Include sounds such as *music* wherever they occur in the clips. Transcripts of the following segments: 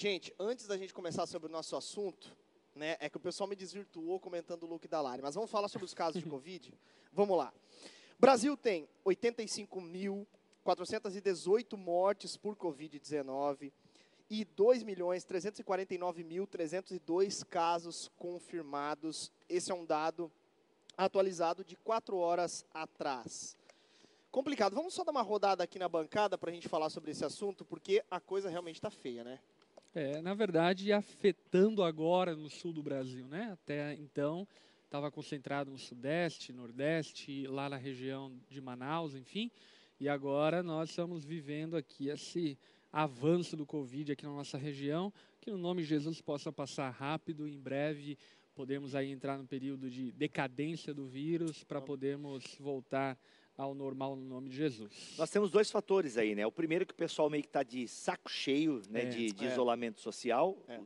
Gente, antes da gente começar sobre o nosso assunto, né, é que o pessoal me desvirtuou comentando o look da Lari, mas vamos falar sobre os casos de *laughs* Covid? Vamos lá. Brasil tem 85.418 mortes por Covid-19 e 2.349.302 casos confirmados. Esse é um dado atualizado de quatro horas atrás. Complicado. Vamos só dar uma rodada aqui na bancada para a gente falar sobre esse assunto, porque a coisa realmente está feia, né? É, na verdade, afetando agora no sul do Brasil, né? Até então, estava concentrado no sudeste, nordeste, lá na região de Manaus, enfim. E agora nós estamos vivendo aqui esse avanço do Covid aqui na nossa região, que no nome de Jesus possa passar rápido, em breve podemos aí entrar no período de decadência do vírus para podermos voltar ao normal no nome de Jesus. Nós temos dois fatores aí, né? O primeiro é que o pessoal meio que está de saco cheio, né, É, de, de é. isolamento social. É.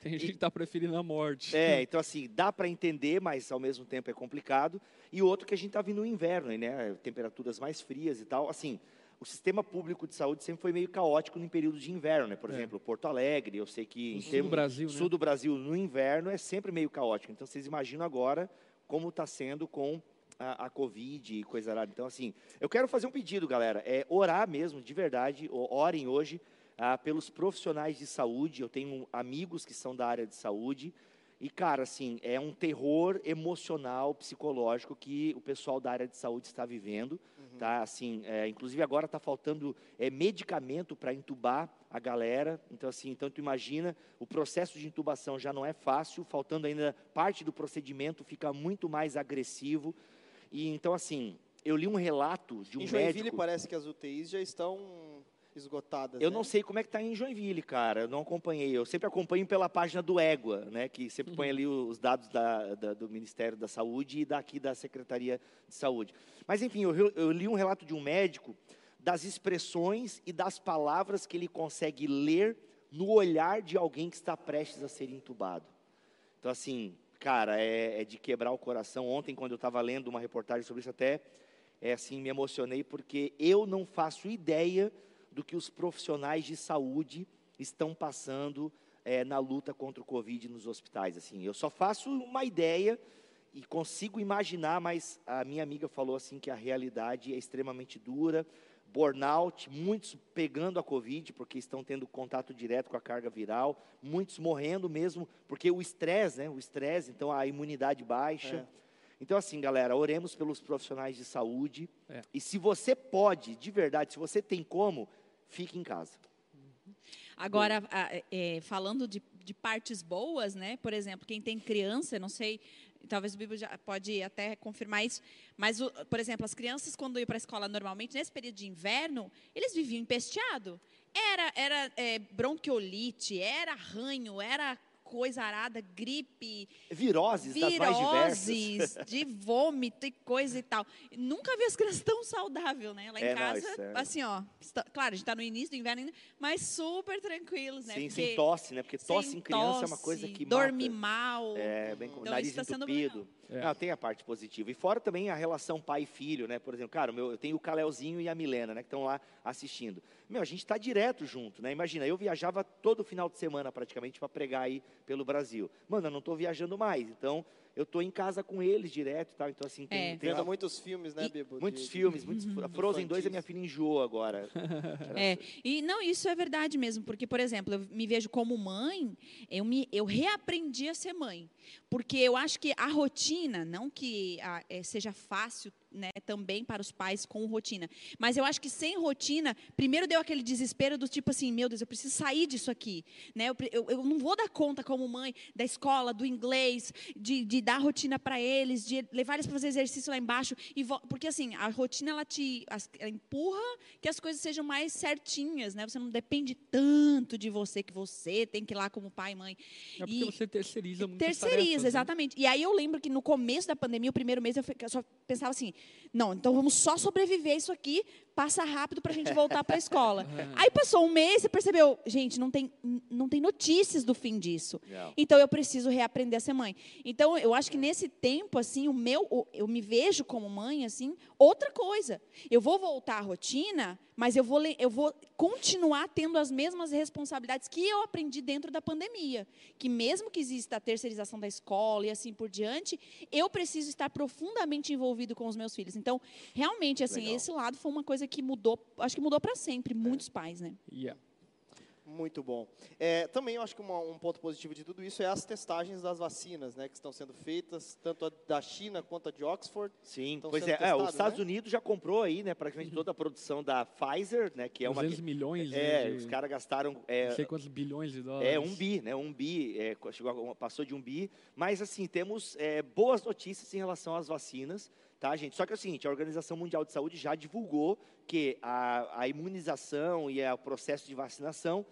Tem gente que está preferindo a morte. É, *laughs* então assim, dá para entender, mas ao mesmo tempo é complicado. E outro que a gente está vindo no inverno, né? Temperaturas mais frias e tal. Assim, o sistema público de saúde sempre foi meio caótico em período de inverno, né? Por É. exemplo, Porto Alegre, eu sei que No em sul do termos- Brasil, né? sul do Brasil no inverno é sempre meio caótico. Então vocês imaginam agora como está sendo com a, a Covid e coisa lá. Então assim, eu quero fazer um pedido, galera, é orar mesmo, de verdade, orem hoje ah, pelos profissionais de saúde. Eu tenho amigos que são da área de saúde. E, cara, assim, é um terror emocional, psicológico que o pessoal da área de saúde está vivendo, tá? Assim, é, inclusive agora está faltando é, medicamento para entubar a galera. Então, assim, então tu imagina, o processo de intubação já não é fácil, faltando ainda parte do procedimento fica muito mais agressivo. E então, assim, eu li um relato de um em Joinville médico. parece que as UTIs já estão esgotadas. Eu né? não sei como é que está em Joinville, cara. Eu não acompanhei. Eu sempre acompanho pela página do Égua, né? Que sempre põe ali os dados da- da- do Ministério da Saúde e daqui da Secretaria de Saúde. Mas, enfim, eu, eu li um relato de um médico das expressões e das palavras que ele consegue ler no olhar de alguém que está prestes a ser entubado. Então, assim, cara, é, é de quebrar o coração. Ontem, quando eu estava lendo uma reportagem sobre isso, até é assim, me emocionei, porque eu não faço ideia do que os profissionais de saúde estão passando é, na luta contra o Covid nos hospitais. Assim, eu só faço uma ideia e consigo imaginar, mas a minha amiga falou assim que a realidade é extremamente dura, burnout, muitos pegando a Covid porque estão tendo contato direto com a carga viral, muitos morrendo mesmo porque o estresse, né? O estresse, então a imunidade baixa. É. Então, assim, galera, oremos pelos profissionais de saúde. É. E se você pode, de verdade, se você tem como, fique em casa. Agora, a- é, falando de, de partes boas, né? Por exemplo, quem tem criança, não sei, talvez o já pode até confirmar isso, mas, por exemplo, as crianças, quando iam para a escola normalmente, nesse período de inverno, eles viviam empesteado. Era, era é, bronquiolite, era ranho, era coisa arada, gripe, Viroses das mais diversas. viroses, de vômito e coisa e tal. Nunca vi as crianças tão saudáveis, né? Lá em É, não, casa, isso é- assim, ó. está- claro, a gente está no início do inverno ainda, mas super tranquilos, né? Sim, Porque sem tosse, né? Porque tosse em criança é uma tosse, coisa que dorme mata. mal. É, bem com Então, nariz tá entupido. É. Não, tem a parte positiva. E fora também a relação pai e filho, né? Por exemplo, cara, meu, eu tenho o Caleuzinho e a Milena, né? Que estão lá assistindo. Meu, a gente está direto junto, né? Imagina, eu viajava todo final de semana praticamente para pregar aí pelo Brasil. Mano, eu não estou viajando mais, então eu estou em casa com eles direto e tal. Então, assim, tem, É. tem uma- muitos filmes, né, Bibo? muitos de- filmes, muitos. Frozen 2 a infantis. minha filha enjoou agora. *laughs* É, e não, isso é verdade mesmo, porque, por exemplo, eu me vejo como mãe, eu, me, eu reaprendi a ser mãe. Porque eu acho que a rotina, não que ah, eh, seja fácil né, também para os pais com rotina, mas eu acho que sem rotina, primeiro deu aquele desespero do tipo assim, meu Deus, eu preciso sair disso aqui. Né? Eu, eu, eu não vou dar conta como mãe da escola, do inglês, de, de dar rotina para eles, de levar eles para fazer exercício lá embaixo. E porque assim, a rotina ela te ela empurra que as coisas sejam mais certinhas, né? Você não depende tanto de você que você tem que ir lá como pai e mãe. É porque E- você terceiriza muitas Terceiriza, tarefas, né? exatamente. E aí eu lembro que no começo da pandemia, o primeiro mês, eu só pensava assim: não, então vamos só sobreviver isso aqui, passa rápido para a gente voltar para a escola. *laughs* aí passou um mês e percebeu, gente, não tem, não tem notícias do fim disso. Então eu preciso reaprender a ser mãe. Então eu acho que nesse tempo assim, o meu, eu me vejo como mãe assim, outra coisa. Eu vou voltar à rotina mas eu vou, eu vou continuar tendo as mesmas responsabilidades que eu aprendi dentro da pandemia. Que mesmo que exista a terceirização da escola e assim por diante, eu preciso estar profundamente envolvido com os meus filhos. Então, realmente, assim, Legal. esse lado foi uma coisa que mudou, acho que mudou para sempre, muitos pais, né? Yeah. Muito bom. É, também eu acho que uma- um ponto positivo de tudo isso é as testagens das vacinas, né, que estão sendo feitas, tanto a da China quanto a de Oxford. Sim, pois é, é, os Estados né? Unidos já comprou aí, né, praticamente toda a produção da Pfizer, né, que é uma 200 milhões, é, né, de, os caras gastaram não é, sei quantos bilhões de dólares. É um bi, né? Um bi, é, chegou, passou de um bi. Mas, assim, temos é, boas notícias em relação às vacinas, tá, gente? Só que é o seguinte, a Organização Mundial de Saúde já divulgou que a, a imunização e o processo de vacinação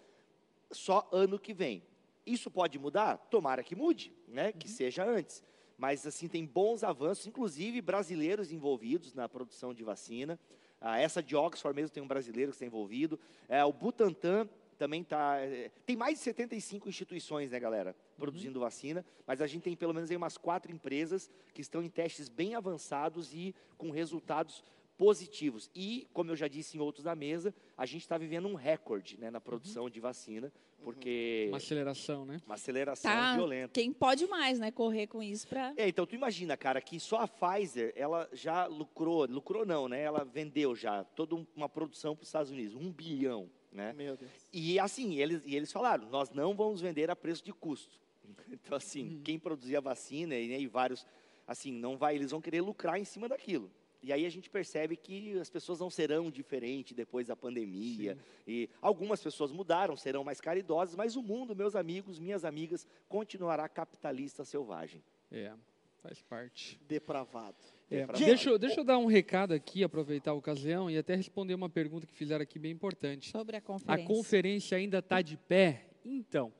só ano que vem. Isso pode mudar? Tomara que mude, né? Que seja antes. Mas, assim, tem bons avanços, inclusive brasileiros envolvidos na produção de vacina. Ah, essa de Oxford mesmo tem um brasileiro que está envolvido. É, o Butantan também está. tem mais de 75 instituições, né, galera, produzindo vacina. Mas a gente tem pelo menos aí umas quatro empresas que estão em testes bem avançados e com resultados positivos. E, como eu já disse em outros da mesa, a gente está vivendo um recorde né, na produção de vacina, porque Uma aceleração, né? uma aceleração Tá, violenta. quem pode mais, né, correr com isso para É, então tu imagina, cara, que só a Pfizer, ela já lucrou, lucrou não, né? Ela vendeu já toda um- uma produção para os Estados Unidos, um bilhão, né? Meu Deus. E assim, eles, e eles falaram, nós não vamos vender a preço de custo. *laughs* Então assim, quem produzir a vacina e, né, e vários, assim, não vai, eles vão querer lucrar em cima daquilo. E aí a gente percebe que as pessoas não serão diferentes depois da pandemia. E algumas pessoas mudaram, serão mais caridosas, mas o mundo, meus amigos, minhas amigas, continuará capitalista selvagem. É, faz parte. Depravado. É, deixa, eu- deixa eu dar um recado aqui, aproveitar a ocasião e até responder uma pergunta que fizeram aqui bem importante. sobre a A conferência. conferência ainda está de pé? Então,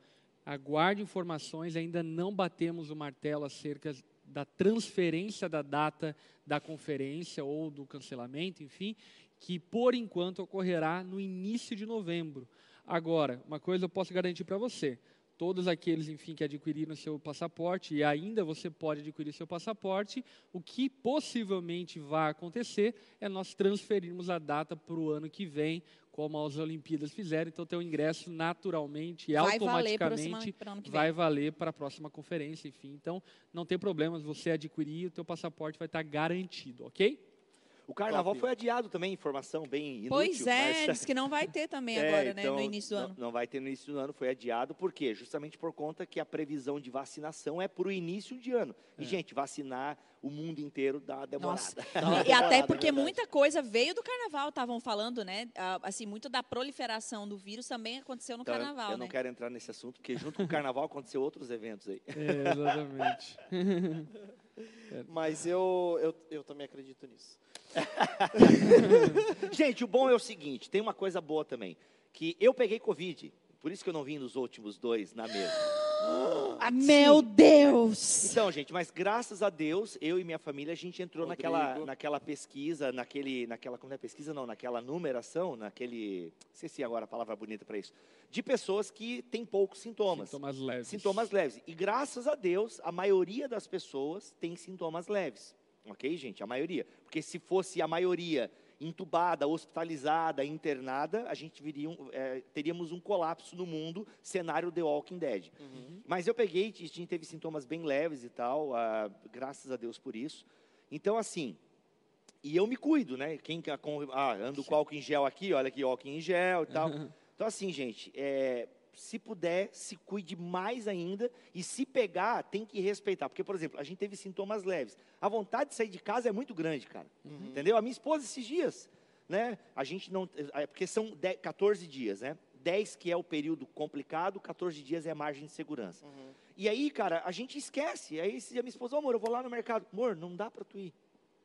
aguarde informações, ainda não batemos o martelo acerca da transferência da data da conferência ou do cancelamento, enfim, que por enquanto ocorrerá no início de novembro. Agora, uma coisa eu posso garantir para você: todos aqueles, enfim, que adquiriram seu passaporte e ainda você pode adquirir seu passaporte, o que possivelmente vai acontecer é nós transferirmos a data para o ano que vem, como as Olimpíadas fizeram. Então, teu ingresso naturalmente e vai automaticamente vai valer para a próxima conferência, enfim. Então, não tem problemas, você adquirir, o teu passaporte vai estar garantido, ok? O carnaval Top. foi adiado também, informação bem inútil. Pois é, mas- *laughs* diz que não vai ter também É, agora, né, então, no início do não- ano. Não vai ter no início do ano, foi adiado. Por quê? Justamente por conta que a previsão de vacinação é para o início de ano. E, gente, vacinar o mundo inteiro dá uma demorada. Nossa. Dá uma E *laughs* até demorada, porque é verdade. muita coisa veio do carnaval, estavam falando, né? Assim, muito da proliferação do vírus também aconteceu no Então, eu- carnaval, eu né? não quero entrar nesse assunto, porque junto com o carnaval aconteceu outros eventos aí. É, exatamente. *laughs* Mas eu, eu, eu também acredito nisso. *laughs* Gente, o bom é o seguinte, tem uma coisa boa também, que eu peguei Covid, por isso que eu não vim nos últimos dois na mesa. *gasps* Meu Deus! Então, gente, mas graças a Deus, eu e minha família, a gente entrou naquela, naquela pesquisa, naquele, naquela, como é pesquisa não, naquela numeração, naquele, esqueci agora a palavra bonita para isso, de pessoas que têm poucos sintomas. Sintomas leves. Sintomas leves. E graças a Deus, a maioria das pessoas tem sintomas leves. Ok, gente? A maioria. Porque se fosse a maioria entubada, hospitalizada, internada, a gente viria um, eh, teríamos um colapso no mundo, cenário The Walking Dead. Mas eu peguei, a gente teve sintomas bem leves e tal, ah, graças a Deus por isso. Então, assim, e eu me cuido, né? Quem ah, ando com álcool em gel aqui, olha aqui, álcool em gel e tal. *laughs* Então, assim, gente, é, se puder, se cuide mais ainda. E se pegar, tem que respeitar. Porque, por exemplo, a gente teve sintomas leves. A vontade de sair de casa é muito grande, cara. Entendeu? A minha esposa, esses dias, né? A gente não. é, Porque são 10, 14 dias, né? 10 que é o período complicado, 14 dias é a margem de segurança. E aí, cara, a gente esquece. Aí esse dia minha esposa, "Ô, amor, eu vou lá no mercado. Amor, não dá para tu ir.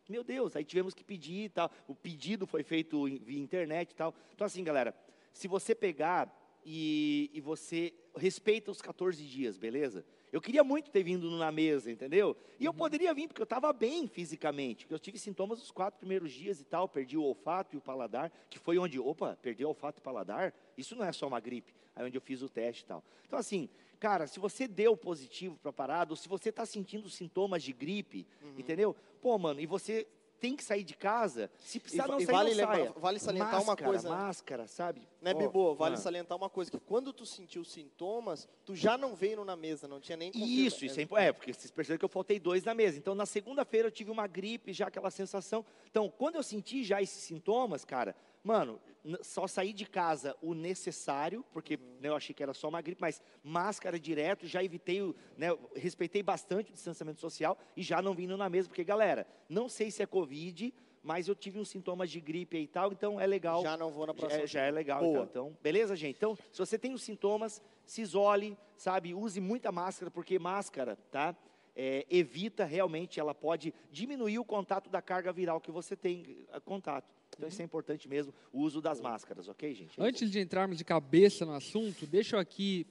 Meu Deus, aí tivemos que pedir e tal. O pedido foi feito via internet e tal. Então, assim, galera, se você pegar e, e você respeita os 14 dias, beleza? Eu queria muito ter vindo na mesa, entendeu? E eu poderia vir, porque eu estava bem fisicamente. porque Eu tive sintomas nos quatro primeiros dias e tal. Perdi o olfato e o paladar, que foi onde, opa, perdi o olfato e o paladar? Isso não é só uma gripe. Aí onde eu fiz o teste e tal. Então, assim, cara, se você deu positivo para a parada, ou se você está sentindo sintomas de gripe, entendeu? Pô, mano, e você tem que sair de casa, se precisar E- não e sair, vale não lembrar- saia. vale salientar uma Máscara, coisa, né? Máscara, sabe? Né, Ó, Bibo? Vale ah. salientar uma coisa, que quando tu sentiu sintomas, tu já não veio na mesa, não tinha nem confirma- Isso, isso é importante. É, porque vocês perceberam que eu faltei dois na mesa. Então, na segunda-feira eu tive uma gripe, já aquela sensação. Então, quando eu senti já esses sintomas, cara, mano, só saí de casa o necessário, porque né, eu achei que era só uma gripe, mas máscara direto, já evitei, o, né, respeitei bastante o distanciamento social e já não vindo na mesa, porque, galera, não sei se é Covid, mas eu tive uns sintomas de gripe aí e tal, então é legal. Já não vou na Já próxima. é, já é legal, então. Então, beleza, gente? Então, se você tem os sintomas, se isole, sabe? Use muita máscara, porque máscara, tá? É, evita realmente, ela pode diminuir o contato da carga viral que você tem eh, contato. Então, isso é importante mesmo, o uso das máscaras, ok, gente? É Antes de entrarmos de cabeça no assunto, deixa eu aqui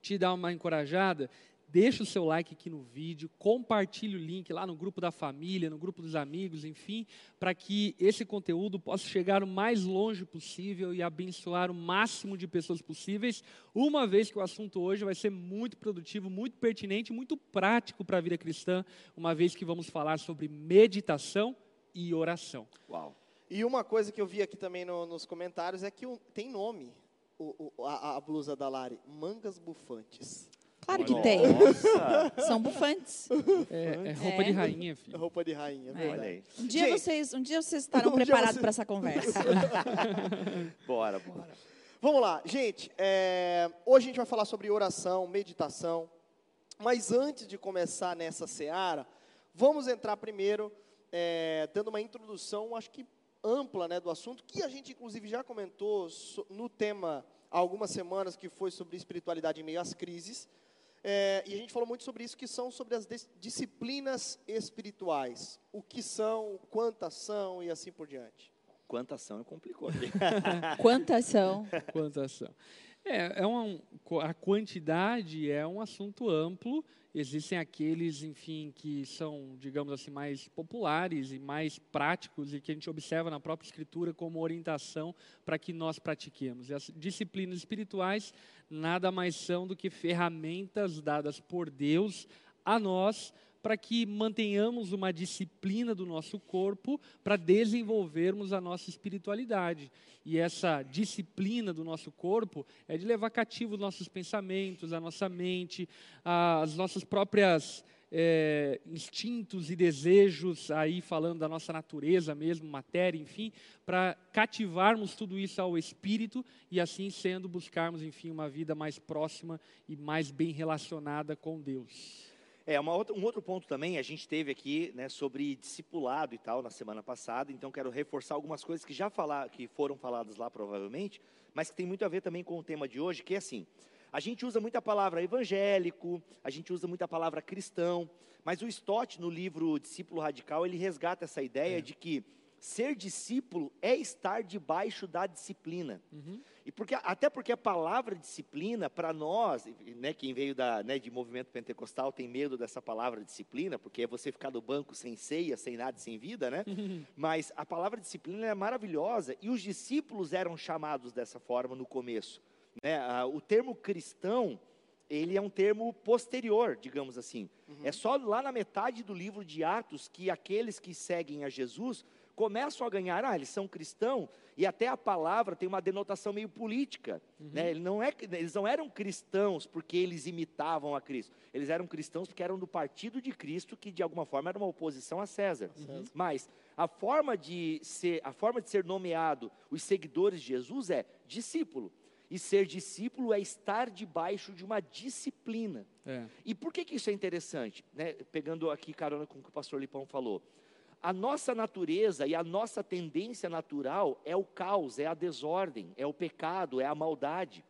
te dar uma encorajada. Deixa o seu like aqui no vídeo, compartilhe o link lá no grupo da família, no grupo dos amigos, enfim, para que esse conteúdo possa chegar o mais longe possível e abençoar o máximo de pessoas possíveis, uma vez que o assunto hoje vai ser muito produtivo, muito pertinente, muito prático para a vida cristã, uma vez que vamos falar sobre meditação e oração. Uau. E uma coisa que eu vi aqui também no- nos comentários é que o- tem nome o- o- a, a blusa da Lari, mangas bufantes. Claro que Olha. tem. Nossa! São bufantes. É, é roupa É. de rainha, filho. Roupa de rainha, É. verdade. Olha aí. Um dia, Gente, vocês, um dia vocês *laughs* estarão um preparados você- para essa conversa. *laughs* Bora, bora. Vamos lá, gente. é, hoje a gente vai falar sobre oração, meditação. Mas antes de começar nessa seara, vamos entrar primeiro é, dando uma introdução, acho que ampla, né, do assunto que a gente inclusive já comentou no tema há algumas semanas que foi sobre espiritualidade em meio às crises. É, e a gente falou muito sobre isso, que são sobre as dis- disciplinas espirituais. O que são, quantas são e assim por diante. Quanta ação complicou aqui. *laughs* *laughs* Quantas são? Quantas são? É, é um, a quantidade é um assunto amplo. Existem aqueles, enfim, que são, digamos assim, mais populares e mais práticos e que a gente observa na própria escritura como orientação para que nós pratiquemos. E as disciplinas espirituais nada mais são do que ferramentas dadas por Deus a nós para que mantenhamos uma disciplina do nosso corpo para desenvolvermos a nossa espiritualidade. E essa disciplina do nosso corpo é de levar cativo os nossos pensamentos, a nossa mente, as nossas próprias é, instintos e desejos, aí falando da nossa natureza mesmo, matéria, enfim, para cativarmos tudo isso ao espírito e assim sendo buscarmos, enfim, uma vida mais próxima e mais bem relacionada com Deus. É, outra- um outro ponto também, a gente teve aqui né, sobre discipulado e tal na semana passada, então quero reforçar algumas coisas que já falar, que foram faladas lá provavelmente, mas que tem muito a ver também com o tema de hoje, que é assim, a gente usa muita palavra evangélico, a gente usa muita palavra cristão, mas o Stott, no livro Discípulo Radical, ele resgata essa ideia de que ser discípulo é estar debaixo da disciplina. E porque, até porque a palavra disciplina, para nós, né, quem veio da, né, de movimento pentecostal tem medo dessa palavra disciplina, porque é você ficar no banco sem ceia, sem nada, sem vida, né? *laughs* Mas a palavra disciplina é maravilhosa e os discípulos eram chamados dessa forma no começo. Né? O termo cristão, ele é um termo posterior, digamos assim. É só lá na metade do livro de Atos que aqueles que seguem a Jesus começam a ganhar, ah, eles são cristãos, e até a palavra tem uma denotação meio política. Né? Ele não é, eles não eram cristãos porque eles imitavam a Cristo. Eles eram cristãos porque eram do partido de Cristo, que de alguma forma era uma oposição a César. Mas a forma de ser, a forma de ser nomeado os seguidores de Jesus é discípulo. E ser discípulo é estar debaixo de uma disciplina. É. E por que, que isso é interessante? Né? Pegando aqui carona com o que o pastor Lipão falou. A nossa natureza e a nossa tendência natural é o caos, é a desordem, é o pecado, é a maldade.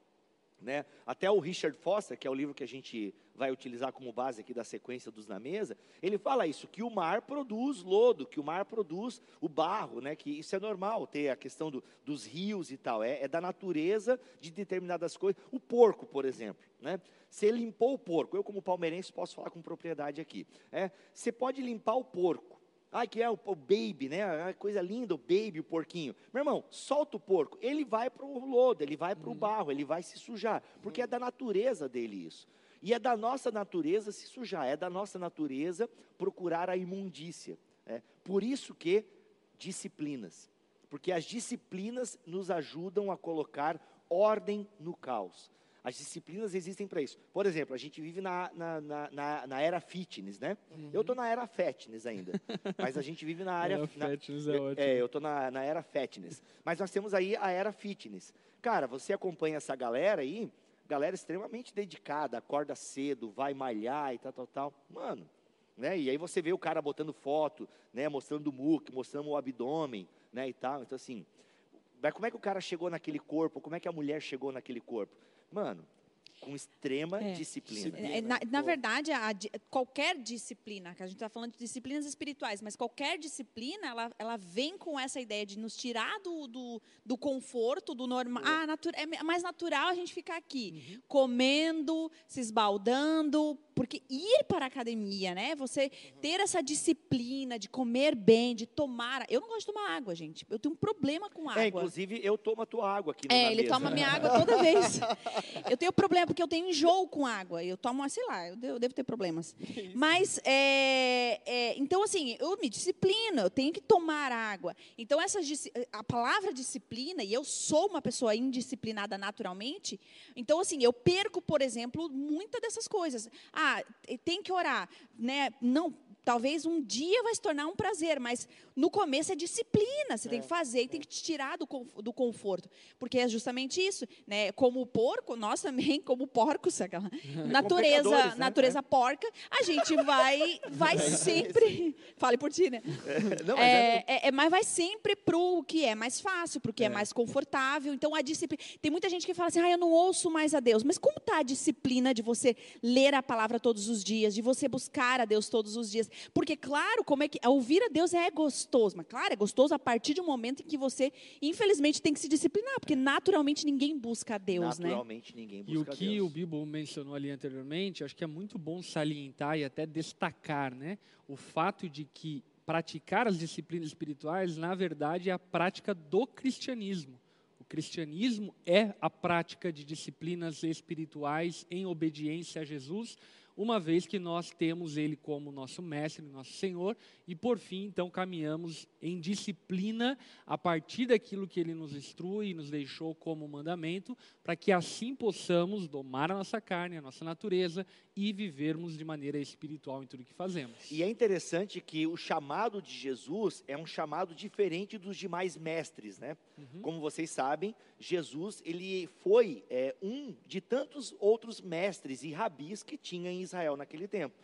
Né? Até o Richard Foster, que é o livro que a gente vai utilizar como base aqui da sequência dos na mesa, ele fala isso, que o mar produz lodo, que o mar produz o barro, né? que isso é normal, ter a questão do, dos rios e tal, é, é da natureza de determinadas coisas. O porco, por exemplo, né? você limpou o porco, eu como palmeirense posso falar com propriedade aqui, é, você pode limpar o porco, Ai, que é o, o baby, né? Ah, Coisa linda, o baby, o porquinho. Meu irmão, solta o porco. Ele vai para o lodo, ele vai para o barro, ele vai se sujar. Porque é da natureza dele isso. E é da nossa natureza se sujar, é da nossa natureza procurar a imundícia. é. Por isso que disciplinas. Porque as disciplinas nos ajudam a colocar ordem no caos. As disciplinas existem para isso. Por exemplo, a gente vive na, na, na, na era fitness, né? Uhum. Eu estou na era fatness ainda. *laughs* mas a gente vive na área. Era na, fatness é ótimo. É, eu estou na, na era fatness. Mas nós temos aí a era fitness. Cara, você acompanha essa galera aí, galera extremamente dedicada, acorda cedo, vai malhar e tal, tal, tal. Mano, né? E aí você vê o cara botando foto, né? Mostrando o muque, mostrando o abdômen, né? E tal. Então, assim, como é que o cara chegou naquele corpo? Como é que a mulher chegou naquele corpo? Mano, com extrema é. disciplina. É, na, na, verdade, a, qualquer disciplina, que a gente está falando de disciplinas espirituais, mas qualquer disciplina, ela, ela vem com essa ideia de nos tirar do, do, do conforto, do normal. Ah, natu é mais natural a gente ficar aqui, uhum. comendo, se esbaldando, porque ir para a academia, né? Você ter essa disciplina de comer bem, de tomar. Eu não gosto de tomar água, gente. Eu tenho um problema com é, água. É, inclusive eu tomo a tua água aqui. É, ele mesa. toma minha água toda vez. *laughs* Eu tenho problema porque eu tenho enjoo com água. Eu tomo, sei lá, eu devo, ter problemas. Mas, é, é, então, assim, eu me disciplino, eu tenho que tomar água. Então, essa, a palavra disciplina, e eu sou uma pessoa indisciplinada naturalmente, então, assim, eu perco, por exemplo, muitas dessas coisas. Ah, ah, tem que orar, né? Não, talvez um dia vai se tornar um prazer, mas no começo é disciplina, você é, tem que fazer e tem que te tirar do, do conforto, porque é justamente isso, né? Como porco, nós também, como porcos, aquela *laughs* natureza, né? natureza é. porca, a gente vai, vai *laughs* sempre, fale por ti, né? É, não, mas, é, é, é, mas vai sempre para o que é mais fácil, para o que é. mais confortável. Então a disciplina, tem muita gente que fala assim, ah, eu não ouço mais a Deus, mas como está a disciplina de você ler a palavra todos os dias, de você buscar a Deus todos os dias? Porque claro, como é que ouvir a Deus é gostoso. Mas, claro, é gostoso a partir de um momento em que você, infelizmente, tem que se disciplinar, porque naturalmente ninguém busca a Deus, né? naturalmente, né? ninguém busca E o que Deus. o Bibo mencionou ali anteriormente, acho que é muito bom salientar e até destacar, né? O fato de que praticar as disciplinas espirituais, na verdade, é a prática do cristianismo. O cristianismo é a prática de disciplinas espirituais em obediência a Jesus, uma vez que nós temos Ele como nosso mestre, nosso Senhor, e por fim, então, caminhamos em disciplina a partir daquilo que Ele nos instrui e nos deixou como mandamento, para que assim possamos domar a nossa carne, a nossa natureza e vivermos de maneira espiritual em tudo que fazemos. E é interessante que o chamado de Jesus é um chamado diferente dos demais mestres, né? Uhum. Como vocês sabem, Jesus ele foi é, um de tantos outros mestres e rabis que tinha em Israel naquele tempo.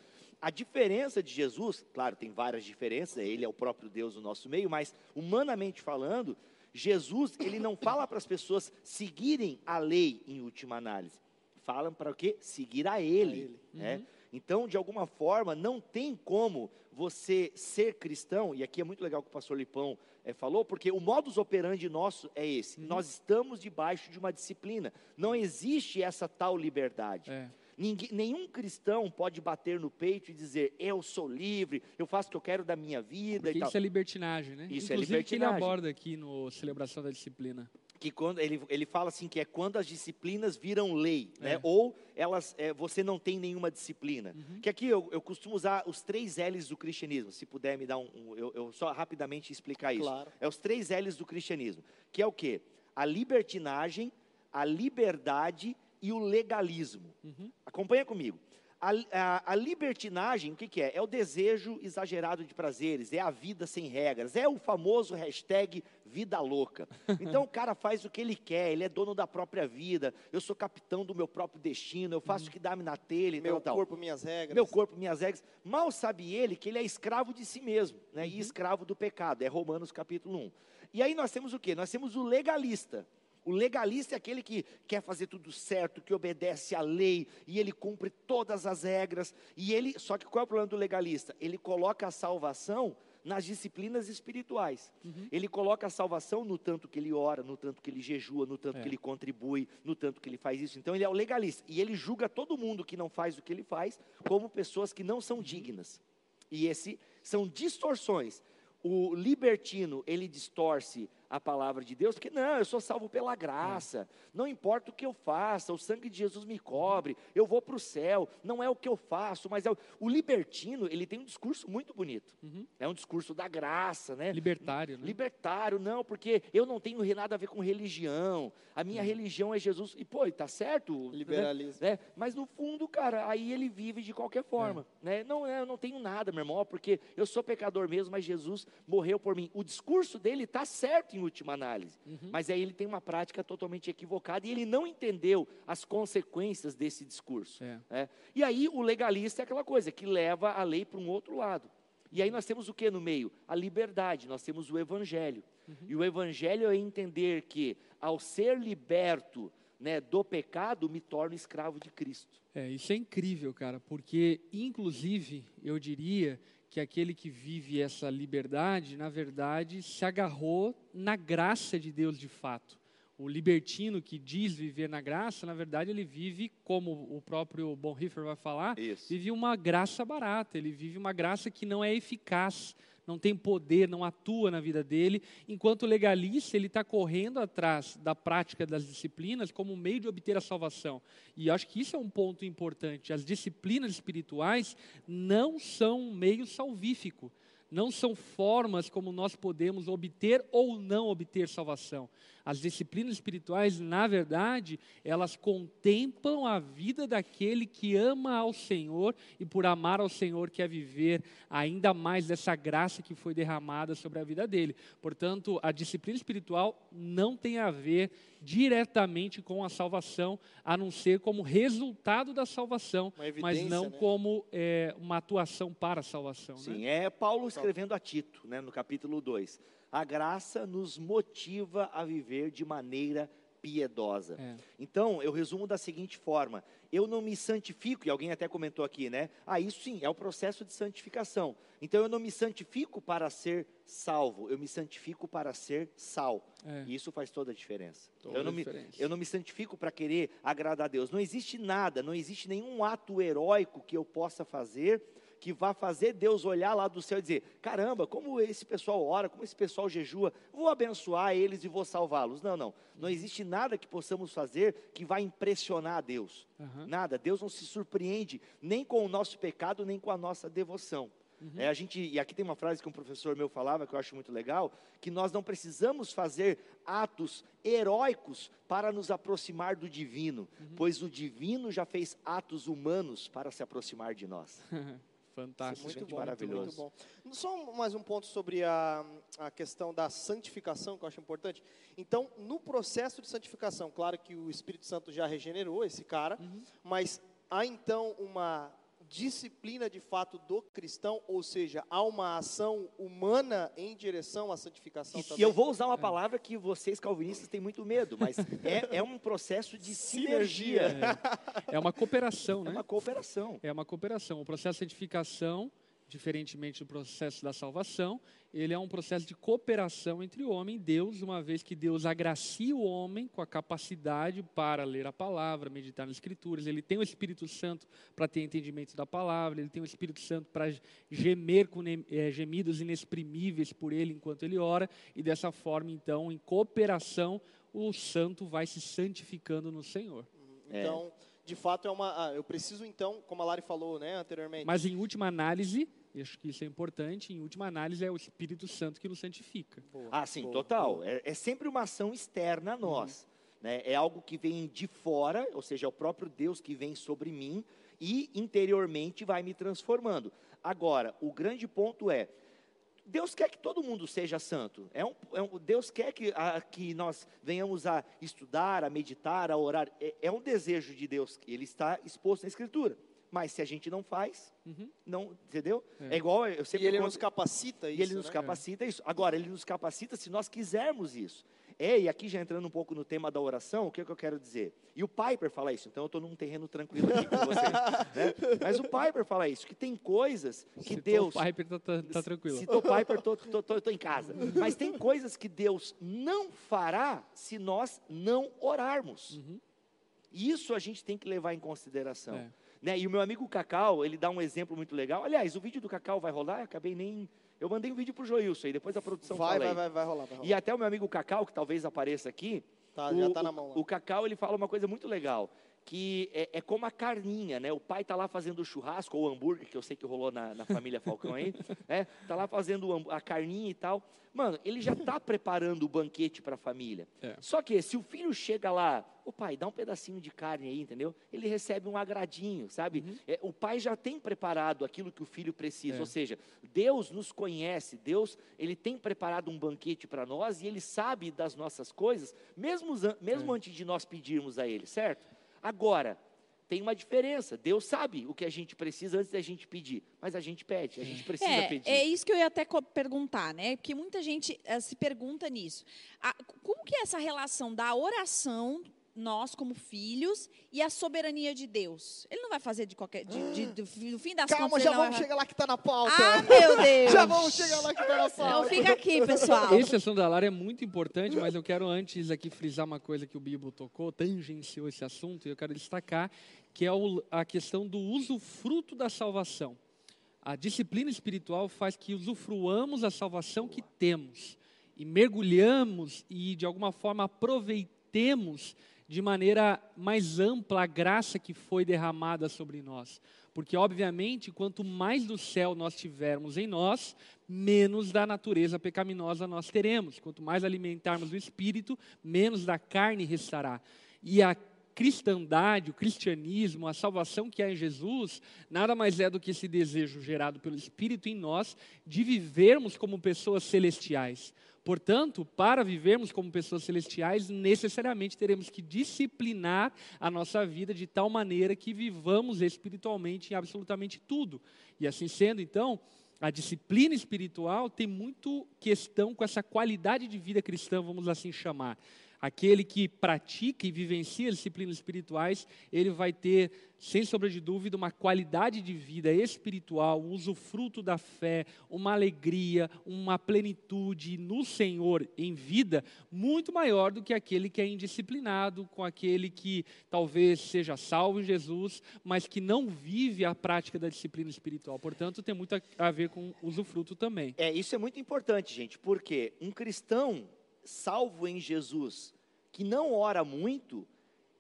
A diferença de Jesus, claro, tem várias diferenças, ele é o próprio Deus no nosso meio, mas humanamente falando, Jesus, ele não fala para as pessoas seguirem a lei em última análise. Falam para o quê? Seguir a ele, a ele. Né? Uhum. Então, de alguma forma, não tem como você ser cristão, e aqui é muito legal que o pastor Lipão é, falou, porque o modus operandi nosso é esse. Uhum. Nós estamos debaixo de uma disciplina. Não existe essa tal liberdade. É. Ninguém, nenhum cristão pode bater no peito e dizer, eu sou livre, eu faço o que eu quero da minha vida. Porque isso é libertinagem, né? Isso é Inclusive, é libertinagem. que ele aborda aqui no Celebração da Disciplina. Que quando ele, ele fala assim que é quando as disciplinas viram lei, né? é. né? Ou elas, é, você não tem nenhuma disciplina. Uhum. Que aqui eu, eu costumo usar os três L's do cristianismo. Se puder me dar um, um eu, eu, só rapidamente explicar isso. Claro. É os três L's do cristianismo. Que é o quê? A libertinagem, a liberdade e o legalismo. Uhum. Acompanha comigo. A, a, a, libertinagem, o que, que, é? É o desejo exagerado de prazeres, é a vida sem regras, é o famoso hashtag vida louca. *laughs* Então o cara faz o que ele quer, ele é dono da própria vida, eu sou capitão do meu próprio destino, eu faço uhum. o que dá-me na telha. Meu tal, corpo, minhas regras. Meu corpo, minhas regras. Mal sabe ele que ele é escravo de si mesmo, né? Uhum. e escravo do pecado, é Romanos capítulo 1. E aí nós temos o que? Nós temos o legalista. O legalista é aquele que quer fazer tudo certo, que obedece à lei e ele cumpre todas as regras. E ele, só que qual é o problema do legalista? Ele coloca a salvação nas disciplinas espirituais. Uhum. Ele coloca a salvação no tanto que ele ora, no tanto que ele jejua, no tanto é. que ele contribui, no tanto que ele faz isso. Então ele é o legalista e ele julga todo mundo que não faz o que ele faz como pessoas que não são dignas. E esse são distorções. O libertino, ele distorce a palavra de Deus, porque não, eu sou salvo pela graça, não importa o que eu faça, o sangue de Jesus me cobre, eu vou para o céu, não é o que eu faço, mas é o, o libertino, ele tem um discurso muito bonito, Uhum. é um discurso da graça, né? Libertário, né? Libertário, não, porque eu não tenho nada a ver com religião, a minha religião é Jesus, e pô, está certo, né? Liberalismo. né? Mas no fundo, cara, aí ele vive de qualquer forma, né? Não, é, eu não tenho nada, meu irmão, porque eu sou pecador mesmo, mas Jesus morreu por mim. O discurso dele está certo em última análise, Uhum. mas aí ele tem uma prática totalmente equivocada e ele não entendeu as consequências desse discurso. É. né? E aí o legalista é aquela coisa que leva a lei para um outro lado. E aí nós temos o que no meio? A liberdade, nós temos o evangelho. E o evangelho é entender que ao ser liberto né, do pecado, me torno escravo de Cristo. É, isso é incrível, cara, porque, inclusive, eu diria que aquele que vive essa liberdade, na verdade, se agarrou na graça de Deus de fato. O libertino que diz viver na graça, na verdade, ele vive, como o próprio Bonhoeffer vai falar, Isso. vive uma graça barata, ele vive uma graça que não é eficaz, não tem poder, não atua na vida dele, enquanto o legalista ele está correndo atrás da prática das disciplinas como meio de obter a salvação. E acho que isso é um ponto importante. As disciplinas espirituais não são um meio salvífico, não são formas como nós podemos obter ou não obter salvação. As disciplinas espirituais, na verdade, elas contemplam a vida daquele que ama ao Senhor e por amar ao Senhor quer viver ainda mais dessa graça que foi derramada sobre a vida dele. Portanto, a disciplina espiritual não tem a ver diretamente com a salvação, a não ser como resultado da salvação, mas não né? como é, uma atuação para a salvação. né? Sim, é Paulo escrevendo a Tito, né, no capítulo 2. A graça nos motiva a viver de maneira piedosa. É. Então, eu resumo da seguinte forma: eu não me santifico, e alguém até comentou aqui, né? Ah, isso sim, é o processo de santificação. Então, eu não me santifico para ser salvo, eu me santifico para ser sal. É. E isso faz toda a diferença. Toda eu, não a me, diferença. eu não me santifico para querer agradar a Deus. Não existe nada, não existe nenhum ato heróico que eu possa fazer que vá fazer Deus olhar lá do céu e dizer: caramba, como esse pessoal ora, como esse pessoal jejua, vou abençoar eles e vou salvá-los. Não, não. Não existe nada que possamos fazer que vá impressionar a Deus. Aham. Nada. Deus não se surpreende nem com o nosso pecado, nem com a nossa devoção. É, a gente, e aqui tem uma frase que um professor meu falava que eu acho muito legal, que nós não precisamos fazer atos heróicos para nos aproximar do divino, pois o divino já fez atos humanos para se aproximar de nós. *laughs* Fantástico. Muito bom, maravilhoso. muito bom. Só mais um ponto sobre a, a questão da santificação, que eu acho importante. Então, no processo de santificação, claro que o Espírito Santo já regenerou esse cara, mas há então uma disciplina de fato do cristão, ou seja, há uma ação humana em direção à santificação E, também. e eu vou usar uma palavra que vocês calvinistas têm muito medo, mas é, é um processo de sinergia, É uma cooperação, é né? uma cooperação. É uma cooperação. O processo de santificação, diferentemente do processo da salvação, ele é um processo de cooperação entre o homem e Deus, uma vez que Deus agracia o homem com a capacidade para ler a palavra, meditar nas Escrituras. Ele tem o Espírito Santo para ter entendimento da palavra, ele tem o Espírito Santo para gemer com eh, gemidos inexprimíveis por ele enquanto ele ora, e dessa forma, então, em cooperação, o santo vai se santificando no Senhor. Então, de fato, é uma. ah, eu preciso, então, como a Lari falou né, anteriormente. Mas em última análise, e acho que isso é importante, em última análise é o Espírito Santo que nos santifica. Boa, Ah, sim, boa, total. boa. É, é sempre uma ação externa a nós. né? É algo que vem de fora, ou seja, é o próprio Deus que vem sobre mim e interiormente vai me transformando. Agora, o grande ponto é, Deus quer que todo mundo seja santo. É um, é um- Deus quer que, a- que nós venhamos a estudar, a meditar, a orar. É, é um desejo de Deus, ele está exposto na Escritura. Mas se a gente não faz, Uhum. não, entendeu? É. É, igual eu E sempre ele conto- nos capacita isso. e ele nos né? capacita isso. Agora, ele nos capacita se nós quisermos isso. É, e aqui já entrando um pouco no tema da oração, o que, é que eu quero dizer? E o Piper fala isso, então eu estou num terreno tranquilo aqui com vocês. né? Mas o Piper fala isso, que tem coisas que Citou Deus. O Piper tá, tá, tá tranquilo. Piper, tô, tô, tô, tô em casa. Mas tem coisas que Deus não fará se nós não orarmos. Uhum. Isso a gente tem que levar em consideração. É. Né? E o meu amigo Cacau, ele dá um exemplo muito legal. Aliás, o vídeo do Cacau vai rolar, eu acabei nem Eu mandei um vídeo pro Joilson aí, depois a produção Vai, vai, vai, vai rolar, vai rolar. E até o meu amigo Cacau, que talvez apareça aqui, Tá, o, já tá na mão lá. o Cacau, ele fala uma coisa muito legal, que é, é como a carninha, né? O pai tá lá fazendo o churrasco, ou o hambúrguer, que eu sei que rolou na, na família Falcão aí, *laughs* né? Tá lá fazendo a carninha e tal. Mano, ele já tá preparando o banquete para a família. É. Só que se o filho chega lá, o pai, dá um pedacinho de carne aí, entendeu? Ele recebe um agradinho, sabe? É, o pai já tem preparado aquilo que o filho precisa. É. Ou seja, Deus nos conhece, Deus, ele tem preparado um banquete para nós e ele sabe das nossas coisas, mesmo, mesmo antes de nós pedirmos a ele, certo? Agora, tem uma diferença. Deus sabe o que a gente precisa antes da gente pedir, mas a gente pede, a gente precisa É, pedir. é isso que eu ia até perguntar, né? Porque muita gente eh, se pergunta nisso. A- como que é essa relação da oração, nós como filhos, e a soberania de Deus? Ele não vai fazer de qualquer. De, de- do, fi- do fim das Calma, contas. já vamos vai- chegar lá que tá na pauta. Ah, meu Deus! *laughs* já vamos chegar lá que tá na Então pauta. fica aqui, pessoal. Esse assunto da Lara é muito importante, mas eu quero antes aqui frisar uma coisa que o Bibo tocou, tangenciou esse assunto, e eu quero destacar, que é a questão do usufruto da salvação. A disciplina espiritual faz que usufruamos a salvação que temos e mergulhamos e de alguma forma aproveitemos de maneira mais ampla a graça que foi derramada sobre nós. Porque, obviamente, quanto mais do céu nós tivermos em nós, menos da natureza pecaminosa nós teremos. Quanto mais alimentarmos o espírito, menos da carne restará. E a cristandade, o cristianismo, a salvação que há em Jesus, nada mais é do que esse desejo gerado pelo Espírito em nós de vivermos como pessoas celestiais. Portanto, para vivermos como pessoas celestiais, necessariamente teremos que disciplinar a nossa vida de tal maneira que vivamos espiritualmente em absolutamente tudo. E assim sendo, então, a disciplina espiritual tem muito questão com essa qualidade de vida cristã, vamos assim chamar. Aquele que pratica e vivencia as disciplinas espirituais, ele vai ter, sem sombra de dúvida, uma qualidade de vida espiritual, um usufruto da fé, uma alegria, uma plenitude no Senhor em vida muito maior do que aquele que é indisciplinado, com aquele que talvez seja salvo em Jesus, mas que não vive a prática da disciplina espiritual. Portanto, tem muito a ver com usufruto também. É, isso é muito importante, gente, porque um cristão salvo em Jesus, que não ora muito,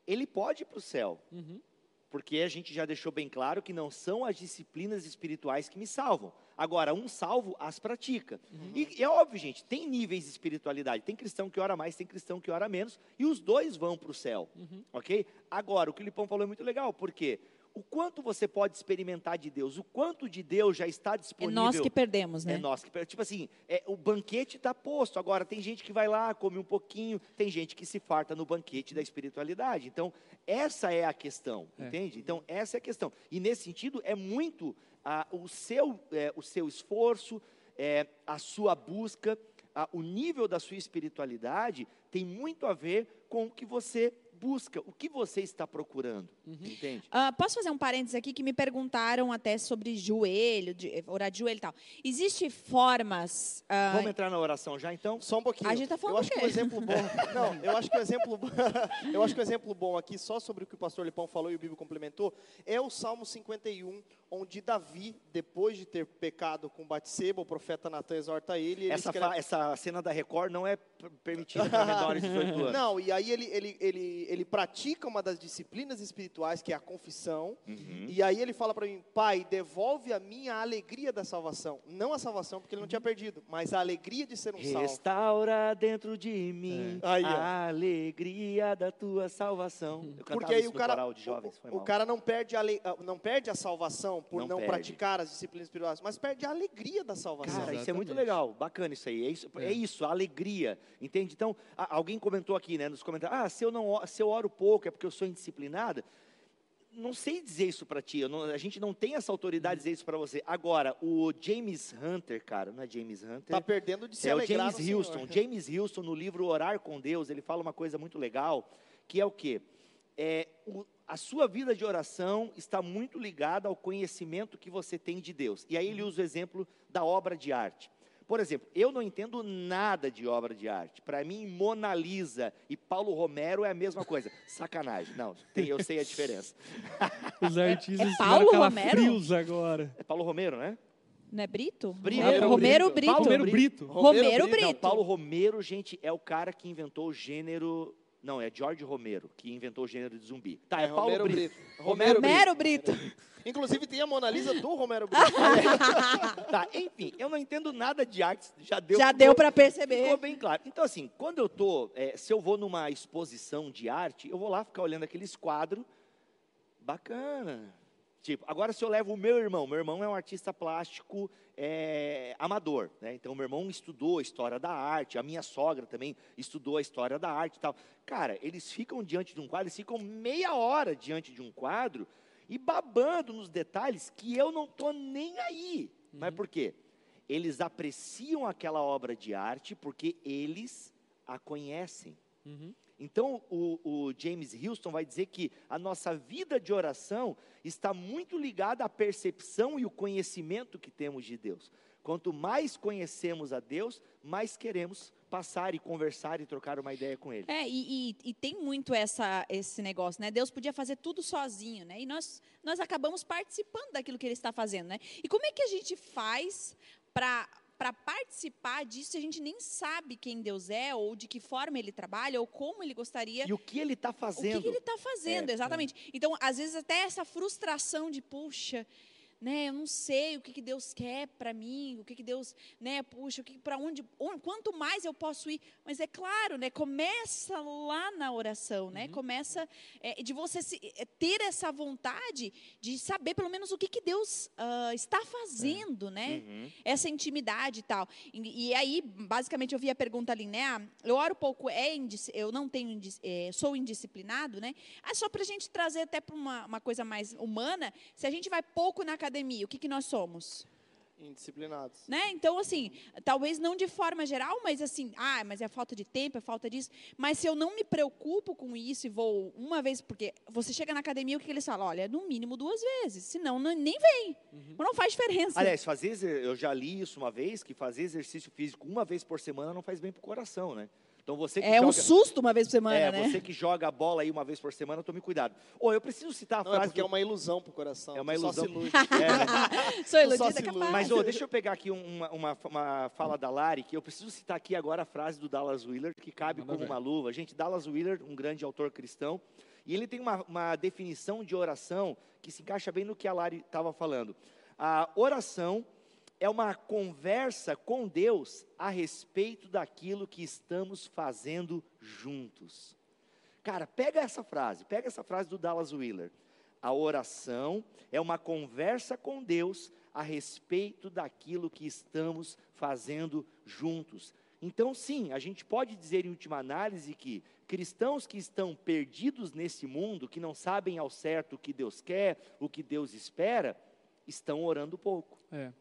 ele pode ir para o céu. Uhum. Porque a gente já deixou bem claro que não são as disciplinas espirituais que me salvam. Agora, um salvo as pratica. E é óbvio, gente, tem níveis de espiritualidade. Tem cristão que ora mais, tem cristão que ora menos, e os dois vão para o céu. Ok? Agora, o que o Lipão falou é muito legal, porque o quanto você pode experimentar de Deus, o quanto de Deus já está É disponível. nós que perdemos, né? É nós que Tipo assim, é, o banquete está posto. Agora, tem gente que vai lá, come um pouquinho, tem gente que se farta no banquete da espiritualidade. Então, essa é a questão, É. entende? Então, essa é a questão. E nesse sentido, é muito ah, o, seu, é, o seu esforço, é, a sua busca, ah, o nível da sua espiritualidade tem muito a ver com o que você busca, o que você está procurando, entende? Ah, posso fazer um parênteses aqui que me perguntaram até sobre joelho, de, orar de joelho e tal. Existem formas. ah, Vamos entrar na oração já, então? Só um pouquinho. A gente tá falando eu acho que um exemplo bom. *laughs* Não, eu acho que o exemplo *laughs* eu acho que o exemplo bom aqui, só sobre o que o pastor Lipão falou e o Bíblia complementou, é o Salmo 51, onde Davi, depois de ter pecado com Batseba, o profeta Natan exorta ele, ele Essa, escreve- essa cena da Record não é permitida para menores de 18 *laughs* anos. Não, e aí ele, ele, ele, ele pratica uma das disciplinas espirituais, que é a confissão. Uhum. E aí ele fala para mim, pai, devolve a mim a alegria da salvação. Não a salvação, porque ele não tinha perdido, mas a alegria de ser um salvo. Restaura dentro de mim É. Aí, a alegria da tua salvação. Porque aí o cara, jovens, foi o, o cara não perde, a, ah, não perde a salvação por Não não, praticar as disciplinas espirituais, mas perde a alegria da salvação. Cara, isso é muito Exatamente. legal, bacana isso aí. É isso, é. É. isso, a alegria, entende? Então, a- alguém comentou aqui, né, nos comentários, ah, se eu não, se eu oro pouco é porque eu sou indisciplinada. Não sei dizer isso para ti, não- a gente não tem essa autoridade de dizer isso para você. Agora, o James Hunter, cara, não é James Hunter? Tá perdendo de se é o James Houston. Senhor. James Houston, no livro Orar com Deus, ele fala uma coisa muito legal, que é o quê? É, o- a sua vida de oração está muito ligada ao conhecimento que você tem de Deus. E aí ele usa o exemplo da obra de arte. Por exemplo, eu não entendo nada de obra de arte. Para mim, Mona Lisa e Paulo Romero é a mesma coisa. Sacanagem. Não, tem- eu sei a diferença. *laughs* Os artistas é Paulo tiveram Romero? agora. É Paulo Romero, né? Não é Brito? Brito. Romero, Romero Brito. Paulo Romero Brito. Romero Brito. Não, Paulo Romero, gente, é o cara que inventou o gênero. Não, é George Romero que inventou o gênero de zumbi. Tá, é, Paulo Romero Brito. Brito. Romero Romero Brito. Inclusive tem a Mona Lisa do Romero *laughs* Brito. Tá, enfim, eu não entendo nada de artes, já deu. Já ficou- deu para Ficou perceber. bem claro. Então, assim, quando eu tô, é, se eu vou numa exposição de arte, eu vou lá ficar olhando aqueles quadros, bacana. Tipo, agora se eu levo o meu irmão, meu irmão é um artista plástico é, amador, né? Então, meu irmão estudou a história da arte, a minha sogra também estudou a história da arte e tal. Cara, eles ficam diante de um quadro, eles ficam meia hora diante de um quadro e babando nos detalhes que eu não tô nem aí. Mas por quê? Eles apreciam aquela obra de arte porque eles a conhecem. Uhum. Então, o, o James Houston vai dizer que a nossa vida de oração está muito ligada à percepção e o conhecimento que temos de Deus. Quanto mais conhecemos a Deus, mais queremos passar e conversar e trocar uma ideia com Ele. É, e, e- e tem muito essa, esse negócio, né? Deus podia fazer tudo sozinho, né? E nós, nós acabamos participando daquilo que Ele está fazendo, né? E como é que a gente faz para para participar disso a gente nem sabe quem Deus é, ou de que forma Ele trabalha, ou como Ele gostaria E o que Ele está o que, fazendo? que ele está fazendo, É, exatamente. Então, às vezes, até essa frustração de, puxa, né, eu não sei o que, que Deus quer para mim, o que, que Deus, né, puxa, para onde, onde, quanto mais eu posso ir. Mas é claro, né, começa lá na oração, né, começa é, de você se- é, ter essa vontade de saber pelo menos o que, que Deus ah, está fazendo, né, Uhum. essa intimidade e tal. E, e aí, basicamente, eu vi a pergunta ali, né? ah, Eu oro pouco, é eu não tenho, indis- é, sou indisciplinado, né? Ah, só para a gente trazer até para uma, uma coisa mais humana, se a gente vai pouco na academia, o que, que nós somos? Indisciplinados. Né? Então, assim, talvez não de forma geral, mas assim, ah, mas é falta de tempo, é falta disso. Mas se eu não me preocupo com isso e vou uma vez, porque você chega na academia, o que, que eles falam? Olha, no mínimo duas vezes, senão não, nem vem. Não faz diferença. Aliás, fazer, eu já li isso uma vez, que fazer exercício físico uma vez por semana não faz bem para o coração, né? Então você que é um joga... susto uma vez por semana, É, né? você que joga a bola aí uma vez por semana, tome cuidado. Ô, eu preciso citar a Não, é frase porque é do- uma ilusão pro coração. É uma tu só ilusão. se ilude. *laughs* É, *laughs* Sou só iludida, se ilude. capaz. Mas, ô, deixa eu pegar aqui um- uma, uma, uma fala da Lari, que eu preciso citar aqui agora a frase do Dallas Willard, que cabe Manda como ver. uma luva. Gente, Dallas Willard, um grande autor cristão, e ele tem uma, uma definição de oração que se encaixa bem no que a Lari estava falando. A oração é uma conversa com Deus a respeito daquilo que estamos fazendo juntos. Cara, pega essa frase, pega essa frase do Dallas Willard. A oração é uma conversa com Deus a respeito daquilo que estamos fazendo juntos. Então, sim, a gente pode dizer em última análise que cristãos que estão perdidos nesse mundo, que não sabem ao certo o que Deus quer, o que Deus espera, estão orando pouco. É.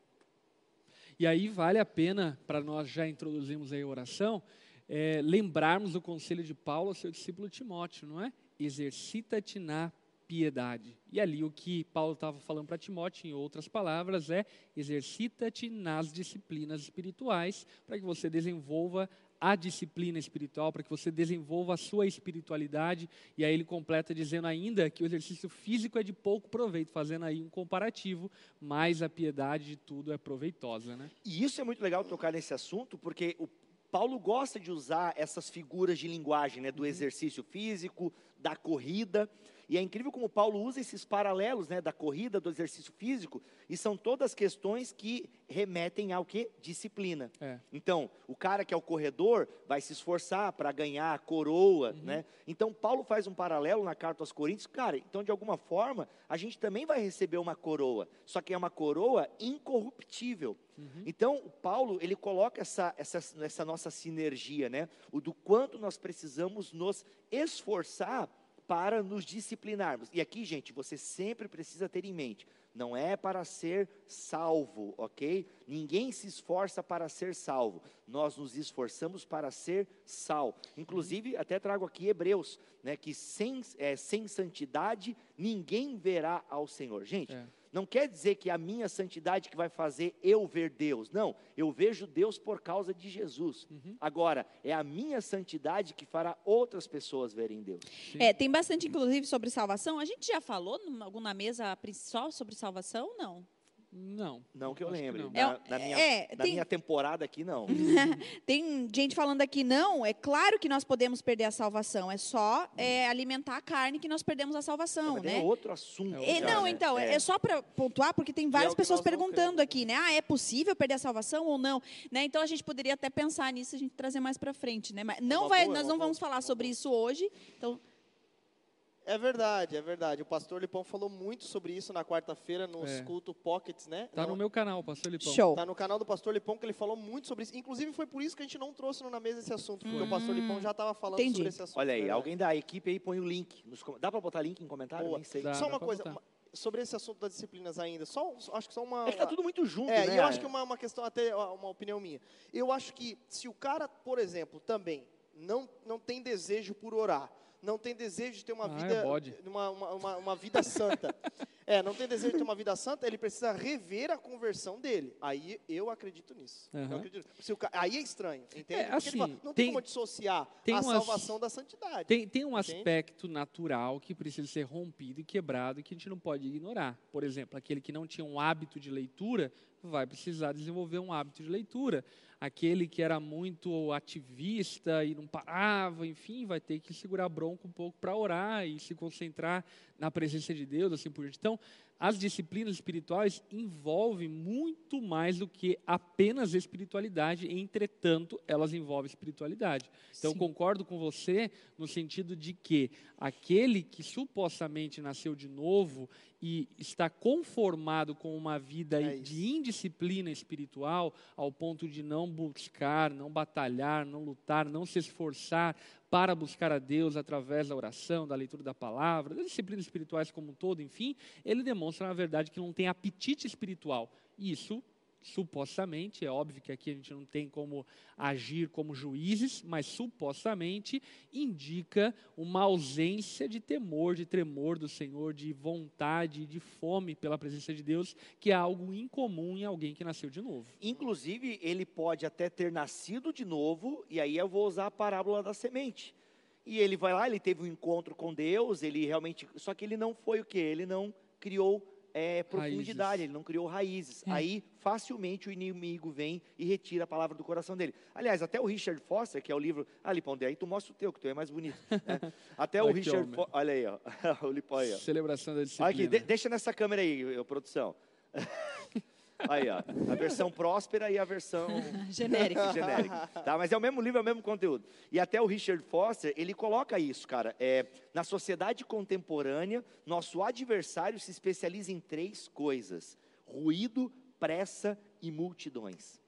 E aí vale a pena, para nós já introduzirmos aí a oração, é, lembrarmos o conselho de Paulo ao seu discípulo Timóteo, não é? Exercita-te na piedade. E ali o que Paulo estava falando para Timóteo, em outras palavras, é exercita-te nas disciplinas espirituais, para que você desenvolva a disciplina espiritual, para que você desenvolva a sua espiritualidade. E aí ele completa dizendo ainda que o exercício físico é de pouco proveito, fazendo aí um comparativo, mas a piedade de tudo é proveitosa, né? E isso é muito legal tocar nesse assunto, porque o Paulo gosta de usar essas figuras de linguagem, né, do exercício físico, da corrida. E é incrível como Paulo usa esses paralelos, né, da corrida, do exercício físico, e são todas questões que remetem ao que? Disciplina. É. Então, o cara que é o corredor vai se esforçar para ganhar a coroa, né? Então, Paulo faz um paralelo na carta aos Coríntios, cara, então de alguma forma, a gente também vai receber uma coroa, só que é uma coroa incorruptível. Então, o Paulo, ele coloca essa, essa, essa nossa sinergia, né? O do quanto nós precisamos nos esforçar para nos disciplinarmos. E aqui, gente, você sempre precisa ter em mente, não é para ser salvo, ok? Ninguém se esforça para ser salvo. Nós nos esforçamos para ser sal. Inclusive, até trago aqui Hebreus, né? Que sem, é, sem santidade ninguém verá ao Senhor. Gente, É. não quer dizer que é a minha santidade que vai fazer eu ver Deus. Não, eu vejo Deus por causa de Jesus. Agora, é a minha santidade que fará outras pessoas verem Deus. É, tem bastante, inclusive, sobre salvação. A gente já falou numa, alguma mesa só sobre salvação? Não. Não. Não que eu lembre. não. Na, na minha, é, na tem- minha temporada aqui, não. *laughs* Tem gente falando aqui, não, é claro que nós podemos perder a salvação, é só é, alimentar a carne que nós perdemos a salvação, Mas daí né? é outro assunto. É E- já, não, né? então, é, é só para pontuar, porque tem é várias que pessoas perguntando aqui, né? Ah, é possível perder a salvação ou não? Né? Então a gente poderia até pensar nisso, a gente trazer mais para frente, né? Mas não vai, boa, é nós não boa, vamos falar sobre boa. isso hoje. Então, É verdade, é verdade. O pastor Lipão falou muito sobre isso na quarta-feira nos É. culto pockets, né? Tá Não, no meu canal, Pastor Lipão. show. Tá no canal do Pastor Lipão que ele falou muito sobre isso. Inclusive foi por isso que a gente não trouxe no na mesa esse assunto, porque o Pastor Lipão já estava falando entendi. sobre esse assunto. Olha aí, verdade. alguém da equipe aí põe o link. Nos com- Dá pra botar link em comentário? Boa. Nem sei. Dá. Só uma coisa, botar. sobre esse assunto das disciplinas ainda, só, só- acho que só uma... É que tá tudo muito junto, É, né? e eu acho que uma, uma questão, até uma opinião minha. Eu acho que se o cara, por exemplo, também não, não tem desejo por orar, não tem desejo de ter uma Ah, é vida, bode. uma, uma, uma, vida santa, *laughs* é, não tem desejo de ter uma vida santa, ele precisa rever a conversão dele. Aí eu acredito nisso. Eu Aham. acredito. Aí é estranho, entende? É, Porque ele assim, fala, não tem, tem- como dissociar tem a salvação da santidade. Tem, tem um Entende? aspecto natural que precisa ser rompido e quebrado que a gente não pode ignorar. Por exemplo, aquele que não tinha um hábito de leitura vai precisar desenvolver um hábito de leitura. Aquele que era muito ativista e não parava, enfim, vai ter que segurar a bronca um pouco para orar e se concentrar na presença de Deus, assim por diante. Então, as disciplinas espirituais envolvem muito mais do que apenas espiritualidade, entretanto, elas envolvem espiritualidade. Então, Sim. concordo com você no sentido de que aquele que supostamente nasceu de novo e está conformado com uma vida É de indisciplina espiritual, ao ponto de não buscar, não batalhar, não lutar, não se esforçar para buscar a Deus através da oração, da leitura da palavra, das disciplinas espirituais como um todo, enfim, ele demonstra, na verdade, que não tem apetite espiritual. Isso supostamente, é óbvio que aqui a gente não tem como agir como juízes, mas supostamente indica uma ausência de temor, de tremor do Senhor, de vontade, de fome pela presença de Deus, que é algo incomum em alguém que nasceu de novo. Inclusive, ele pode até ter nascido de novo, e aí eu vou usar a parábola da semente. E ele vai lá, ele teve um encontro com Deus, ele realmente. Só que ele não foi o quê? Ele não criou é, profundidade, Raízes. ele não criou raízes. É. Aí, facilmente, o inimigo vem e retira a palavra do coração dele. Aliás, até o Richard Foster, que é o livro. Ah, Lipão, daí tu mostra o teu, que o teu é mais bonito. né? *laughs* Até o Richard. Foster. Olha aí, ó. *laughs* o Lipão aí, ó. Celebração da disciplina. aqui, de- deixa nessa câmera aí, produção. *laughs* Aí, ó. A versão próspera e a versão *laughs* Genérico. genérica. Tá? Mas é o mesmo livro, é o mesmo conteúdo. E até o Richard Foster, ele coloca isso, cara. É, na sociedade contemporânea, nosso adversário se especializa em três coisas: ruído, pressa e multidões.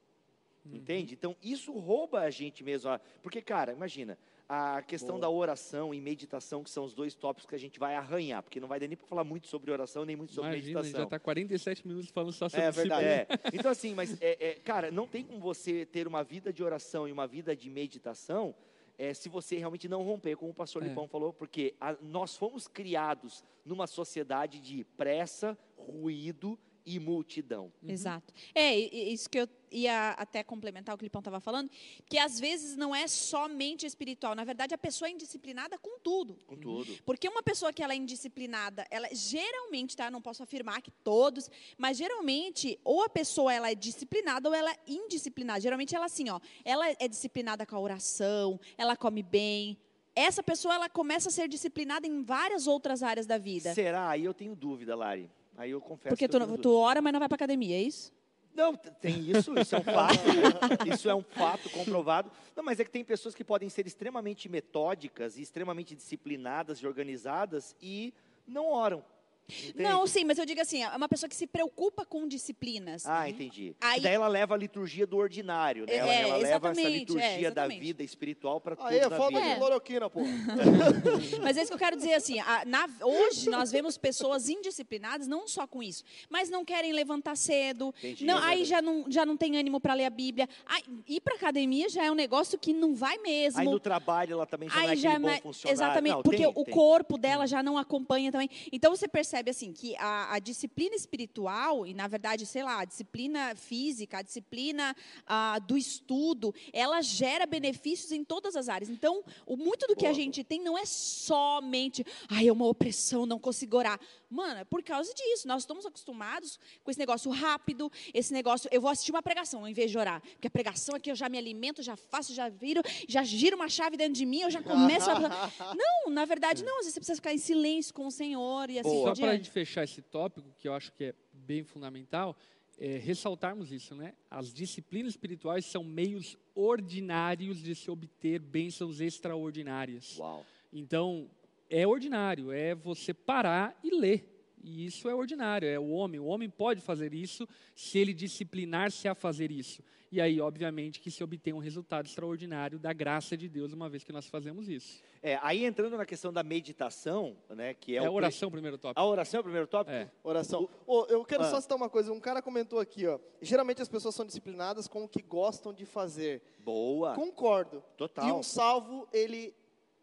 Entende? Então, isso rouba a gente mesmo. Porque, cara, imagina, a questão Boa. da oração e meditação, que são os dois tópicos que a gente vai arranhar, porque não vai dar nem para falar muito sobre oração, nem muito sobre Imagina, a gente meditação. já está 47 minutos falando só sobre É verdade. É. Então, assim, mas, é, é, cara, não tem como você ter uma vida de oração e uma vida de meditação é, se você realmente não romper, como o pastor É. Lipão falou, porque a- nós fomos criados numa sociedade de pressa, ruído e multidão. Exato. É, isso que eu ia até complementar o que o Lipão estava falando, que às vezes não é somente espiritual. Na verdade, a pessoa é indisciplinada com tudo. Com tudo. Porque uma pessoa que ela é indisciplinada, ela geralmente, tá? Não posso afirmar que todos, mas geralmente, ou a pessoa ela é disciplinada ou ela é indisciplinada. Geralmente ela assim, ó, ela é disciplinada com a oração, ela come bem. Essa pessoa ela começa a ser disciplinada em várias outras áreas da vida. Será? Aí eu tenho dúvida, Lari. Aí eu confesso Porque tu, tu ora, mas não vai para academia, é isso? Não, tem isso, isso é um fato. *laughs* *laughs* Isso é um fato comprovado. Não, mas é que tem pessoas que podem ser extremamente metódicas e extremamente disciplinadas e organizadas e não oram. Entende? Não, sim, mas eu digo assim, é uma pessoa que se preocupa com disciplinas. Ah, entendi. Aí- E daí ela leva a liturgia do ordinário, né? Ela, É, ela leva essa exatamente, liturgia é, da vida espiritual para tudo Aí, na falta de cloroquina, pô. *laughs* Mas é isso que eu quero dizer assim, a- na- hoje nós vemos pessoas indisciplinadas, não só com isso, mas não querem levantar cedo, Entendi. não, aí já não, já não tem ânimo para ler a Bíblia. Aí, ir para academia já é um negócio que não vai mesmo. Aí no trabalho ela também já não é Aí aquele já é bom funcionário. exatamente, Não, porque tem, o tem. corpo dela já não acompanha também. Então você percebe assim que a, a disciplina espiritual e na verdade, sei lá, a disciplina física, a disciplina ah, do estudo, ela gera benefícios em todas as áreas. Então, o muito do que a gente tem não é somente, ai, é uma opressão, não consigo orar. Mano, é por causa disso. Nós estamos acostumados com esse negócio rápido, esse negócio. Eu vou assistir uma pregação em vez de orar. Porque a pregação aqui eu já me alimento, já faço, já viro, já giro uma chave dentro de mim, eu já começo a. *laughs* Não, na verdade, não. Às vezes você precisa ficar em silêncio com o Senhor e assim Só por para a diante. gente fechar esse tópico, que eu acho que é bem fundamental, é ressaltarmos isso, né? As disciplinas espirituais são meios ordinários de se obter bênçãos extraordinárias. Uau. Então, é ordinário, é você parar e ler. E isso é ordinário, é o homem. O homem pode fazer isso se ele disciplinar-se a fazer isso. E aí, obviamente, que se obtém um resultado extraordinário da graça de Deus, uma vez que nós fazemos isso. É, aí entrando na questão da meditação, né, que é, É, o a oração, primeiro tópico. A oração é o primeiro tópico? É. Oração. Eu quero Ah. só citar uma coisa. Um cara comentou aqui, ó. Geralmente as pessoas são disciplinadas com o que gostam de fazer. Boa. Concordo. E Total. um salvo, ele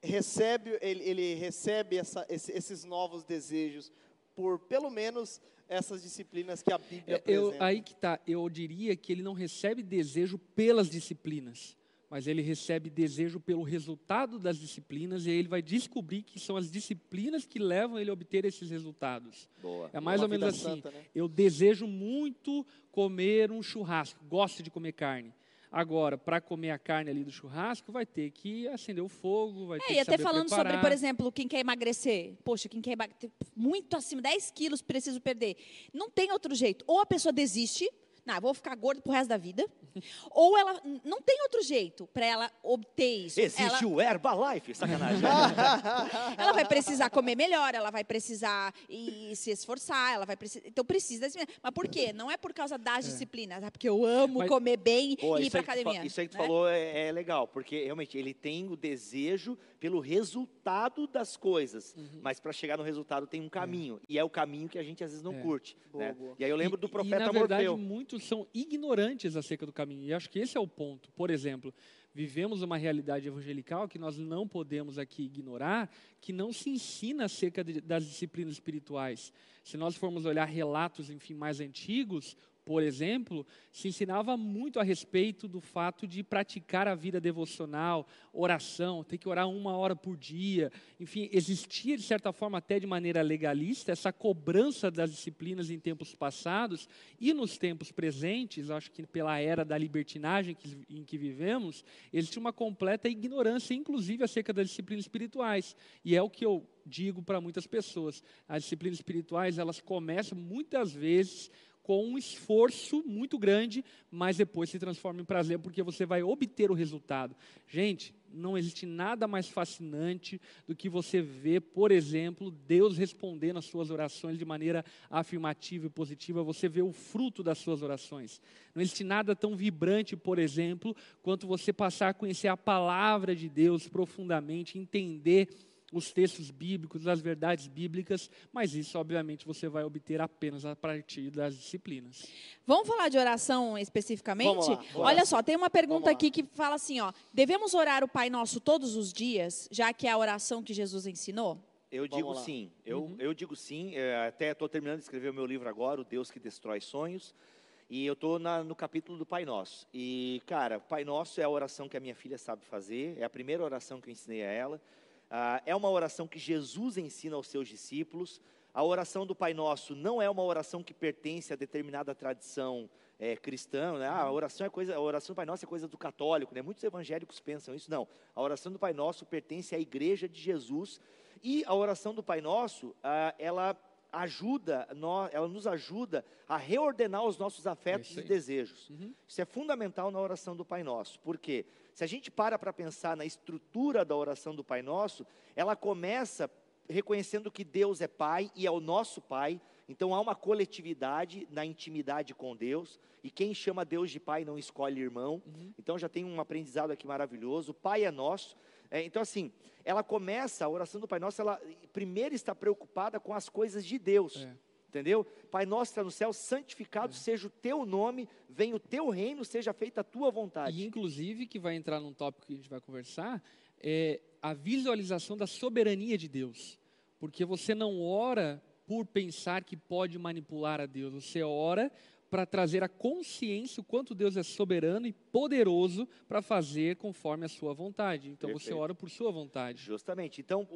recebe, ele, ele recebe essa- esse- esses novos desejos por pelo menos essas disciplinas que a Bíblia É, eu, apresenta. aí que tá, eu diria que ele não recebe desejo pelas disciplinas, mas ele recebe desejo pelo resultado das disciplinas e aí ele vai descobrir que são as disciplinas que levam ele a obter esses resultados. Boa. É mais Uma ou menos assim. santa, né? Eu desejo muito comer um churrasco, gosto de comer carne. Agora, para comer a carne ali do churrasco, vai ter que acender o fogo, vai ter É, que e até falando sobre, preparar. por exemplo, quem quer emagrecer. Poxa, quem quer emagrecer muito acima, 10 quilos preciso perder. Não tem outro jeito. Ou a pessoa desiste, não, eu vou ficar gorda pro resto da vida. ou ela não tem outro jeito para ela obter isso. Existe ela, o Herbalife, sacanagem. *laughs* ela vai precisar comer melhor, ela vai precisar ir se esforçar, ela vai precisar. Então precisa. desse- Mas por quê? Não é por causa das disciplinas, é porque eu amo Mas- comer bem Pô, e ir para fa- academia. Isso aí que tu né? falou é, é legal, porque realmente ele tem o desejo pelo resultado das coisas, Uhum. mas para chegar no resultado tem um caminho, e é o caminho que a gente às vezes não É. curte. Boa, né? boa. E aí eu lembro E- do e, profeta na verdade, Morfeu. muitos são ignorantes acerca do caminho. E acho que esse é o ponto. Por exemplo, vivemos uma realidade evangelical que nós não podemos aqui ignorar, que não se ensina acerca de- das disciplinas espirituais. Se nós formos olhar relatos, enfim, mais antigos, por exemplo, se ensinava muito a respeito do fato de praticar a vida devocional, oração, ter que orar uma hora por dia. Enfim, existia, de certa forma, até de maneira legalista, essa cobrança das disciplinas em tempos passados e nos tempos presentes, acho que pela era da libertinagem em que vivemos, existe uma completa ignorância, inclusive acerca das disciplinas espirituais. E é o que eu digo para muitas pessoas. As disciplinas espirituais, elas começam muitas vezes com um esforço muito grande, mas depois se transforma em prazer, porque você vai obter o resultado. Gente, não existe nada mais fascinante do que você ver, por exemplo, Deus respondendo às suas orações de maneira afirmativa e positiva, você vê o fruto das suas orações. Não existe nada tão vibrante, por exemplo, quanto você passar a conhecer a palavra de Deus profundamente, entender os textos bíblicos, as verdades bíblicas, mas isso, obviamente, você vai obter apenas a partir das disciplinas. Vamos falar de oração especificamente? Vamos lá. Olha só, tem uma pergunta aqui que fala assim, ó: devemos orar o Pai Nosso todos os dias, já que é a oração que Jesus ensinou? Eu Vamos digo lá. sim. Eu, Uhum. eu digo sim. é, até estou terminando de escrever o meu livro agora, O Deus que Destrói Sonhos. E eu estou no capítulo do Pai Nosso. E, cara, Pai Nosso é a oração que a minha filha sabe fazer. É a primeira oração que eu ensinei a ela. Ah, é uma oração que Jesus ensina aos seus discípulos. A oração do Pai Nosso não é uma oração que pertence a determinada tradição é, cristã, né? Ah, a oração é coisa, a oração do Pai Nosso é coisa do católico, né? Muitos evangélicos pensam isso, não. A oração do Pai Nosso pertence à Igreja de Jesus e a oração do Pai Nosso, ah, ela ajuda, ela nos ajuda a reordenar os nossos afetos isso e desejos. Uhum. Isso é fundamental na oração do Pai Nosso. Por quê? Se a gente para para pensar na estrutura da oração do Pai Nosso, ela começa reconhecendo que Deus é Pai e é o nosso Pai. Então há uma coletividade na intimidade com Deus. E quem chama Deus de Pai não escolhe irmão. Então já tem um aprendizado aqui maravilhoso. O Pai é nosso. É, então, assim, ela começa, a oração do Pai Nosso, ela primeiro está preocupada com as coisas de Deus. É. Entendeu? Pai nosso que está no céu, santificado seja o teu nome, venha o teu reino, seja feita a tua vontade. E, inclusive, que vai entrar num tópico que a gente vai conversar, é a visualização da soberania de Deus. Porque você não ora por pensar que pode manipular a Deus, você ora para trazer a consciência o quanto Deus é soberano e poderoso para fazer conforme a sua vontade. Então você Perfeito. ora por sua vontade. Justamente. Então,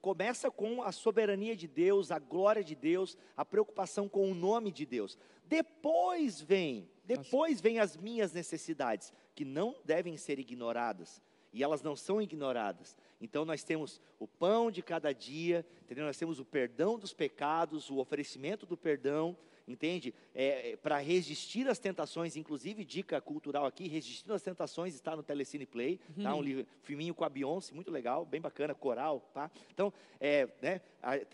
começa com a soberania de Deus, a glória de Deus, a preocupação com o nome de Deus. Depois vem, depois vem as minhas necessidades, que não devem ser ignoradas. E elas não são ignoradas. Então nós temos o pão de cada dia, entendeu? Nós temos o perdão dos pecados, o oferecimento do perdão, entende? É, Para resistir às tentações, inclusive dica cultural aqui, resistir às tentações está no Telecine Play, tá? Um livro, filminho com a Beyoncé, muito legal, bem bacana, coral, tá? Então, é, né,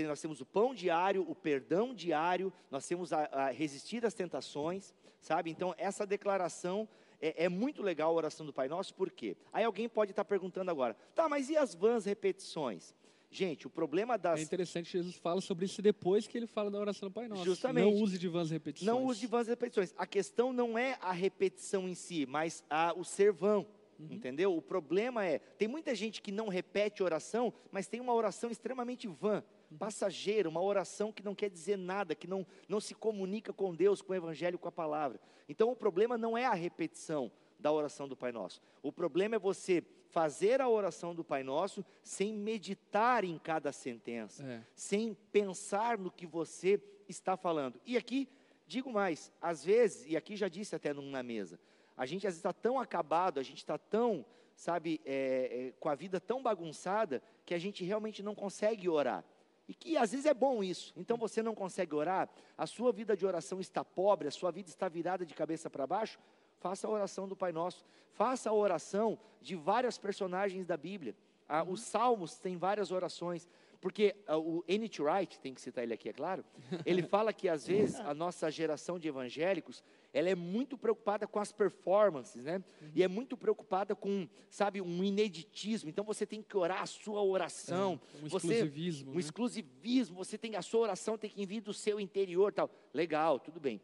nós temos o pão diário, o perdão diário, nós temos a, a resistir às tentações, sabe? Então, essa declaração é, é muito legal a oração do Pai Nosso, por quê? Aí alguém pode estar perguntando agora, tá, mas e as vãs repetições? Gente, o problema das, É interessante que Jesus fala sobre isso depois que ele fala da oração do Pai Nosso. Justamente. Não use de vãs repetições. Não use de vãs repetições. A questão não é a repetição em si, mas a, o ser vão. Entendeu? O problema é, tem muita gente que não repete oração, mas tem uma oração extremamente vã, passageira, uma oração que não quer dizer nada, que não, não se comunica com Deus, com o Evangelho, com a palavra. Então o problema não é a repetição da oração do Pai Nosso. O problema é você fazer a oração do Pai Nosso sem meditar em cada sentença É. sem pensar no que você está falando. E aqui, digo mais, às vezes, e aqui já disse até na mesa, a gente às vezes está tão acabado, a gente está tão, sabe, é, é, com a vida tão bagunçada, que a gente realmente não consegue orar. E que às vezes é bom isso. Então você não consegue orar, a sua vida de oração está pobre, a sua vida está virada de cabeça para baixo, faça a oração do Pai Nosso. Faça a oração de várias personagens da Bíblia. Ah, Os Salmos têm várias orações. Porque ah, o N.T. Wright, tem que citar ele aqui, é claro, ele fala que às vezes a nossa geração de evangélicos, ela é muito preocupada com as performances, né? E é muito preocupada com, sabe, um ineditismo. Então você tem que orar a sua oração. Um você, exclusivismo. um né? exclusivismo, você tem a sua oração tem que vir do seu interior, tal. Legal, tudo bem.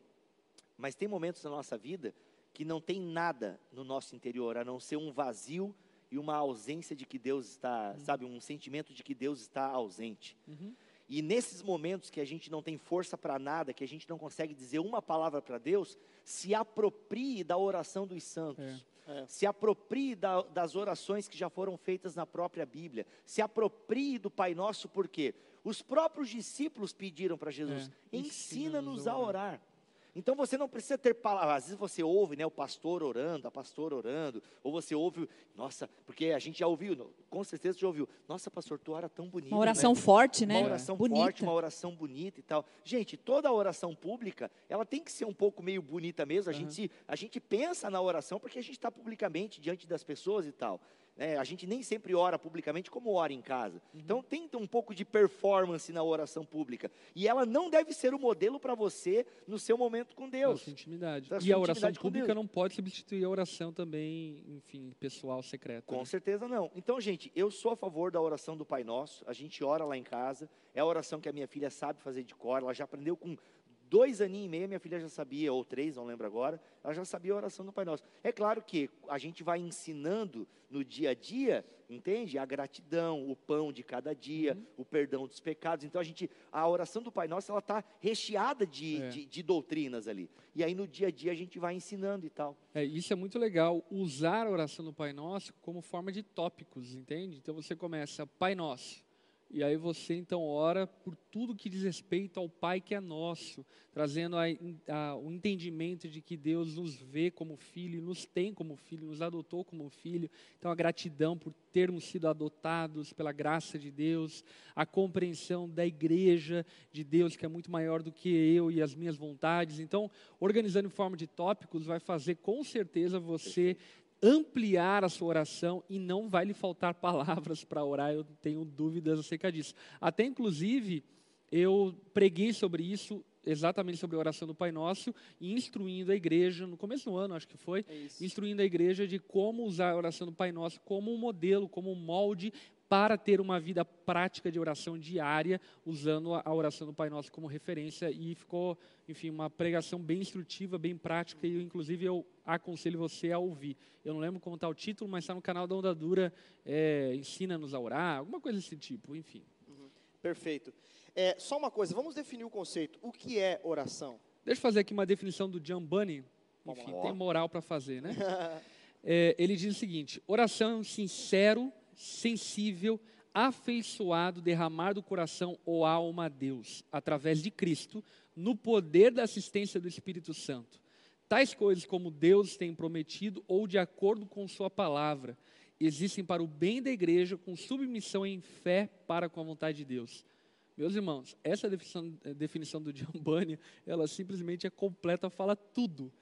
Mas tem momentos na nossa vida que não tem nada no nosso interior, a não ser um vazio e uma ausência de que Deus está, sabe, um sentimento de que Deus está ausente. Uhum. E nesses momentos que a gente não tem força para nada, que a gente não consegue dizer uma palavra para Deus, se aproprie da oração dos santos. É. Se aproprie da- das orações que já foram feitas na própria Bíblia. Se aproprie do Pai Nosso, por quê? Os próprios discípulos pediram para Jesus: É, ensina-nos a orar. Então você não precisa ter palavras. Às vezes você ouve, né, o pastor orando, a pastora orando, ou você ouve, nossa, porque a gente já ouviu, com certeza você já ouviu. Nossa, pastor, tu ora tão bonito. Uma oração né? forte, né? Uma oração Bonita. forte, uma oração bonita e tal. Gente, toda oração pública, ela tem que ser um pouco meio bonita mesmo. A, gente, se- a gente pensa na oração porque a gente está publicamente diante das pessoas e tal. Né? a gente nem sempre ora publicamente como ora em casa. Então tem um pouco de performance na oração pública. E ela não deve ser o modelo para você no seu momento com Deus. sua intimidade. Da E sua a oração pública não pode substituir a oração também, enfim, pessoal, secreta. Com né? certeza não. Então, gente, eu sou a favor da oração do Pai Nosso. A gente ora lá em casa. É a oração que a minha filha sabe fazer de cor. Ela já aprendeu com dois aninhos e meio, minha filha já sabia, ou três, não lembro agora. Ela já sabia a oração do Pai Nosso. É claro que a gente vai ensinando no dia a dia, entende? A gratidão, o pão de cada dia, Uhum. o perdão dos pecados. Então, a gente, a oração do Pai Nosso, ela está recheada de, É. de, de doutrinas ali. E aí, no dia a dia, a gente vai ensinando e tal. É, isso é muito legal, usar a oração do Pai Nosso como forma de tópicos, entende? Então você começa, Pai Nosso, e aí você então ora por tudo que diz respeito ao Pai que é nosso, trazendo a, a, o entendimento de que Deus nos vê como filho, nos tem como filho, nos adotou como filho. Então a gratidão por termos sido adotados pela graça de Deus, a compreensão da igreja de Deus que é muito maior do que eu e as minhas vontades. Então, organizando em forma de tópicos vai fazer com certeza você ampliar a sua oração e não vai lhe faltar *laughs* palavras para orar, eu tenho dúvidas acerca disso. Até inclusive, eu preguei sobre isso, exatamente sobre a oração do Pai Nosso, e instruindo a igreja, no começo do ano, acho que foi, É instruindo a igreja de como usar a oração do Pai Nosso como um modelo, como um molde para ter uma vida prática de oração diária, usando a a oração do Pai Nosso como referência e ficou, enfim, uma pregação bem instrutiva, bem prática e inclusive eu aconselho você a ouvir. Eu não lembro como está o título, mas está no canal da Onda Dura, é, ensina-nos a orar, alguma coisa desse tipo, enfim. Perfeito. É, só uma coisa, vamos definir o conceito. O que é oração? Deixa eu fazer aqui uma definição do John Bunny. Enfim, tem moral para fazer, né? *laughs* É, ele diz o seguinte: oração sincero, sensível, afeiçoado, derramar do coração ou alma a Deus, através de Cristo, no poder da assistência do Espírito Santo. Tais coisas como Deus tem prometido ou de acordo com Sua palavra, existem para o bem da igreja, com submissão em fé para com a vontade de Deus. Meus irmãos, essa definição, eh, definição do *laughs* John Bunyan, ela simplesmente é completa, fala tudo.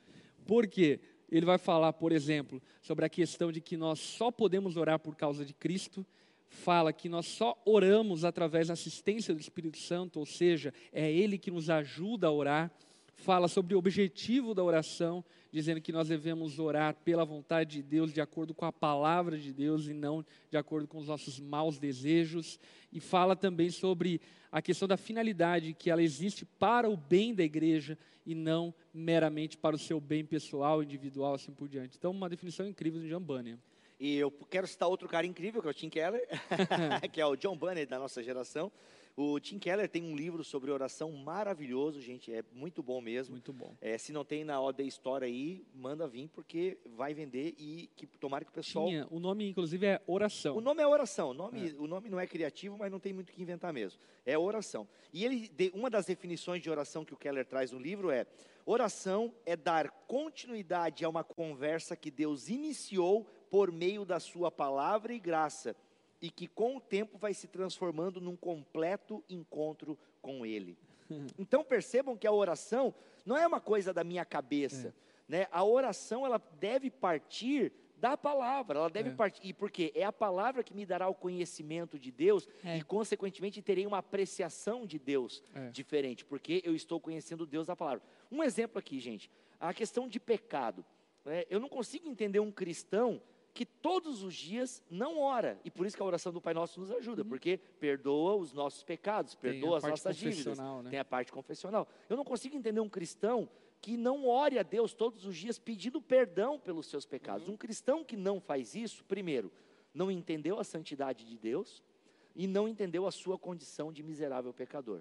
Por quê? Ele vai falar, por exemplo, sobre a questão de que nós só podemos orar por causa de Cristo, fala que nós só oramos através da assistência do Espírito Santo, ou seja, é Ele que nos ajuda a orar. Fala sobre o objetivo da oração, dizendo que nós devemos orar pela vontade de Deus, de acordo com a palavra de Deus e não de acordo com os nossos maus desejos. E fala também sobre a questão da finalidade, que ela existe para o bem da igreja e não meramente para o seu bem pessoal, individual, assim por diante. Então, uma definição incrível do John Bunyan. E eu quero citar outro cara incrível, que é o Tim Keller, *laughs* que é o John Bunny da nossa geração. O Tim Keller tem um livro sobre oração maravilhoso, gente, é muito bom mesmo. Muito bom. É, se não tem na OD Store aí, manda vir, porque vai vender e que, tomara que o pessoal... Tinha, o nome, inclusive, é oração. O nome é oração, o nome, o nome não é criativo, mas não tem muito o que inventar mesmo. É oração. E ele, uma das definições de oração que o Keller traz no livro é: oração é dar continuidade a uma conversa que Deus iniciou por meio da sua palavra e graça, e que com o tempo vai se transformando num completo encontro com Ele. *laughs* Então percebam que a oração não é uma coisa da minha cabeça, né? A oração ela deve partir da palavra, ela deve É. partir, e porque é a palavra que me dará o conhecimento de Deus É. e consequentemente terei uma apreciação de Deus É. diferente, porque eu estou conhecendo Deus da palavra. Um exemplo aqui, gente, a questão de pecado. né? Eu não consigo entender um cristão que todos os dias não ora, e por isso que a oração do Pai Nosso nos ajuda, porque perdoa os nossos pecados, Uhum. Perdoa as nossas dívidas, né? tem a parte confessional. Eu não consigo entender um cristão que não ore a Deus todos os dias pedindo perdão pelos seus pecados. Um cristão que não faz isso, primeiro, não entendeu a santidade de Deus e não entendeu a sua condição de miserável pecador.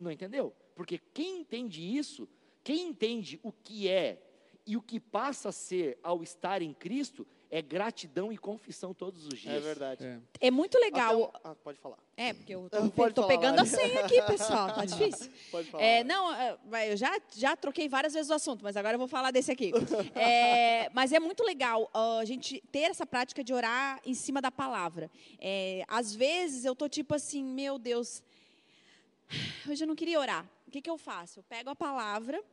Não entendeu? Porque quem entende isso, quem entende o que é e o que passa a ser ao estar em Cristo, é gratidão e confissão todos os dias. É verdade. É. É muito legal. Até um- ah, pode falar. É, porque eu Não, tô, pode tô falar, pegando a senha aqui, pessoal. Tá *laughs* difícil. Pode falar. É, não, é, eu já, já troquei várias vezes o assunto, mas agora eu vou falar desse aqui. *laughs* É, mas é muito legal a gente ter essa prática de orar em cima da palavra. É, às vezes eu tô tipo assim, meu Deus, *sighs* hoje eu não queria orar. O que, que eu faço? Eu pego a palavra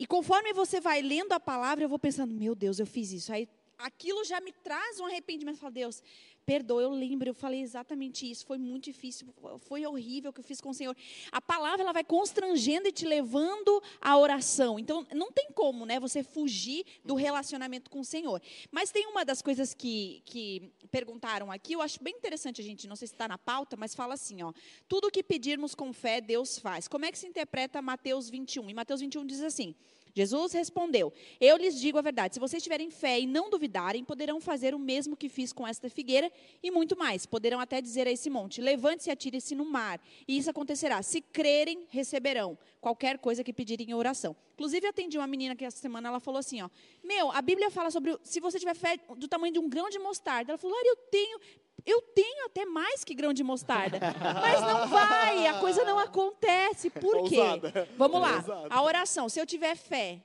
e conforme você vai lendo a palavra, eu vou pensando, meu Deus, eu fiz isso. Aí aquilo já me traz um arrependimento. Eu falo, Deus, perdoa, eu lembro, eu falei exatamente isso. Foi muito difícil, foi horrível o que eu fiz com o Senhor. A palavra ela vai constrangendo e te levando à oração. Então, não tem como, né, você fugir do relacionamento com o Senhor. Mas tem uma das coisas que, que perguntaram aqui, eu acho bem interessante a gente, não sei se está na pauta, mas fala assim, ó, tudo o que pedirmos com fé, Deus faz. Como é que se interpreta Mateus 21? E Mateus 21 diz assim, Jesus respondeu: Eu lhes digo a verdade. Se vocês tiverem fé e não duvidarem, poderão fazer o mesmo que fiz com esta figueira e muito mais. Poderão até dizer a esse monte: Levante-se e atire-se no mar. E isso acontecerá. Se crerem, receberão qualquer coisa que pedirem em oração. Inclusive, atendi uma menina que essa semana ela falou assim: ó, Meu, a Bíblia fala sobre se você tiver fé do tamanho de um grão de mostarda. Ela falou: Lari, eu tenho. Eu tenho até mais que grão de mostarda, mas não vai, a coisa não acontece. Por quê? Ousada. Vamos lá, Ousada. a oração. Se eu tiver fé,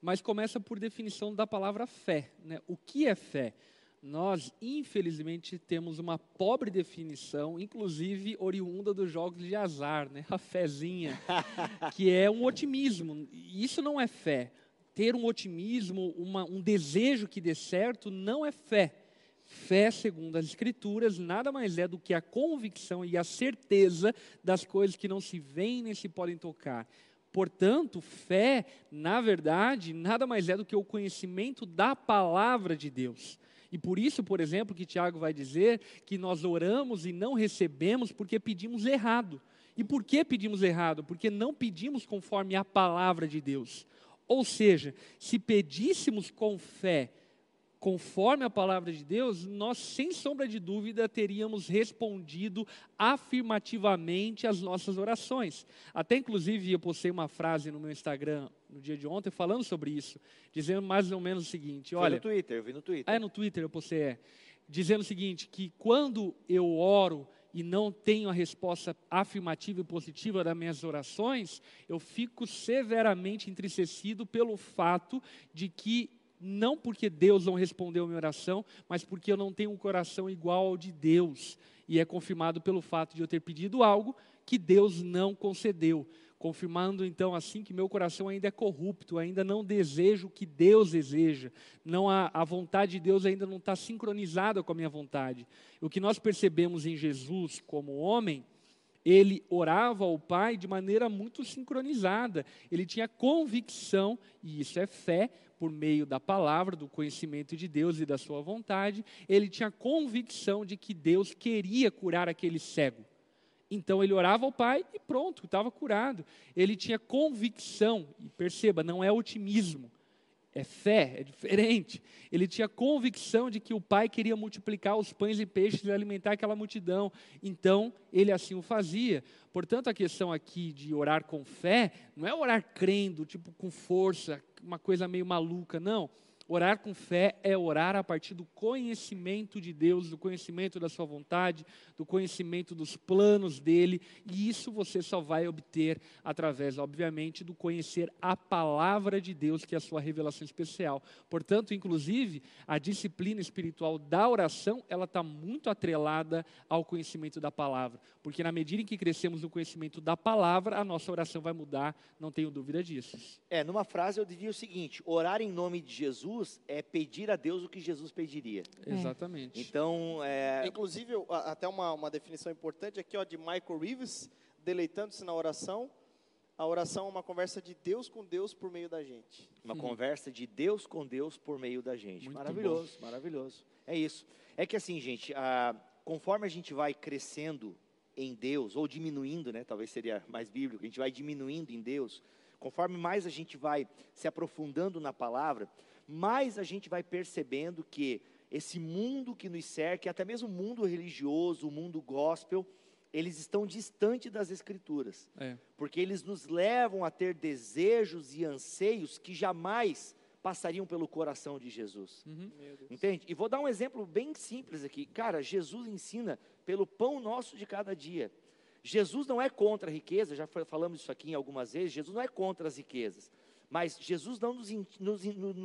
Mas começa por definição da palavra fé. Né? O que é fé? Nós, infelizmente, temos uma pobre definição, inclusive oriunda dos jogos de azar, né? a fezinha, *laughs* que é um otimismo. E Isso não é fé. Ter um otimismo, uma- um desejo que dê certo, não é fé. Fé, segundo as Escrituras, nada mais é do que a convicção e a certeza das coisas que não se veem nem se podem tocar. Portanto, fé, na verdade, nada mais é do que o conhecimento da palavra de Deus. E por isso, por exemplo, que Tiago vai dizer que nós oramos e não recebemos porque pedimos errado. E por que pedimos errado? Porque não pedimos conforme a palavra de Deus. Ou seja, se pedíssemos com fé conforme a palavra de Deus, nós, sem sombra de dúvida, teríamos respondido afirmativamente às nossas orações. Até, inclusive, eu postei uma frase no meu Instagram no dia de ontem falando sobre isso, dizendo mais ou menos o seguinte: Foi olha. no Twitter, eu vi no Twitter. Ah, é no Twitter eu postei, é. Dizendo o seguinte: que quando eu oro e não tenho a resposta afirmativa e positiva das minhas orações, eu fico severamente entristecido pelo fato de que não porque Deus não respondeu a minha oração, mas porque eu não tenho um coração igual ao de Deus. E é confirmado pelo fato de eu ter pedido algo que Deus não concedeu. Confirmando então assim que meu coração ainda é corrupto, ainda não desejo o que Deus deseja, não a, a vontade de Deus ainda não está sincronizada com a minha vontade. O que nós percebemos em Jesus como homem ele orava ao Pai de maneira muito sincronizada. Ele tinha convicção, e isso é fé, por meio da palavra, do conhecimento de Deus e da sua vontade. Ele tinha convicção de que Deus queria curar aquele cego. Então ele orava ao Pai e pronto, estava curado. Ele tinha convicção, e perceba, não é otimismo é fé, é diferente. Ele tinha convicção de que o pai queria multiplicar os pães e peixes e alimentar aquela multidão. Então, ele assim o fazia. Portanto, a questão aqui de orar com fé não é orar crendo, tipo com força, uma coisa meio maluca, não. Orar com fé é orar a partir do conhecimento de Deus, do conhecimento da sua vontade, do conhecimento dos planos dele, e isso você só vai obter através, obviamente, do conhecer a palavra de Deus, que é a sua revelação especial. Portanto, inclusive, a disciplina espiritual da oração, ela está muito atrelada ao conhecimento da palavra, porque na medida em que crescemos no conhecimento da palavra, a nossa oração vai mudar, não tenho dúvida disso. É, numa frase eu diria o seguinte: orar em nome de Jesus é pedir a Deus o que Jesus pediria. Exatamente. Então, é, Inclusive, a- até uma, uma definição importante aqui, ó, de Michael Reeves, deleitando-se na oração. A oração é uma conversa de Deus com Deus por meio da gente. Uma conversa de Deus com Deus por meio da gente. Muito maravilhoso, maravilhoso. É isso. É que assim, gente, ah, conforme a gente vai crescendo em Deus, ou diminuindo, né? Talvez seria mais bíblico, a gente vai diminuindo em Deus, conforme mais a gente vai se aprofundando na palavra, mais a gente vai percebendo que esse mundo que nos cerca, e até mesmo o mundo religioso, o mundo gospel, eles estão distantes das escrituras É. porque eles nos levam a ter desejos e anseios que jamais passariam pelo coração de Jesus. Uhum. Entende? E vou dar um exemplo bem simples aqui. Cara, Jesus ensina pelo pão nosso de cada dia. Jesus não é contra a riqueza, já fa- falamos isso aqui em algumas vezes. Jesus não é contra as riquezas. Mas Jesus não nos, nos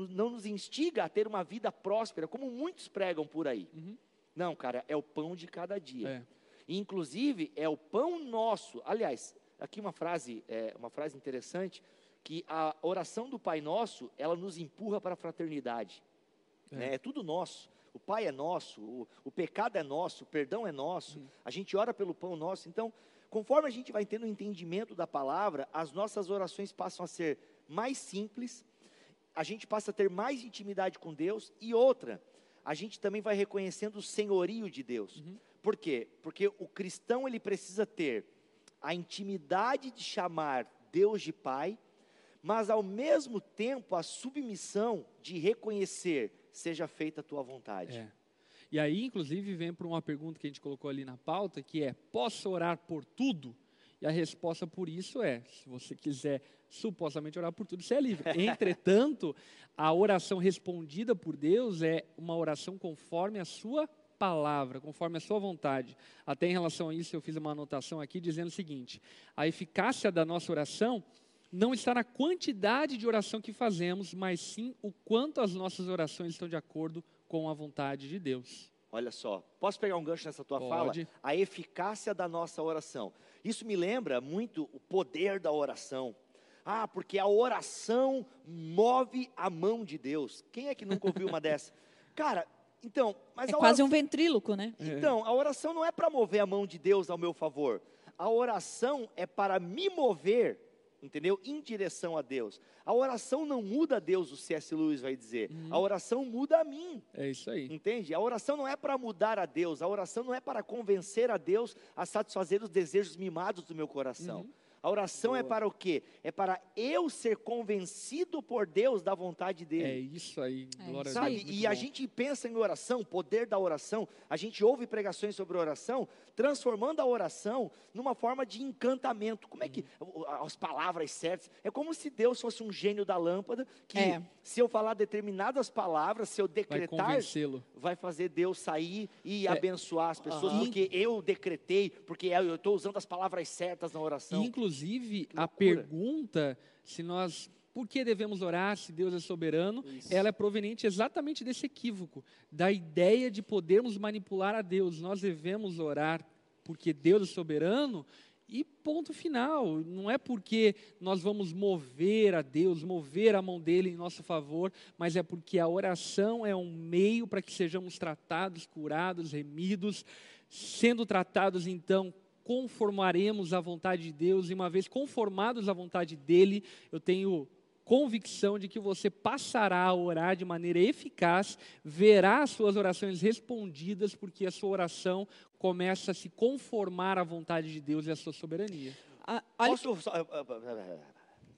não nos instiga a ter uma vida próspera, como muitos pregam por aí. Uhum. Não, cara, é o pão de cada dia. É. Inclusive, é o pão nosso. Aliás, aqui uma frase, é, uma frase interessante, que a oração do Pai Nosso, ela nos empurra para a fraternidade. É. né? É, tudo nosso. O Pai é nosso, o, o pecado é nosso, o perdão é nosso. A gente ora pelo pão nosso. Então, conforme a gente vai tendo o entendimento da palavra, as nossas orações passam a ser mais simples, a gente passa a ter mais intimidade com Deus e outra, a gente também vai reconhecendo o senhorio de Deus. Por quê? Porque o cristão ele precisa ter a intimidade de chamar Deus de Pai, mas ao mesmo tempo a submissão de reconhecer seja feita a tua vontade. É. E aí, inclusive, vem para uma pergunta que a gente colocou ali na pauta, que é: posso orar por tudo? E a resposta por isso é: se você quiser supostamente orar por tudo, você é livre. Entretanto, a oração respondida por Deus é uma oração conforme a sua palavra, conforme a sua vontade. Até em relação a isso, eu fiz uma anotação aqui dizendo o seguinte: a eficácia da nossa oração não está na quantidade de oração que fazemos, mas sim o quanto as nossas orações estão de acordo com a vontade de Deus. Olha só, posso pegar um gancho nessa tua Pode. fala? A eficácia da nossa oração. Isso me lembra muito o poder da oração. Ah, porque a oração move a mão de Deus. Quem é que nunca ouviu uma *laughs* dessa? Cara, então, mas É a quase oração, um ventríloco, né? Então, a oração não é para mover a mão de Deus ao meu favor. A oração é para me mover, entendeu? Em direção a Deus. A oração não muda a Deus, o C.S. Lewis vai dizer. A oração muda a mim. É isso aí. Entende? A oração não é para mudar a Deus, a oração não é para convencer a Deus a satisfazer os desejos mimados do meu coração. A oração é Boa. para o quê? É para eu ser convencido por Deus da vontade dele. É isso aí, É glória isso a Sabe? Deus. muito E a bom. gente pensa em oração, poder da oração, a gente ouve pregações sobre oração, transformando a oração numa forma de encantamento. Como é que Uhum. as palavras certas? É como se Deus fosse um gênio da lâmpada que É. se eu falar determinadas palavras, se eu Vai decretar, convencê-lo. vai fazer Deus sair e É. abençoar as pessoas, Aham. porque eu decretei, porque eu estou usando as palavras certas na oração. Inclusive, Que a pergunta se nós por que devemos orar se Deus é soberano, Isso. ela é proveniente exatamente desse equívoco, da ideia de podermos manipular a Deus. Nós devemos orar porque Deus é soberano e ponto final. Não é porque nós vamos mover a Deus, mover a mão dele em nosso favor, mas é porque a oração é um meio para que sejamos tratados, curados, remidos, sendo tratados então conformaremos à vontade de Deus, e uma vez conformados à vontade dele, eu tenho convicção de que você passará a orar de maneira eficaz, verá as suas orações respondidas, porque a sua oração começa a se conformar à vontade de Deus e à sua soberania. Ah, olha, Posso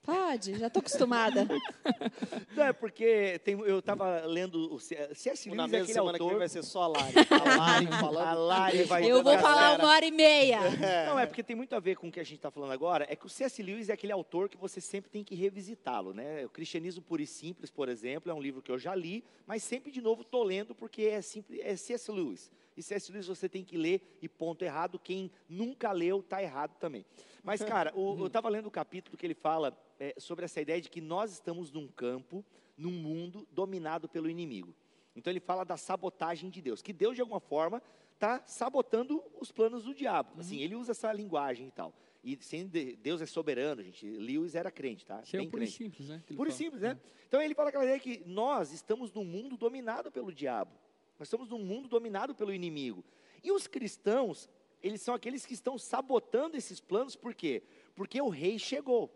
pode, já estou acostumada. *laughs* Não, é porque tem- eu estava lendo o C- C.S. Na Lewis, é mesma aquele semana que vem autor. vai ser só a Lari. *laughs* A Lari *laughs* falando. A Lari vai Eu vou falar uma hora e meia. Não, é porque tem muito a ver com o que a gente está falando agora. É que o C.S. Lewis é aquele autor que você sempre tem que revisitá-lo, né? O Cristianismo Puro e Simples, por exemplo, é um livro que eu já li, mas sempre de novo estou lendo porque é, simples, é C.S. Lewis. E C.S. Lewis você tem que ler e ponto errado. Quem nunca leu está errado também. Mas, cara, o- eu estava lendo o capítulo que ele fala é, sobre essa ideia de que nós estamos num campo, num mundo dominado pelo inimigo. Então ele fala da sabotagem de Deus, que Deus de alguma forma está sabotando os planos do diabo. Assim, ele usa essa linguagem e tal. E sem de- Deus é soberano, gente. Lewis era crente, tá? Isso é puro e crente. simples, né? Puro e fala. simples, né? Então ele fala aquela ideia que nós estamos num mundo dominado pelo diabo. Nós estamos num mundo dominado pelo inimigo. E os cristãos, eles são aqueles que estão sabotando esses planos, por quê? Porque o rei chegou.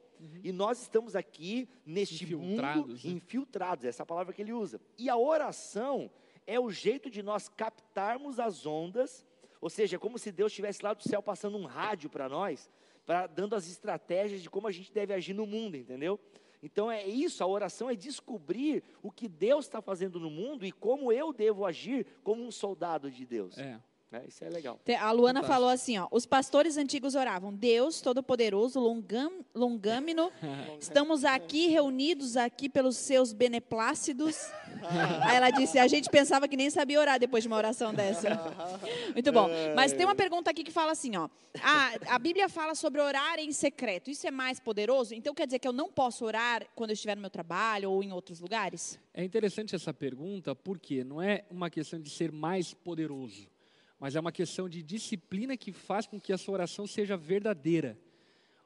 E nós estamos aqui neste mundo Infiltrados, né? infiltrados, essa é a palavra que ele usa. E a oração é o jeito de nós captarmos as ondas, ou seja, é como se Deus estivesse lá do céu passando um rádio para nós, pra, dando as estratégias de como a gente deve agir no mundo, entendeu? Então é isso, a oração é descobrir o que Deus está fazendo no mundo e como eu devo agir como um soldado de Deus. É. né? Isso é legal. A Luana Fantástico. falou assim, ó, os pastores antigos oravam, Deus Todo-Poderoso, longam, longâmino, *laughs* estamos aqui reunidos aqui pelos seus beneplácidos. *laughs* Aí ela disse, a gente pensava que nem sabia orar depois de uma oração dessa. *laughs* Muito bom. Mas tem uma pergunta aqui que fala assim, ó, a, a Bíblia fala sobre orar em secreto, isso é mais poderoso? Então quer dizer que eu não posso orar quando eu estiver no meu trabalho ou em outros lugares? É interessante essa pergunta, porque não é uma questão de ser mais poderoso, mas é uma questão de disciplina que faz com que a sua oração seja verdadeira.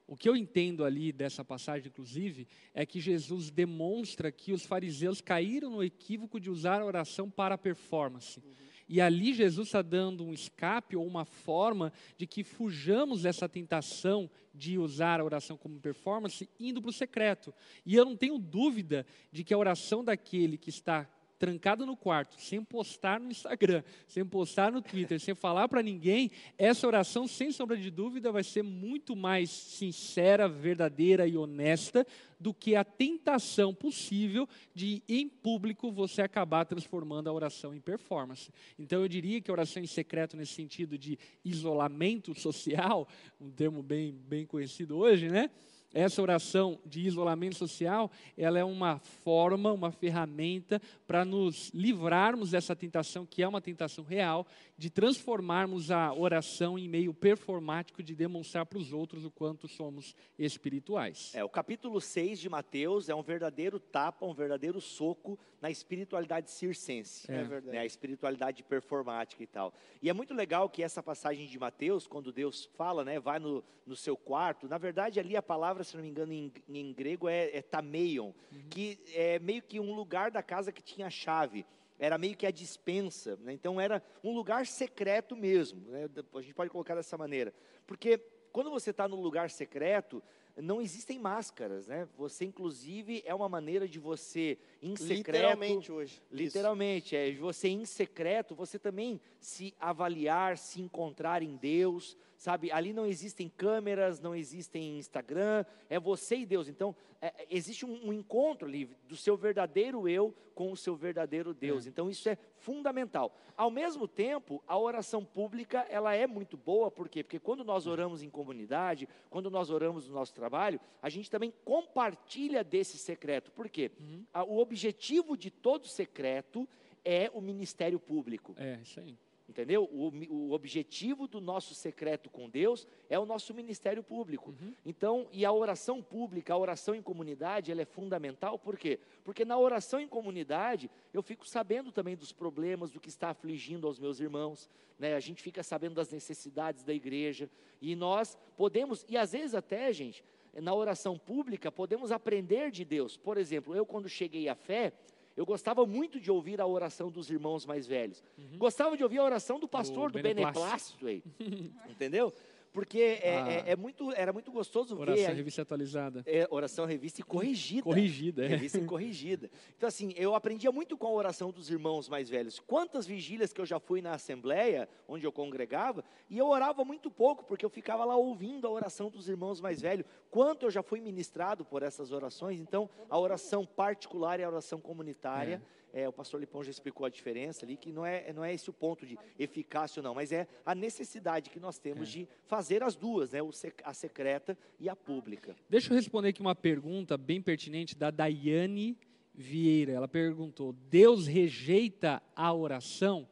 O que eu entendo ali dessa passagem, inclusive, é que Jesus demonstra que os fariseus caíram no equívoco de usar a oração para a performance. E ali Jesus está dando um escape ou uma forma de que fujamos dessa tentação de usar a oração como performance indo para o secreto. E eu não tenho dúvida de que a oração daquele que está trancado no quarto, sem postar no Instagram, sem postar no Twitter, sem falar para ninguém, essa oração, sem sombra de dúvida, vai ser muito mais sincera, verdadeira e honesta do que a tentação possível de, em público, você acabar transformando a oração em performance. Então, eu diria que a oração em secreto, nesse sentido de isolamento social, um termo bem, bem conhecido hoje, né? Essa oração de isolamento social, ela é uma forma, uma ferramenta para nos livrarmos dessa tentação, que é uma tentação real, de transformarmos a oração em meio performático de demonstrar para os outros o quanto somos espirituais. É, o capítulo 6 de Mateus é um verdadeiro tapa, um verdadeiro soco na espiritualidade circense. É É. né, a espiritualidade performática e tal. E é muito legal que essa passagem de Mateus, quando Deus fala, né, vai no, no seu quarto, na verdade ali a palavra, se não me engano, em, em grego é, é tameion, que é meio que um lugar da casa que tinha chave. Era meio que a dispensa, né? então era um lugar secreto mesmo. né, A gente pode colocar dessa maneira. Porque quando você está no lugar secreto, não existem máscaras, né? Você, inclusive, é uma maneira de você, em secreto... Literalmente hoje. Isso. Literalmente, é de você, em secreto, você também se avaliar, se encontrar em Deus, sabe? Ali não existem câmeras, não existem Instagram, é você e Deus. Então, é, é, existe um, um, encontro ali do seu verdadeiro eu com o seu verdadeiro Deus. É. Então, isso é fundamental. Ao mesmo tempo, a oração pública, ela é muito boa, por quê? Porque quando nós oramos em comunidade, quando nós oramos no nosso trabalho, a gente também compartilha desse secreto. Por quê? Uhum. O objetivo de todo secreto é o ministério público. É, isso aí. Entendeu? O, o, objetivo do nosso secreto com Deus é o nosso ministério público. Uhum. Então, e a oração pública, a oração em comunidade, ela é fundamental, por quê? Porque na oração em comunidade, eu fico sabendo também dos problemas, do que está afligindo aos meus irmãos, né? A gente fica sabendo das necessidades da igreja, e nós podemos, e às vezes até, gente, na oração pública, podemos aprender de Deus. Por exemplo, eu quando cheguei à fé, eu gostava muito de ouvir a oração dos irmãos mais velhos. Uhum. Gostava de ouvir a oração do pastor, o do Beneplácito. *laughs* Entendeu? Porque é, ah. é, é, muito, era muito gostoso oração, ver. Oração, revista atualizada. É, oração, revista e corrigida. Corrigida, é. Revista e corrigida. Então, assim, eu aprendia muito com a oração dos irmãos mais velhos. Quantas vigílias que eu já fui na Assembleia, onde eu congregava, e eu orava muito pouco, porque eu ficava lá ouvindo a oração dos irmãos mais velhos. Quanto eu já fui ministrado por essas orações. Então, a oração particular e a oração comunitária. É é, o pastor Lipão já explicou a diferença ali, que não é, não é esse o ponto de eficácia ou não, mas é a necessidade que nós temos é. de fazer as duas, né, a secreta e a pública. Deixa eu responder aqui uma pergunta bem pertinente da Daiane Vieira. Ela perguntou: Deus rejeita a oração?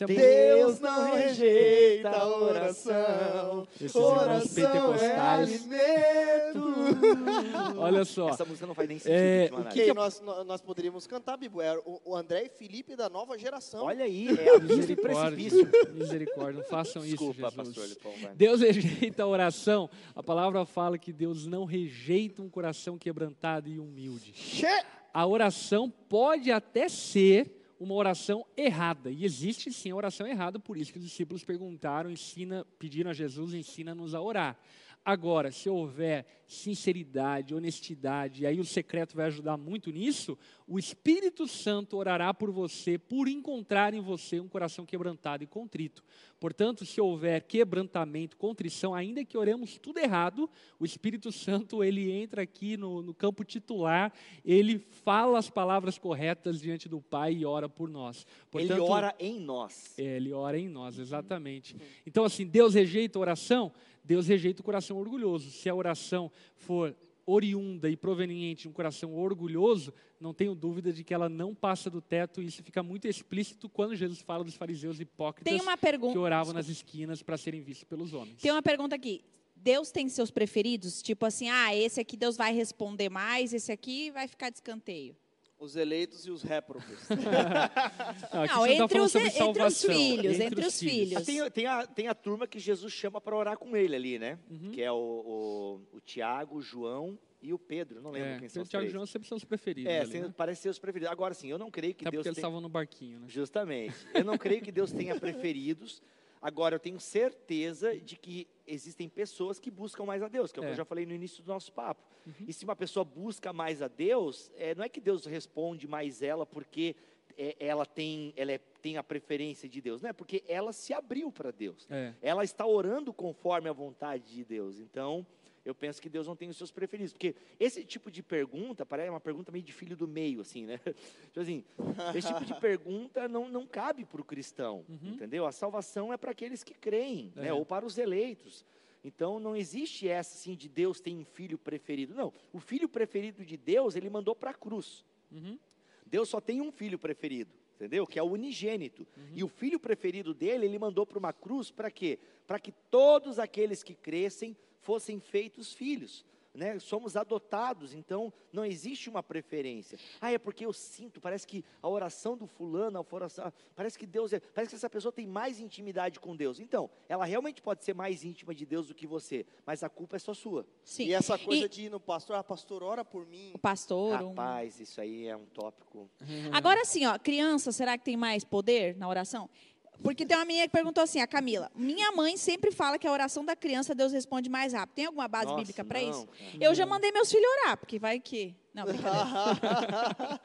É Deus não rejeita a oração. Esses oração é alimento. *laughs* Olha só. Essa música não faz nem sentido. É, o que, que nós, nós poderíamos cantar, Bibo? É o André e Felipe da nova geração. Olha aí, é a misericórdia. *laughs* Misericórdia, não façam Desculpa, isso, Jesus. Pastor Lipão, Deus rejeita a oração. A palavra fala que Deus não rejeita um coração quebrantado e humilde. Che a oração pode até ser uma oração errada. E existe sim a oração errada, por isso que os discípulos perguntaram, ensina, pediram a Jesus, ensina-nos a orar. Agora, se houver sinceridade, honestidade, e aí o secreto vai ajudar muito nisso, o Espírito Santo orará por você, por encontrar em você um coração quebrantado e contrito. Portanto, se houver quebrantamento, contrição, ainda que oremos tudo errado, o Espírito Santo ele entra aqui no, no campo titular, ele fala as palavras corretas diante do Pai e ora por nós. Portanto, ele ora em nós. É, ele ora em nós, exatamente. Então, assim, Deus rejeita a oração? Deus rejeita o coração orgulhoso. Se a oração for oriunda e proveniente de um coração orgulhoso, não tenho dúvida de que ela não passa do teto, e isso fica muito explícito quando Jesus fala dos fariseus hipócritas que oravam nas esquinas para serem vistos pelos homens. Tem uma pergunta aqui. Deus tem seus preferidos? Tipo assim, ah, esse aqui Deus vai responder mais, esse aqui vai ficar de escanteio os eleitos e os réprobos. *laughs* não, não entre, os, entre, os, filhos, entre, entre os filhos. filhos. Tem, tem, a, tem a turma que Jesus chama para orar com ele ali, né? Uhum. Que é o, o, o Tiago, o João e o Pedro. Não lembro é, quem são os Tiago e João sempre são os preferidos. É, ali, né? parece ser os preferidos. Agora sim, eu não creio que Até Deus. Porque eles tenha... estavam no barquinho, né? Justamente. Eu não creio que Deus tenha preferidos. Agora, eu tenho certeza de que existem pessoas que buscam mais a Deus, que é o que eu é. já falei no início do nosso papo. Uhum. E se uma pessoa busca mais a Deus, é, não é que Deus responde mais ela porque é, ela, tem, ela é, tem a preferência de Deus, não é porque ela se abriu para Deus. É. Ela está orando conforme a vontade de Deus. Então, eu penso que Deus não tem os seus preferidos. Porque esse tipo de pergunta, parece uma pergunta meio de filho do meio, assim, né? *laughs* Tipo assim, esse tipo de *laughs* pergunta não, não cabe para o cristão, uhum. entendeu? A salvação é para aqueles que creem, né? é. né? ou para os eleitos. Então não existe essa assim de Deus tem um filho preferido. Não, o filho preferido de Deus ele mandou para a cruz. Uhum. Deus só tem um filho preferido, entendeu? Que é o unigênito. Uhum. E o filho preferido dele ele mandou para uma cruz para quê? Para que todos aqueles que crescem fossem feitos filhos. Né? Somos adotados, então não existe uma preferência. Ah, é porque eu sinto, parece que a oração do fulano, a oração, parece que Deus é, parece que essa pessoa tem mais intimidade com Deus. Então, ela realmente pode ser mais íntima de Deus do que você, mas a culpa é só sua. Sim. E essa coisa e... de ir no pastor, ah, pastor, ora por mim. O pastor. Rapaz, um... isso aí é um tópico. Agora sim, ó, criança, será que tem mais poder na oração? Porque tem uma menina que perguntou assim, a Camila. Minha mãe sempre fala que a oração da criança Deus responde mais rápido. Tem alguma base Nossa, bíblica para isso? cara. Eu já mandei meus filhos orar, porque vai que. Não, brincadeira.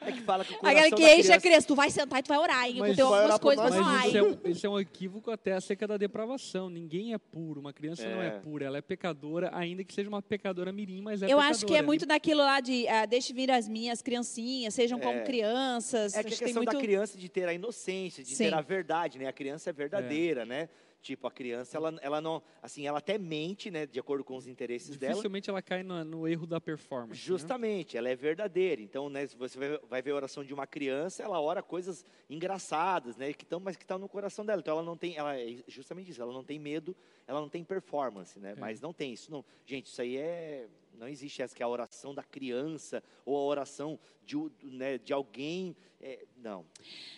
*laughs* É que fala que o Aquela que enche a criança... tu vai sentar e tu vai orar, hein? Mas Tem vai algumas coisas pra Mas falar, isso é, um, isso é um equívoco até acerca da depravação. Ninguém é puro. Uma criança não é É. pura. Ela é pecadora, ainda que seja uma pecadora mirim, mas é Eu pecadora. acho que é muito daquilo lá de ah, deixe vir as minhas criancinhas, sejam como É. crianças. É que a questão muito... da criança de ter a inocência, de Sim. ter a verdade, né? A criança é verdadeira, né? Tipo, a criança, ela, ela não, assim, ela até mente, né? De acordo com os interesses dela. Dificilmente ela cai no, no erro da performance. né? Justamente, ela é verdadeira. Então, né, se você vai- vai ver a oração de uma criança, ela ora coisas engraçadas, né, que estão, mas que estão no coração dela. Então, ela não tem, ela é justamente isso. Ela não tem medo, ela não tem performance, né? É. Mas não tem isso, não. Gente, isso aí é, não existe essa que é a oração da criança ou a oração de, né, de alguém. é, não,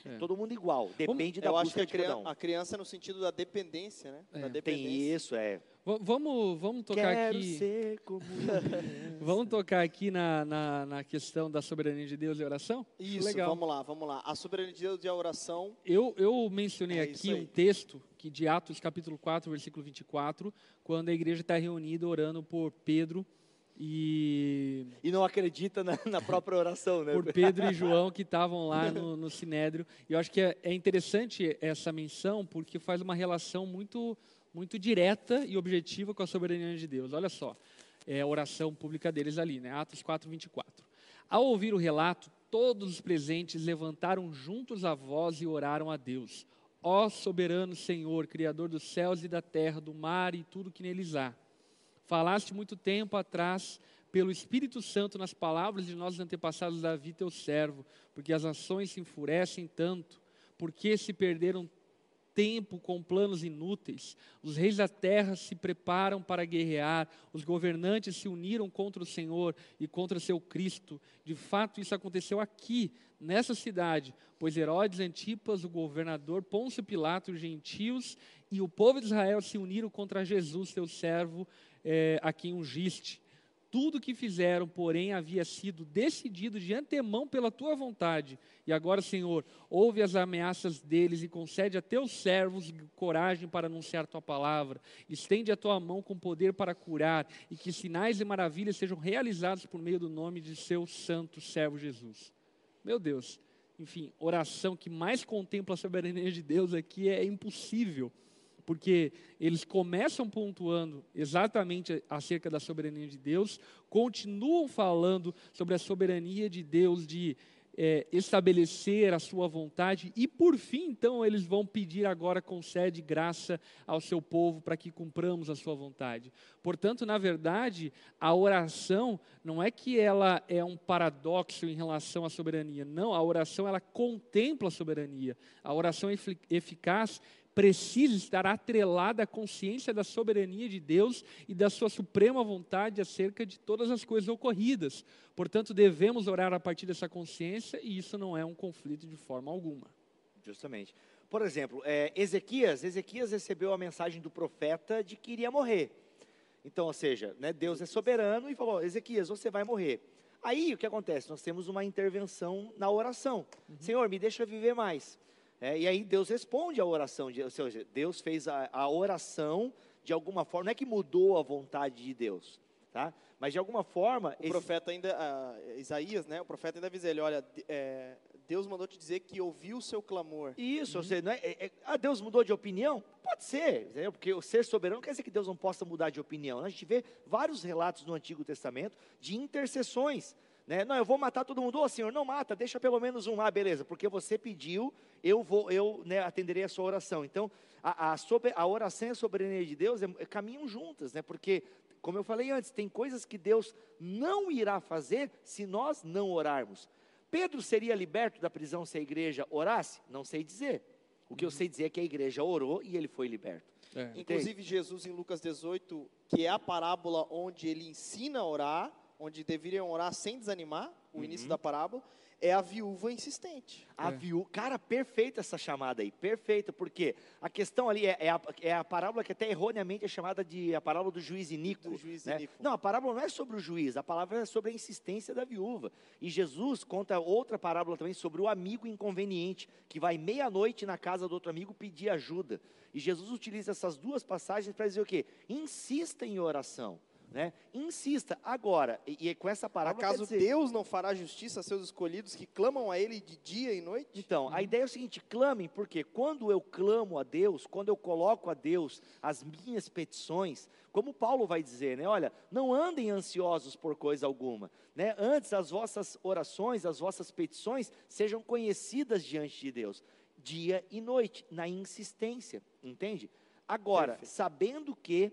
É. todo mundo igual. Depende da Eu acho que busca a um. a criança é no sentido da dependência, né? É. Da Tem dependência. Tem isso, é. V- vamos, vamos tocar Quero aqui. ser como *laughs* Vamos tocar aqui na, na, na questão da soberania de Deus e oração? Isso, Legal. vamos lá, vamos lá. A soberania de Deus e a oração. Eu, eu mencionei É aqui um texto que de Atos capítulo 4, versículo 24, quando a igreja está reunida orando por Pedro e E não acredita na, na própria oração, né? por Pedro e João que estavam lá no, no Sinédrio. E eu acho que é, é interessante essa menção porque faz uma relação muito, muito direta e objetiva com a soberania de Deus. Olha só, é a oração pública deles ali, né? Atos 4, 24. Ao ouvir o relato, todos os presentes levantaram juntos a voz e oraram a Deus. Ó soberano Senhor, Criador dos céus e da terra, do mar e tudo que neles há. Falaste muito tempo atrás pelo Espírito Santo nas palavras de nossos antepassados Davi, teu servo, porque as nações se enfurecem tanto, porque se perderam tempo com planos inúteis. Os reis da terra se preparam para guerrear, os governantes se uniram contra o Senhor e contra seu Cristo. De fato, isso aconteceu aqui, nessa cidade, pois Herodes Antipas, o governador, Pôncio Pilato, os gentios e o povo de Israel se uniram contra Jesus, teu servo, eh, a quem ungiste. Tudo que fizeram, porém, havia sido decidido de antemão pela tua vontade. E agora, Senhor, ouve as ameaças deles e concede a teus servos coragem para anunciar tua palavra. Estende a tua mão com poder para curar e que sinais e maravilhas sejam realizados por meio do nome de seu santo servo Jesus. Meu Deus, enfim, oração que mais contempla a soberania de Deus aqui é impossível porque eles começam pontuando exatamente acerca da soberania de Deus, continuam falando sobre a soberania de Deus de é, estabelecer a sua vontade, e por fim, então, eles vão pedir agora, concede graça ao seu povo para que cumpramos a sua vontade. Portanto, na verdade, a oração não é que ela é um paradoxo em relação à soberania, não, a oração ela contempla a soberania. A oração efi- eficaz precisa estar atrelada à consciência da soberania de Deus e da sua suprema vontade acerca de todas as coisas ocorridas. Portanto, devemos orar a partir dessa consciência e isso não é um conflito de forma alguma. Justamente. Por exemplo, é, Ezequias, Ezequias recebeu a mensagem do profeta de que iria morrer. Então, ou seja, né, Deus é soberano e falou: Ezequias, você vai morrer. Aí o que acontece? Nós temos uma intervenção na oração. Senhor, me deixa viver mais. É, e aí Deus responde à oração, de, ou seja, Deus fez a, a oração de alguma forma, não é que mudou a vontade de Deus, tá? Mas de alguma forma, O esse- profeta ainda, ah, Isaías, né? O profeta ainda avisa ele, olha, é, Deus mandou te dizer que ouviu o seu clamor. Isso, ou seja, não é, é- é- ah, Deus mudou de opinião? Pode ser, entendeu? porque o ser soberano não quer dizer que Deus não possa mudar de opinião. A gente vê vários relatos no Antigo Testamento de intercessões. Né? Não, eu vou matar todo mundo. Ô Senhor, não mata, deixa pelo menos um. Ah, beleza, porque você pediu, eu vou, eu né, atenderei a sua oração. Então, a, a, sober- a oração e a soberania de Deus é- é- caminham juntas, né? Porque, como eu falei antes, tem coisas que Deus não irá fazer se nós não orarmos. Pedro seria liberto da prisão se a igreja orasse? Não sei dizer. O que eu sei dizer é que a igreja orou e ele foi liberto. É. Inclusive, Jesus, em Lucas 18, que é a parábola onde ele ensina a orar, onde deveriam orar sem desanimar, o início da parábola, é a viúva insistente. A É. viúva, cara, perfeita essa chamada aí, perfeita, porque a questão ali é, é a, é a parábola que até erroneamente é chamada de a parábola do juiz iníquo. Do juiz né? Não, a parábola não é sobre o juiz, a palavra é sobre a insistência da viúva. E Jesus conta outra parábola também sobre o amigo inconveniente, que vai meia-noite na casa do outro amigo pedir ajuda. E Jesus utiliza essas duas passagens para dizer o quê? Insista em oração. Né? Insista. Agora, e, e com essa parábola. Acaso dizer- Deus não fará justiça a seus escolhidos que clamam a Ele de dia e noite? Então, a ideia é o seguinte: clamem, porque quando eu clamo a Deus, quando eu coloco a Deus as minhas petições, como Paulo vai dizer, né? Olha, não andem ansiosos por coisa alguma, né? Antes as vossas orações, as vossas petições sejam conhecidas diante de Deus, dia e noite, na insistência, entende? Agora, Perfeito. sabendo que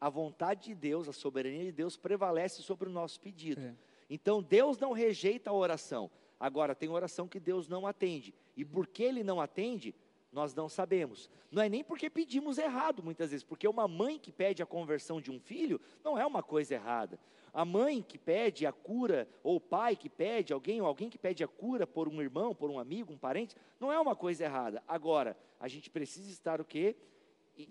a vontade de Deus, a soberania de Deus prevalece sobre o nosso pedido. É. Então Deus não rejeita a oração. Agora, tem oração que Deus não atende. E por que ele não atende, nós não sabemos. Não é nem porque pedimos errado, muitas vezes, porque uma mãe que pede a conversão de um filho não é uma coisa errada. A mãe que pede a cura, ou o pai que pede, alguém, ou alguém que pede a cura por um irmão, por um amigo, um parente, não é uma coisa errada. Agora, a gente precisa estar o quê?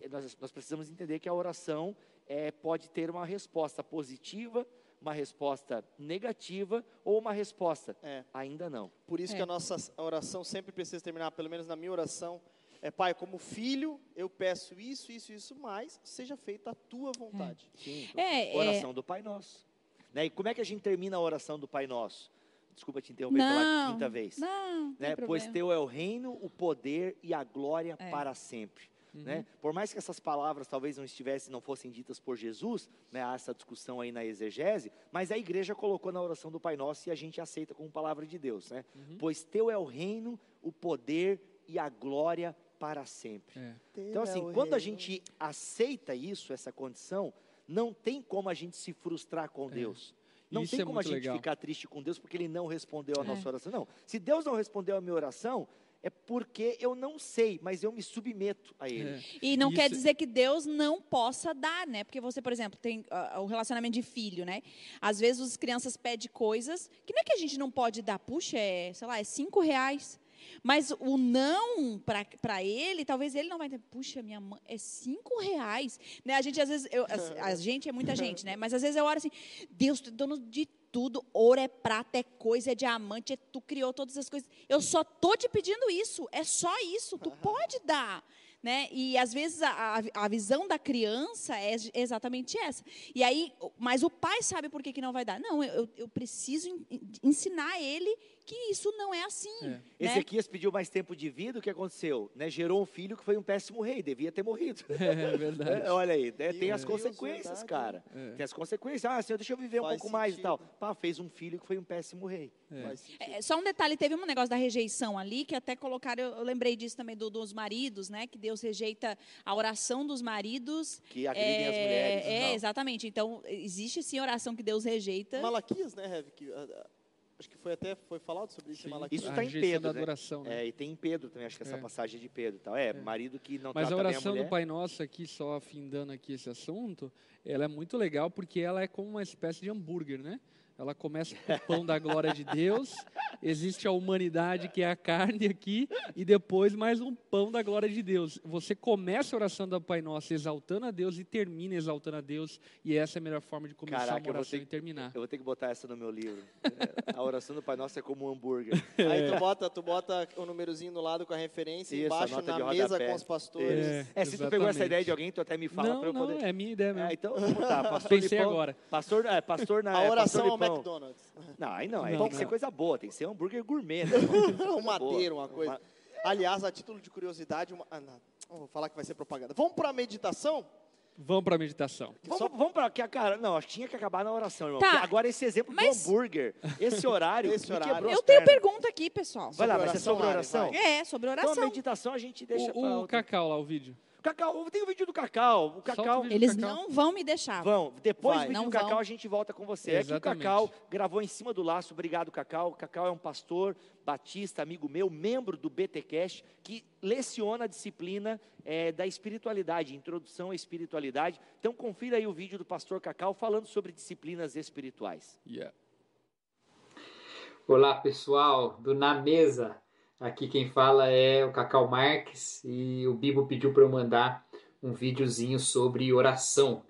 Nós, nós precisamos entender que a oração é, pode ter uma resposta positiva, uma resposta negativa ou uma resposta É. ainda não. Por isso É. que a nossa oração sempre precisa terminar, pelo menos na minha oração, é Pai, como filho, eu peço isso, isso, isso, mas seja feita a tua vontade. Sim, É, oração do Pai Nosso. Né? E como é que a gente termina a oração do Pai Nosso? Desculpa te interromper pela Não, quinta vez. Não, né? Pois teu é o reino, o poder e a glória É. para sempre. Uhum. Né? Por mais que essas palavras talvez não estivessem, não fossem ditas por Jesus, né? há essa discussão aí na exegese, mas a igreja colocou na oração do Pai Nosso e a gente aceita como palavra de Deus. Né? Uhum. Pois teu é o reino, o poder e a glória para sempre. É. Então, assim, quando a gente aceita isso, essa condição, não tem como a gente se frustrar com Deus. Não Isso tem é como a gente legal. ficar triste com Deus porque Ele não respondeu a É. nossa oração. Não. Se Deus não respondeu a minha oração, é porque eu não sei, mas eu me submeto a Ele. É. E não quer Isso- dizer que Deus não possa dar, né? Porque você, por exemplo, tem ah, o relacionamento de filho, né? Às vezes as crianças pedem coisas que não é que a gente não pode dar, puxa, é, sei lá, é cinco reais. Mas o não para ele, talvez ele não vai ter, puxa, minha mãe, é cinco reais. Né? A gente, às vezes, eu, a, a gente é muita *laughs* gente, né? Mas às vezes eu oro assim, Deus, tu é dono de tudo, ouro é prata, é coisa, é diamante, é, tu criou todas as coisas. Eu só tô te pedindo isso, é só isso, tu pode dar. Né? E às vezes a, a, visão da criança é ex- exatamente essa. E aí, mas o pai sabe por que, que não vai dar. Não, eu, eu preciso en- en- ensinar ele que isso não é assim. É. né? Ezequias pediu mais tempo de vida, o que aconteceu? Né? Gerou um filho que foi um péssimo rei, devia ter morrido. *laughs* É verdade. É, olha aí, né? tem as consequências, cara. É. Tem as consequências. Ah, senhor, deixa eu viver um Faz pouco mais e tal. sentido. Pá, fez um filho que foi um péssimo rei. É. Sentido. É, só um detalhe, teve um negócio da rejeição ali, que até colocaram, eu, lembrei disso também do- dos maridos, né? Que Deus rejeita a oração dos maridos. Que agridem as mulheres. É, exatamente. Então, existe sim oração que Deus rejeita. Malaquias, né, Rev? Que, ah, ah, acho que foi até foi falado sobre isso em. Malaquias. Isso A tá em Pedro, da né? adoração, né? É, e tem em Pedro também, acho que essa É. passagem de Pedro. Tal. É, marido que não Mas a a oração mulher. do Pai Nosso aqui, só afindando aqui esse assunto, ela é muito legal porque ela é como uma espécie de hambúrguer, né? Ela começa com o pão da glória de Deus, existe a humanidade que é a carne aqui, e depois mais um pão da glória de Deus. Você começa a oração do Pai Nosso exaltando a Deus e termina exaltando a Deus, e essa é a melhor forma de começar Caraca, uma eu vou oração ter e terminar. Eu vou ter que botar essa no meu livro. É, a oração do Pai Nosso é como um hambúrguer. *laughs* Aí tu bota, tu bota o númerozinho no lado com a referência, Isso, embaixo na mesa com os pastores. É, se tu pegou essa exatamente. ideia de alguém, tu até me fala Não, para eu não, poder. é minha ideia mesmo. É, então, vamos botar. Pastor Pensei pão, agora. Pastor, é, pastor na A é, oração pastor. McDonald's. *laughs* Não, aí não, aí Não, tem que não. ser coisa boa, tem que ser um hambúrguer gourmet. Né? *laughs* um madeiro, uma coisa. Aliás, a título de curiosidade, uma, ah, não, vou falar que vai ser propaganda. Vamos para a meditação? Vamos para a meditação. Vamos, Só- vamos para que cara, não, acho que tinha que acabar na oração, irmão. Tá, agora esse exemplo mas- do hambúrguer, esse horário, Esse me horário. Eu tenho pergunta aqui, pessoal. Vai lá, ser oração, sobre oração. vai. É, sobre Então a oração. meditação a gente deixa O, para o Cacau lá, o vídeo. Cacau, tem o vídeo do Cacau. O Cacau o. Eles Cacau. não vão me deixar. Vão, depois Vai. do vídeo Não do Cacau vão. a gente volta com você. É que o Exatamente. Cacau gravou em cima do laço. Obrigado, Cacau. Cacau é um pastor batista, amigo meu, membro do BTcast, que leciona a disciplina eh, da espiritualidade, introdução à espiritualidade. Então confira aí o vídeo do pastor Cacau falando sobre disciplinas espirituais. Yeah. Olá pessoal do Na Mesa. Aqui quem fala é o Cacau Marques e o Bibo pediu para eu mandar um videozinho sobre oração.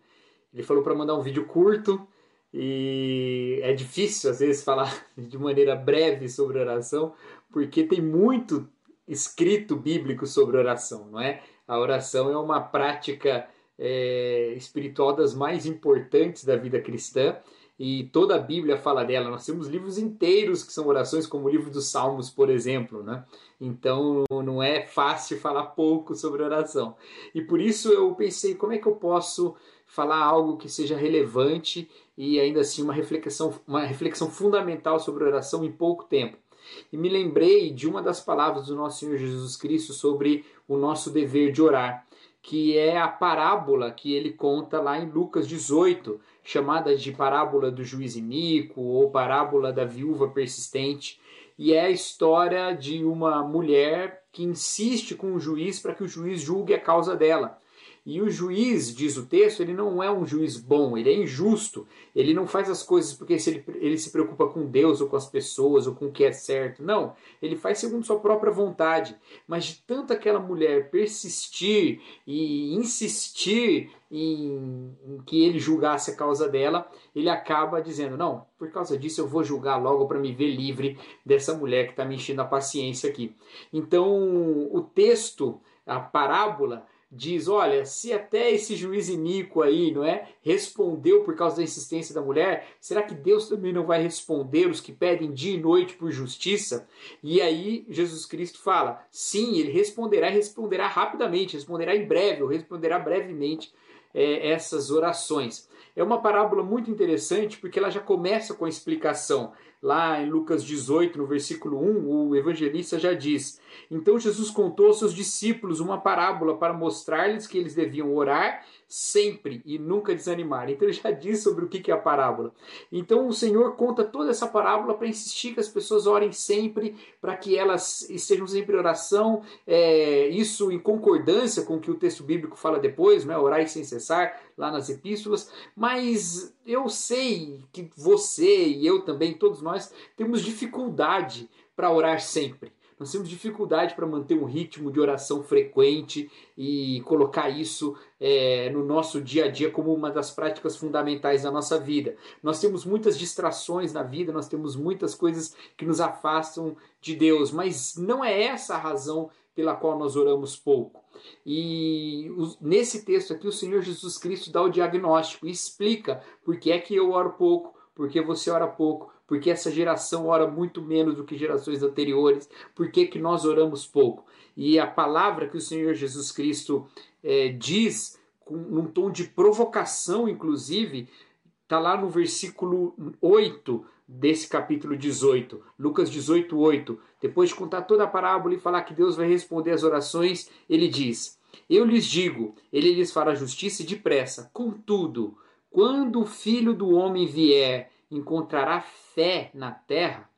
Ele falou para mandar um vídeo curto e é difícil às vezes falar *laughs* de maneira breve sobre oração, porque tem muito escrito bíblico sobre oração, não é? A oração é uma prática é, espiritual das mais importantes da vida cristã e toda a Bíblia fala dela. Nós temos livros inteiros que são orações, como o livro dos Salmos, por exemplo, né? Então não é fácil falar pouco sobre oração. E por isso eu pensei, como é que eu posso falar algo que seja relevante e ainda assim uma reflexão, uma reflexão fundamental sobre oração em pouco tempo. E me lembrei de uma das palavras do nosso Senhor Jesus Cristo sobre o nosso dever de orar, que é a parábola que ele conta lá em Lucas 18, chamada de parábola do juiz iníquo ou parábola da viúva persistente. E é a história de uma mulher que insiste com o juiz para que o juiz julgue a causa dela. E o juiz, diz o texto, ele não é um juiz bom, ele é injusto. Ele não faz as coisas porque ele, ele se preocupa com Deus ou com as pessoas ou com o que é certo. Não, ele faz segundo sua própria vontade. Mas de tanto aquela mulher persistir e insistir em, em que ele julgasse a causa dela, ele acaba dizendo: Não, por causa disso eu vou julgar logo para me ver livre dessa mulher que está me enchendo a paciência aqui. Então, o texto, a parábola, diz: olha, se até esse juiz iníquo aí, não é, respondeu por causa da insistência da mulher, será que Deus também não vai responder os que pedem dia e noite por justiça? E aí Jesus Cristo fala: sim, ele responderá, responderá rapidamente, responderá em breve, ou responderá brevemente é, essas orações. É uma parábola muito interessante porque ela já começa com a explicação. Lá em Lucas 18, no versículo 1, o evangelista já diz: Então Jesus contou aos seus discípulos uma parábola para mostrar-lhes que eles deviam orar sempre e nunca desanimar. Então ele já diz sobre o que é a parábola. Então o Senhor conta toda essa parábola para insistir que as pessoas orem sempre, para que elas estejam sempre em oração, é, isso em concordância com o que o texto bíblico fala depois, né? orar sem cessar, lá nas epístolas. Mas eu sei que você e eu também, todos nós, temos dificuldade para orar sempre. Nós temos dificuldade para manter um ritmo de oração frequente e colocar isso é, no nosso dia a dia como uma das práticas fundamentais da nossa vida. Nós temos muitas distrações na vida, nós temos muitas coisas que nos afastam de Deus, mas não é essa a razão pela qual nós oramos pouco. E nesse texto aqui, o Senhor Jesus Cristo dá o diagnóstico e explica por que é que eu oro pouco, por que você ora pouco, por que essa geração ora muito menos do que gerações anteriores, por que, que nós oramos pouco. E a palavra que o Senhor Jesus Cristo é, diz, com, num tom de provocação, inclusive, está lá no versículo 8 desse capítulo 18, Lucas 18, 8. Depois de contar toda a parábola e falar que Deus vai responder as orações, ele diz: Eu lhes digo, ele lhes fará justiça depressa. Contudo, quando o filho do homem vier, encontrará fé na terra?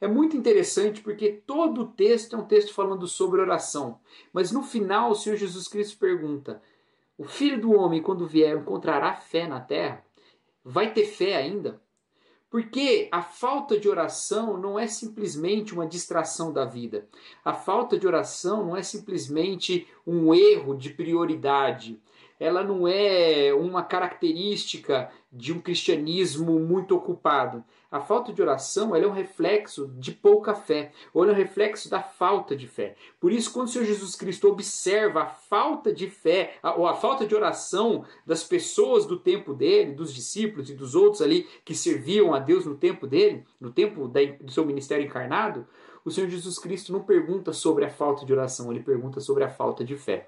É muito interessante porque todo o texto é um texto falando sobre oração. Mas no final, o Senhor Jesus Cristo pergunta: O filho do homem, quando vier, encontrará fé na terra? Vai ter fé ainda? Porque a falta de oração não é simplesmente uma distração da vida. A falta de oração não é simplesmente um erro de prioridade ela não é uma característica de um cristianismo muito ocupado. A falta de oração é um reflexo de pouca fé, ou é um reflexo da falta de fé. Por isso, quando o Senhor Jesus Cristo observa a falta de fé, ou a falta de oração das pessoas do tempo dele, dos discípulos e dos outros ali que serviam a Deus no tempo dele, no tempo do seu ministério encarnado, o Senhor Jesus Cristo não pergunta sobre a falta de oração, ele pergunta sobre a falta de fé.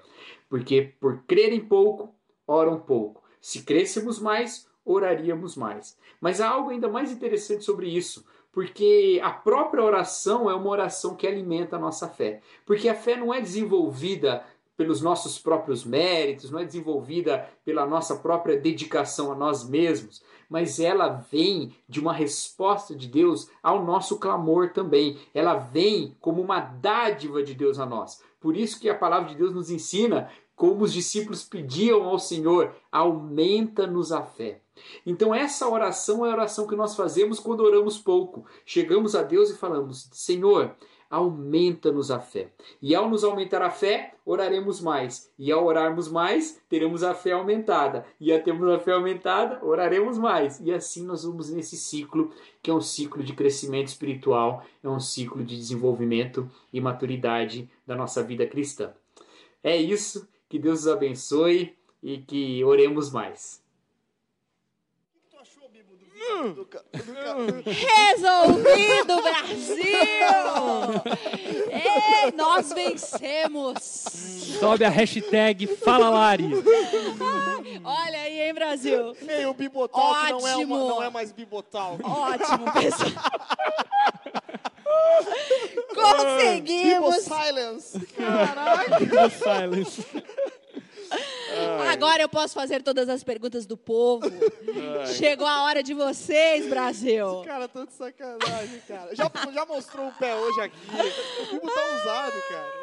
Porque por crerem pouco, oram pouco. Se crescemos mais, oraríamos mais. Mas há algo ainda mais interessante sobre isso, porque a própria oração é uma oração que alimenta a nossa fé. Porque a fé não é desenvolvida pelos nossos próprios méritos, não é desenvolvida pela nossa própria dedicação a nós mesmos, mas ela vem de uma resposta de Deus ao nosso clamor também. Ela vem como uma dádiva de Deus a nós. Por isso que a palavra de Deus nos ensina como os discípulos pediam ao Senhor, aumenta-nos a fé. Então, essa oração é a oração que nós fazemos quando oramos pouco. Chegamos a Deus e falamos: Senhor, aumenta-nos a fé. E ao nos aumentar a fé, oraremos mais. E ao orarmos mais, teremos a fé aumentada. E ao termos a fé aumentada, oraremos mais. E assim nós vamos nesse ciclo, que é um ciclo de crescimento espiritual, é um ciclo de desenvolvimento e maturidade da nossa vida cristã. É isso. Que Deus os abençoe e que oremos mais. Resolvido, Brasil! É, nós vencemos! Sobe a hashtag Fala Lari. Olha aí, hein, Brasil? Ei, o Bibotal que não é, uma- Ótimo. não é mais Bibotal. Ótimo, pessoal. *laughs* Bibo Conseguimos! Silence. No silence. Agora eu posso fazer todas as perguntas do povo. Chegou a hora de vocês, Brasil. Cara, tô de sacanagem, cara. Já, já mostrou o pé hoje aqui. O Bibo tá usado, cara.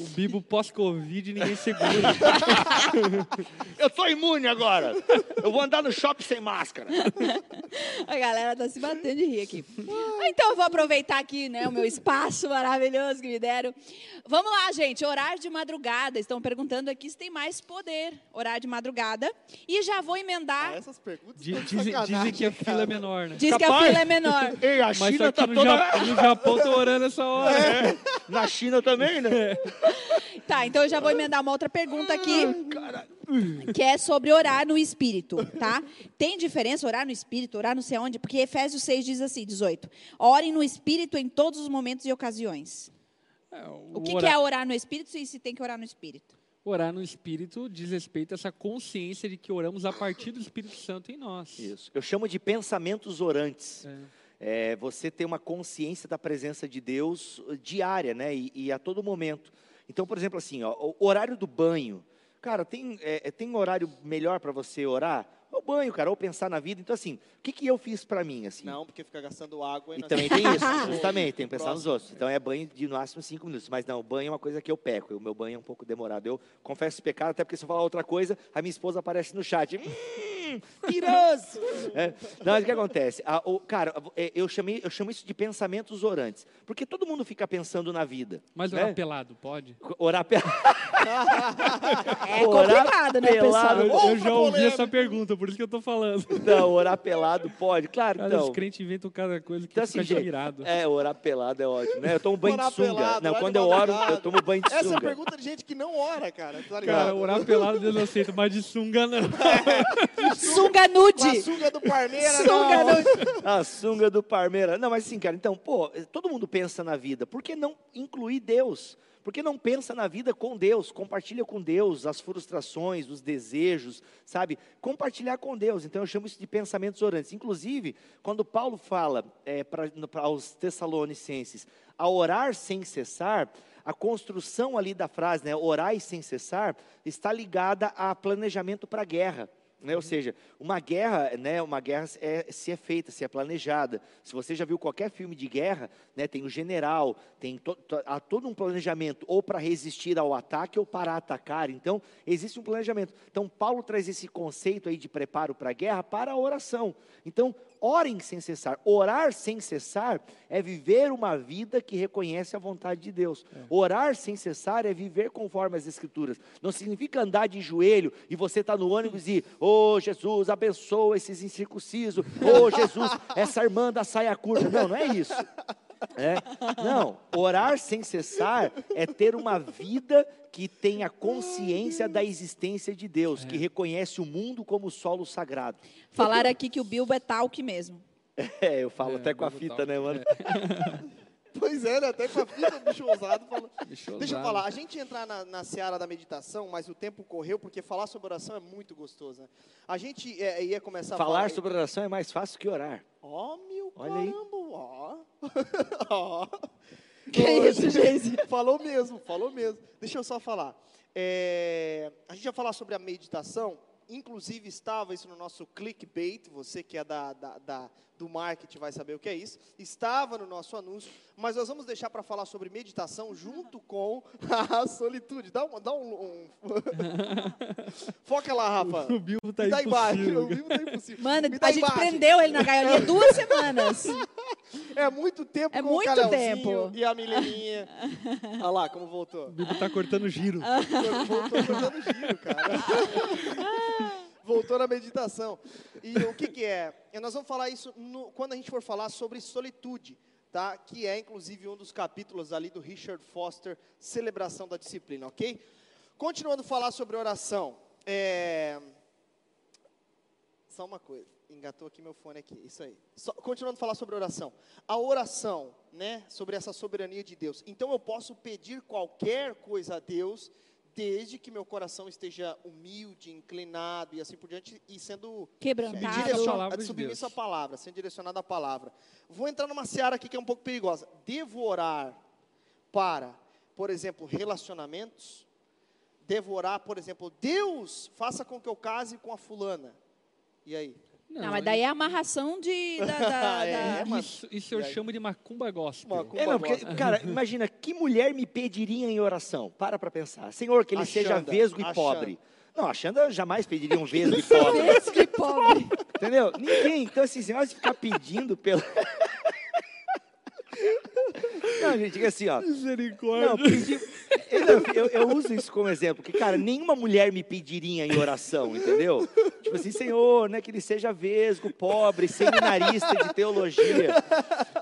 O Bibo pós-Covid ninguém segura. *laughs* Eu sou imune agora. Eu vou andar no shopping sem máscara. A galera tá se batendo de rir aqui. Então eu vou aproveitar aqui, né, o meu espaço maravilhoso que me deram. Vamos lá, gente, orar de madrugada. Estão perguntando aqui se tem mais poder orar de madrugada. E já vou Ah, emendar. essas perguntas Di- estão de Dizem, dizem que a cara. fila é menor, né? Diz que a Capaz. fila é menor. *laughs* Ei, a Mas China só que tá no, toda... Ja- no Japão tô orando essa hora. Na China também, né? *laughs* Tá, então eu já vou emendar uma outra pergunta aqui. Que é sobre orar no espírito, tá? Tem diferença orar no espírito, orar não sei onde? Porque Efésios 6 diz assim, 18. Orem no espírito em todos os momentos e ocasiões. É, O que, que orar- é orar no espírito e se tem que orar no espírito? Orar no Espírito diz respeito a essa consciência de que oramos a partir do Espírito Santo em nós. Isso. Eu chamo de pensamentos orantes. É. É, você ter uma consciência da presença de Deus uh, diária, né? E, e a todo momento. Então, por exemplo, assim, ó, o horário do banho. Cara, tem, é, tem um horário melhor para você orar? Banho, cara, ou pensar na vida. Então, assim, o que, que eu fiz para mim, assim? Não, porque fica gastando água E nós- também tem isso, *laughs* justamente, tem que pensar nos Próximo. outros. Então é banho de no máximo cinco minutos. Mas não, banho é uma coisa que eu peco. O meu banho é um pouco demorado. Eu confesso pecado, até porque se eu falar outra coisa, a minha esposa aparece no chat. Hum, piroso! É. Não, o que acontece? Ah, o- cara, é, eu, chamei, eu chamo isso de pensamentos orantes. Porque todo mundo fica pensando na vida. Mas né? orar pelado, pode? Orar pelado. *laughs* É complicado, né, pelado. pessoal? Eu, eu já ouvi polêmica. essa pergunta, por isso que eu tô falando. *laughs* Não, orar pelado pode. Claro, Cara, então. os crentes inventam cada coisa que Então, fica assim, gente, admirado. é, orar pelado é ótimo, né? Eu tomo banho Orar de sunga. pelado, não, quando eu oro, eu tomo banho de Essa é sunga. a pergunta de gente que não ora, cara. Tá? Cara, orar pelado Deus aceita, mas de sunga não. *laughs* Sunga Com a nude. sunga do Parmeira, Sunga não. nude. A sunga do Parmeira. Não, mas assim, cara, então, pô, todo mundo pensa na vida. Por que não incluir Deus? Por que não pensa na vida com Deus? Compartilha com Deus as frustrações, os desejos, sabe? Compartilhar com Deus. Então eu chamo isso de pensamentos orantes. Inclusive, quando Paulo fala é, para aos Tessalonicenses, a orar sem cessar, a construção ali da frase, né, orai sem cessar, está ligada a planejamento para a guerra. Né? Ou seja, uma guerra, né, uma guerra é, se é feita, se é planejada. Se você já viu qualquer filme de guerra, né, tem o general, tem to, to, há todo um planejamento, ou para resistir ao ataque ou para atacar. Então, existe um planejamento. Então, Paulo traz esse conceito aí de preparo para a guerra para a oração. Então, orem sem cessar. Orar sem cessar é viver uma vida que reconhece a vontade de Deus. Orar sem cessar é viver conforme as Escrituras. Não significa andar de joelho e você está no ônibus e, ô Jesus, abençoa esses incircuncisos. Ô Jesus, essa irmã da saia curta. Não, não é isso. É? Não, orar sem cessar é ter uma vida que tenha consciência da existência de Deus, que reconhece o mundo como solo sagrado. Falaram aqui que o Bilbo é talk mesmo. *laughs* É, eu falo É, até com a fita, Talk, né, mano? *laughs* Pois é, né? Até com a fita, bicho ousado. Falou. *laughs* Bicho Deixa eu ousado. falar, a gente entrar na, na seara da meditação, mas o tempo correu, porque falar sobre oração é muito gostoso, né? A gente é, ia começar a Falar falar... sobre oração é mais fácil que orar. Ó, meu Olha caramba, ó. *laughs* Ó. Que isso, Geise? *laughs* Falou mesmo, falou mesmo. Deixa eu só falar. É, a gente ia falar sobre a meditação, inclusive estava isso no nosso clickbait, você que é da, da, da- do marketing vai saber o que é isso, estava no nosso anúncio, mas nós vamos deixar para falar sobre meditação junto com *laughs* a solitude. Dá um. Dá um, um- *laughs* Foca lá, Rafa. O Bilbo tá Me dá embaixo. impossível. O vivo tá impossível. Mano, a gente embaixo. prendeu ele na gaiolinha duas semanas. *laughs* É muito tempo É com muito o tempo. E a Mileninha. *laughs* Olha lá como voltou. O Bilbo tá cortando giro. Voltou cortando giro, cara. Voltou na meditação. E o que, que é? É, Nós vamos falar isso no- quando a gente for falar sobre solitude, tá? Que é inclusive um dos capítulos ali do Richard Foster, Celebração da Disciplina, ok? Continuando a falar sobre oração. É... Só uma coisa. Engatou aqui meu fone aqui. Isso aí. Só- continuando a falar sobre oração. A oração, né? Sobre essa soberania de Deus. Então eu posso pedir qualquer coisa a Deus, desde que meu coração esteja humilde, inclinado e assim por diante, e sendo Quebrantado. Submisso à de palavra, sendo direcionado à palavra. Vou entrar numa seara aqui que é um pouco perigosa. Devo orar para, por exemplo, relacionamentos? Devo orar, por exemplo, Deus, faça com que eu case com a fulana. E aí? Não, mas daí é amarração de, da, *laughs* da- É, da- mas- Isso, isso eu E chamo de macumba gospel. Macumba É, não, porque, gospel. cara, *laughs* imagina, que mulher me pediria em oração? Para pra pensar. Senhor, que ele A seja Xanda, vesgo e a pobre. Não, a Xanda jamais pediria um *laughs* vesgo e pobre. Esse que pobre. Entendeu? Ninguém. Então, assim, você vai ficar pedindo pelo. Não, gente, é assim, ó. Misericórdia. Não, pedir. Eu, eu- eu uso isso como exemplo, que, cara, nenhuma mulher me pediria em oração, entendeu? Tipo assim, Senhor, né, que ele seja vesgo, pobre, seminarista de teologia. *laughs*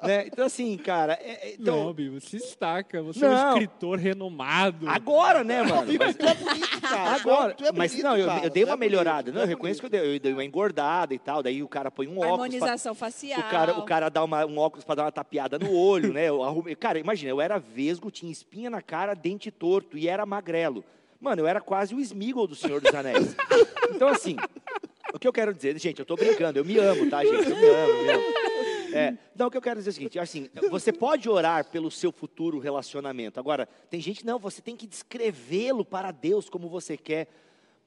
Né? Então, assim, cara, é- é- então, não, Bilbo, se estaca. Você é um Não. escritor renomado. agora, né, mano? Mas- Tu é bonito, cara. Agora, Tu é mas bonito, não, eu, cara. eu dei é uma bonito, melhorada. Não, é eu reconheço que eu dei, eu dei uma engordada e tal. Daí o cara põe um óculos. pra- Harmonização facial. o cara, o cara dá uma- um óculos para dar uma tapeada no olho, né? Eu arrumei, cara, imagina, eu era vesgo, tinha espinha na cara, dente torto e era magrelo. Mano, eu era quase o Smeagol do Senhor dos Anéis. Então, assim, o que eu quero dizer, gente, eu tô brincando, eu me amo, tá, gente? Eu me amo, eu me amo. É, não, o que eu quero dizer é o seguinte, assim, você pode orar pelo seu futuro relacionamento. Agora, tem gente, não, você tem que descrevê-lo para Deus como você quer.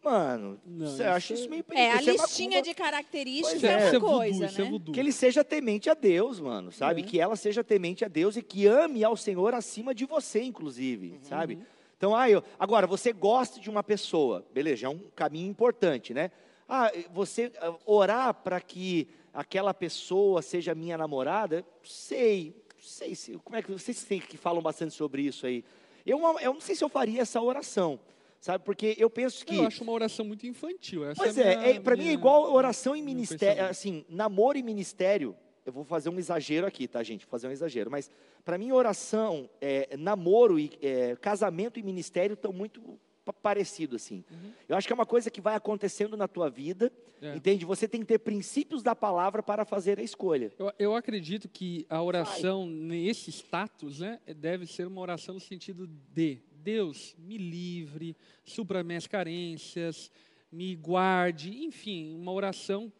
Mano, Não, você acha isso meio É, a isso listinha de características é, é, uma é voodoo, coisa, isso é né? voodoo. Que ele seja temente a Deus, mano, sabe? Que ela seja temente a Deus e que ame ao Senhor acima de você, inclusive, sabe? Então, ah, eu, agora, você gosta de uma pessoa, beleza, é um caminho importante, né? Ah, você ah, orar para que aquela pessoa seja minha namorada, sei, sei se, como é que vocês têm que falam bastante sobre isso aí. Eu, não- eu não sei se eu faria essa oração, sabe? Porque eu penso que Eu acho uma oração muito infantil. Essa Pois é, é, é para mim é igual oração meu ministério, assim, namoro e ministério. Eu vou fazer um exagero aqui, tá, gente? Vou fazer um exagero, mas para mim oração, é, namoro e é, casamento e ministério estão muito pa- parecidos assim. Eu acho que é uma coisa que vai acontecendo na tua vida, É. entende? Você tem que ter princípios da palavra para fazer a escolha. Eu, eu acredito que a oração nesse status né, deve ser uma oração no sentido de Deus, me livre, supra minhas carências, me guarde, enfim, uma oração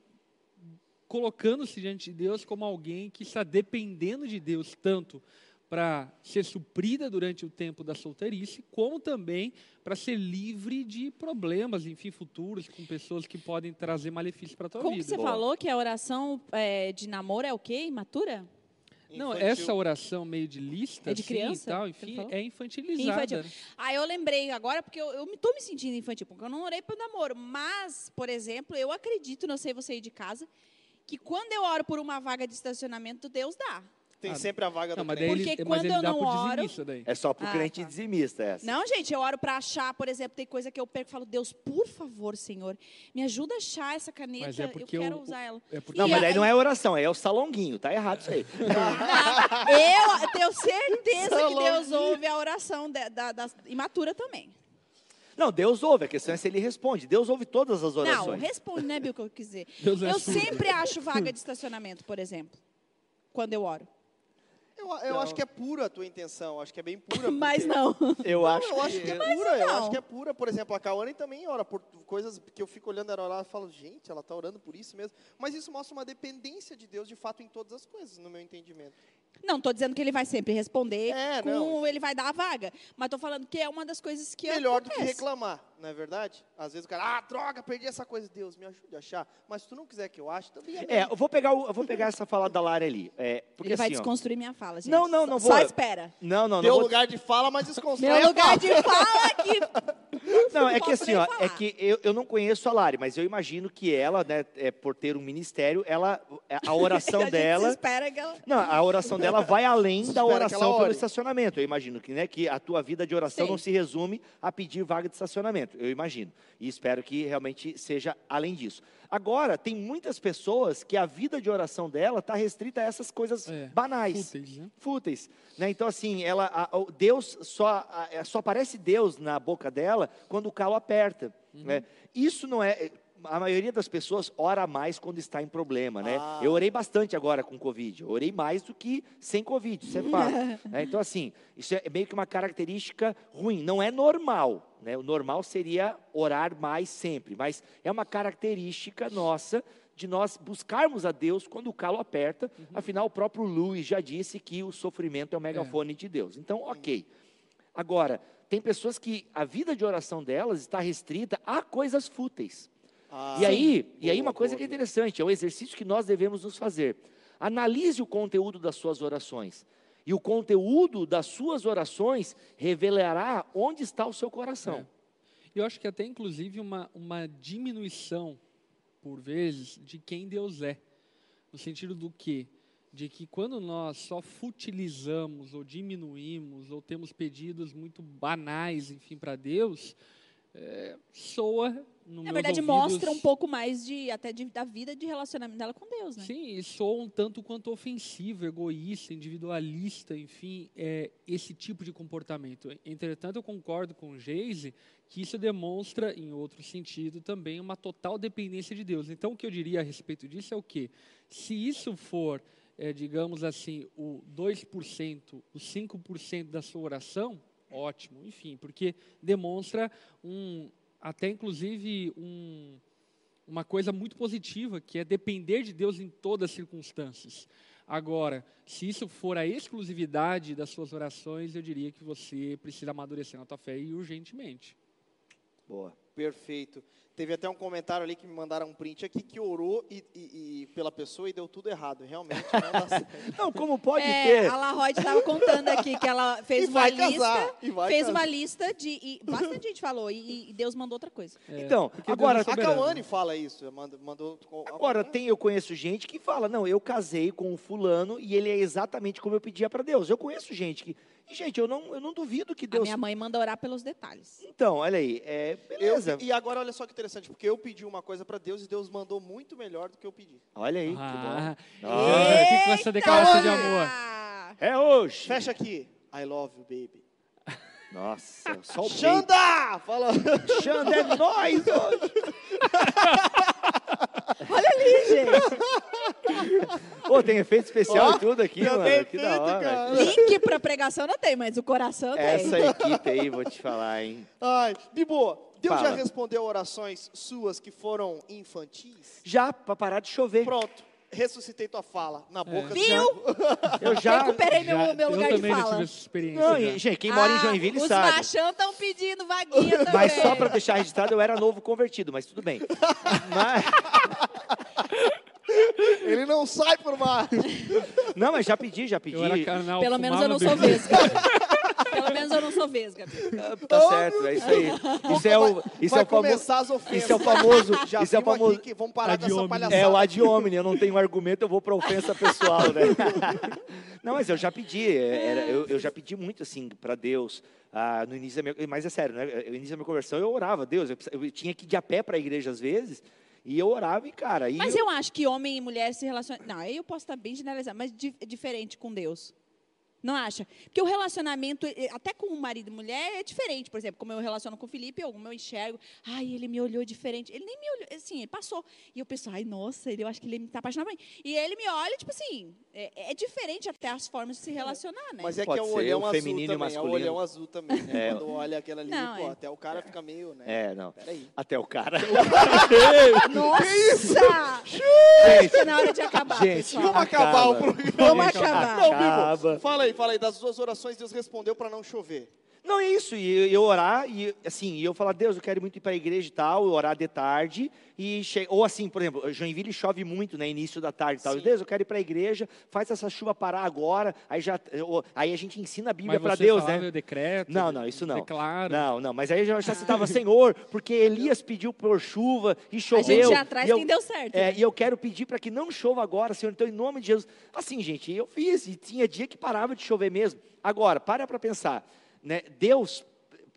colocando-se diante de Deus como alguém que está dependendo de Deus tanto para ser suprida durante o tempo da solteirice, como também para ser livre de problemas, enfim, futuros com pessoas que podem trazer malefício para a tua Como vida. você Boa. falou que a oração é, de namoro é o quê? Imatura? Não, Infantil. essa oração meio de lista, É de assim, criança, e tal, enfim, é infantilizada. Infantil. Ah, eu lembrei agora, porque eu, eu me tô me sentindo infantil, porque eu não orei para namoro. Mas, por exemplo, eu acredito, não sei você aí de casa, que quando eu oro por uma vaga de estacionamento, Deus dá. Tem Ah, sempre a vaga Não, do mas crente. Porque ele, mas quando ele eu dá não pro oro- dizimista daí. É só para o Ah, crente tá. dizimista essa. Não, gente, eu oro para achar, por exemplo, tem coisa que eu perco e falo, Deus, por favor, Senhor, me ajuda a achar essa caneta, Mas é eu porque quero o- usar ela. É porque Não, mas daí aí- não é oração, é o salonguinho, tá errado isso aí. *laughs* Eu tenho certeza que. Deus ouve a oração da, da, da imatura também. Não, Deus ouve, a questão é se ele responde. Deus ouve todas as Não, orações. responde, né, Bill, o que eu quiser. Deus é Eu sempre acho vaga de estacionamento, por exemplo, quando eu oro. Eu, eu acho que é pura a tua intenção, acho que é bem pura. *laughs* Mas não. *laughs* Eu acho Eu acho que... que é pura, eu não. acho que é pura. Por exemplo, a Kawane também ora por coisas que eu fico olhando ela orar e falo, gente, ela está orando por isso mesmo. Mas isso mostra uma dependência de Deus, de fato, em todas as coisas, no meu entendimento. Não, tô dizendo que ele vai sempre responder, É, com, não. ele vai dar a vaga. Mas tô falando que é uma das coisas que Melhor do que acontece. reclamar, não é verdade? Às vezes o cara, ah, droga, perdi essa coisa. Deus, me ajude a achar. Mas se tu não quiser que eu ache, também é. É, eu vou pegar, o- eu vou pegar essa fala da Lara ali. É, porque Ele vai assim, ó, desconstruir minha fala, gente. Não, não, não Só- vou. Só espera. Não, não, não. Deu vou- lugar de fala, mas desconstrói Meu lugar de fala aqui. *laughs* Não, é que assim, ó, falar. é que eu, eu não conheço a Lari, mas eu imagino que ela, né, é, por ter um ministério, ela, *laughs* a oração a gente dela, espera que ela... não, a oração dela vai além da oração pelo estacionamento. Eu imagino que, né, que a tua vida de oração Sim. não se resume a pedir vaga de estacionamento. Eu imagino. E espero que realmente seja além disso. Agora, tem muitas pessoas que a vida de oração dela está restrita a essas coisas É, banais Fúteis, né? fúteis, né? Então assim, ela, a- o Deus só a- é, só aparece Deus na boca dela quando o calo aperta, né? Isso não é a maioria das pessoas ora mais quando está em problema, né? Ah. Eu orei bastante agora com Covid. Eu orei mais do que sem Covid, isso é fato. *laughs* né? Então, assim, isso é meio que uma característica ruim. Não é normal, né? O normal seria orar mais sempre, mas é uma característica nossa de nós buscarmos a Deus quando o calo aperta. Afinal, o próprio Luiz já disse que o sofrimento é o megafone de Deus. Então, ok. Agora, tem pessoas que a vida de oração delas está restrita a coisas fúteis. Ah, E aí, e aí boa, uma coisa boa, que é boa. interessante, é um exercício que nós devemos nos fazer. Analise o conteúdo das suas orações. E o conteúdo das suas orações revelará onde está o seu coração. Eu acho que até inclusive uma, uma diminuição, por vezes, de quem Deus é. No sentido do quê? De que quando nós só futilizamos ou diminuímos ou temos pedidos muito banais, enfim, para Deus, é, soa no Na verdade, ouvidos, mostra um pouco mais de até de- da vida de relacionamento dela com Deus, né? Sim, e soa um tanto quanto ofensivo, egoísta, individualista, enfim, é, esse tipo de comportamento. Entretanto, eu concordo com o Geise que isso demonstra, em outro sentido, também uma total dependência de Deus. Então, o que eu diria a respeito disso é o quê? Se isso for, é, digamos assim, o 2%, o 5% da sua oração, ótimo, enfim, porque demonstra um, até inclusive um, uma coisa muito positiva, que é depender de Deus em todas as circunstâncias. Agora, se isso for a exclusividade das suas orações, eu diria que você precisa amadurecer na tua fé e urgentemente. Boa. Perfeito. Teve até um comentário ali que me mandaram um print aqui que orou e, e- e pela pessoa e deu tudo errado. Realmente não dá certo. *laughs* Não, como pode é, ter? a Laroide estava contando aqui que ela *laughs* fez E uma vai lista, casar, e vai fez casar. uma lista de e bastante gente falou e, e Deus mandou outra coisa. É, Então, agora- é A. Cauane fala isso. Mandou. mandou Agora, tem, eu conheço gente que fala, não, eu casei com um fulano e ele é exatamente como eu pedia para Deus. Eu conheço gente que... E, gente, eu não, eu não duvido que A Deus... minha mãe manda orar pelos detalhes. Então, olha aí, é, Eu- beleza. e agora olha só que interessante, porque eu pedi uma coisa para Deus e Deus mandou muito melhor do que eu pedi. Olha aí, Ah, que bom. ah, o que, que vai ser a declaração de amor? É hoje. Fecha aqui. I love you, baby. Nossa, só o. Xanda! Fala. Xanda é nós hoje. *laughs* Olha ali, gente. Pô, tem efeito especial Ó, e tudo aqui, mano. Que da hora. cara. Link para pregação não tem, mas o coração tem. Essa equipe aí, vou te falar, hein. Ai, Bibo, Deus Fala. já respondeu orações suas que foram infantis? Já, pra parar de chover. Pronto, ressuscitei tua fala na boca do Viu? *laughs* Eu já... Recuperei meu, Já- meu eu lugar de também já fala. tive essa experiência. Não, e, gente, quem mora em Ah, Joinville os sabe. machão estão pedindo vaguinha *laughs* também. Mas só para deixar registrado, eu era novo convertido, mas tudo bem. Mas, *laughs* Ele não sai por mais. não, mas já pedi, já pedi. Eu era carnal, Pelo menos eu não sou vesga. Pelo menos eu não sou vesga. Tá certo, é isso aí. Isso é o, isso Vai é o famoso. começar as ofensas. Isso é o famoso. *laughs* Já isso é o famoso. aqui que vamos parar com essa Adiomine. palhaçada. É o ad hominem, eu não tenho argumento, eu vou para ofensa pessoal, né? *laughs* Não, mas eu já pedi, é, era- eu, eu já pedi muito assim para Deus. ah, no início da minha, mas é sério, né? No início da minha conversão eu orava, Deus, eu, eu tinha que ir de a pé para a igreja às vezes, e eu orava e cara, aí Mas eu- eu acho que homem e mulher se relacionam. Não, aí eu posso estar bem generalizado, mas di- diferente com Deus. Não acha? Porque o relacionamento, até com o marido e mulher, é diferente. Por exemplo, como eu relaciono com o Felipe, eu, eu enxergo, ai, ele me olhou diferente. Ele nem me olhou, assim, ele passou. E eu penso, ai, nossa, ele, eu acho que ele está apaixonado por mim. E ele me olha, tipo assim, é, é diferente até as formas de se relacionar, né? Mas é Pode que é o olhão azul feminino e o também. É o masculino. olhão azul também. né? É. Quando olha aquela ali, Não, pô, é. até o cara fica meio, né? É, não. Peraí. Até o cara. *laughs* Nossa! Está na hora de acabar, Gente, pessoal. Vamos acabar o programa. Vamos acabar. Não, Acaba. Bibo, fala aí, fala aí. Das suas orações, Deus respondeu para não chover. Não, é isso. E eu orar, e assim, e eu falar, Deus, eu quero muito ir para a igreja e tal, orar de tarde. E che... Ou assim, por exemplo, Joinville chove muito, né? Início da tarde e tal. Sim. Deus, eu quero ir para a igreja, faz essa chuva parar agora. Aí já. eu- Aí a gente ensina a Bíblia para Deus, né? o decreto. Não, não, isso não. Declaro. Não, não, mas aí já, já citava, *laughs* Senhor, porque Elias pediu por chuva e A choveu. gente já atrás e eu, quem deu certo. é, né? e eu quero pedir para que não chova agora, Senhor, então em nome de Jesus. Assim, gente, eu fiz, e tinha dia que parava de chover mesmo. Agora, para para pensar, né? Deus,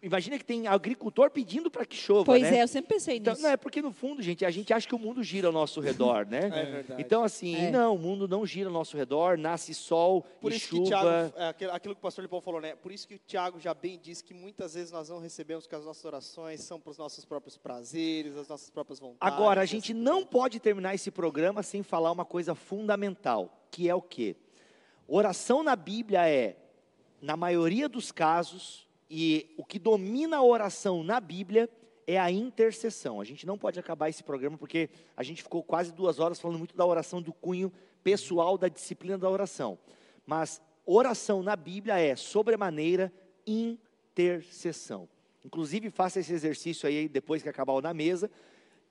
imagina que tem agricultor pedindo para que chova, Pois né? é, eu sempre pensei Então, nisso. não, é porque no fundo, gente, a gente acha que o mundo gira ao nosso redor, né? *laughs* É verdade. Então, assim, É. não, o mundo não gira ao nosso redor, nasce sol Por e isso que chuva. Tiago, é, aquilo, que o pastor Lipão falou, né? Por isso que o Tiago já bem disse que muitas vezes nós não recebemos que as nossas orações são para os nossos próprios prazeres, as nossas próprias vontades. Agora, a gente não pode terminar esse programa sem falar uma coisa fundamental, que é o quê? Oração na Bíblia é, na maioria dos casos, e o que domina a oração na Bíblia é a intercessão. A gente não pode acabar esse programa porque a gente ficou quase duas horas falando muito da oração do cunho pessoal, da disciplina da oração. Mas oração na Bíblia é, sobremaneira, intercessão. Inclusive, faça esse exercício aí depois que acabar o na mesa.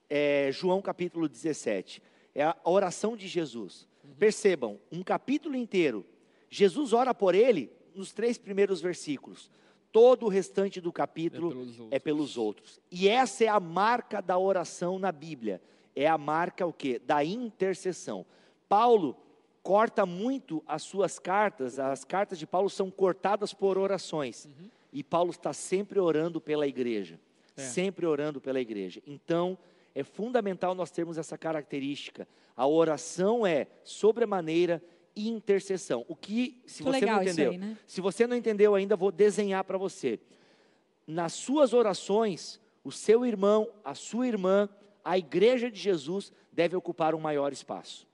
É, João capítulo 17. É a oração de Jesus. Percebam, um capítulo inteiro. Jesus ora por ele nos três primeiros versículos. Todo o restante do capítulo É pelos outros. é pelos outros. E essa é a marca da oração na Bíblia. É a marca o quê? Da intercessão. Paulo corta muito as suas cartas, as cartas de Paulo são cortadas por orações. E Paulo está sempre orando pela igreja. É. Sempre orando pela igreja. Então, é fundamental nós termos essa característica. A oração é sobremaneira intercessão. O que, se Muito você não entendeu, aí, né? se você não entendeu ainda, vou desenhar para você. Nas suas orações, o seu irmão, a sua irmã, a igreja de Jesus deve ocupar um maior espaço.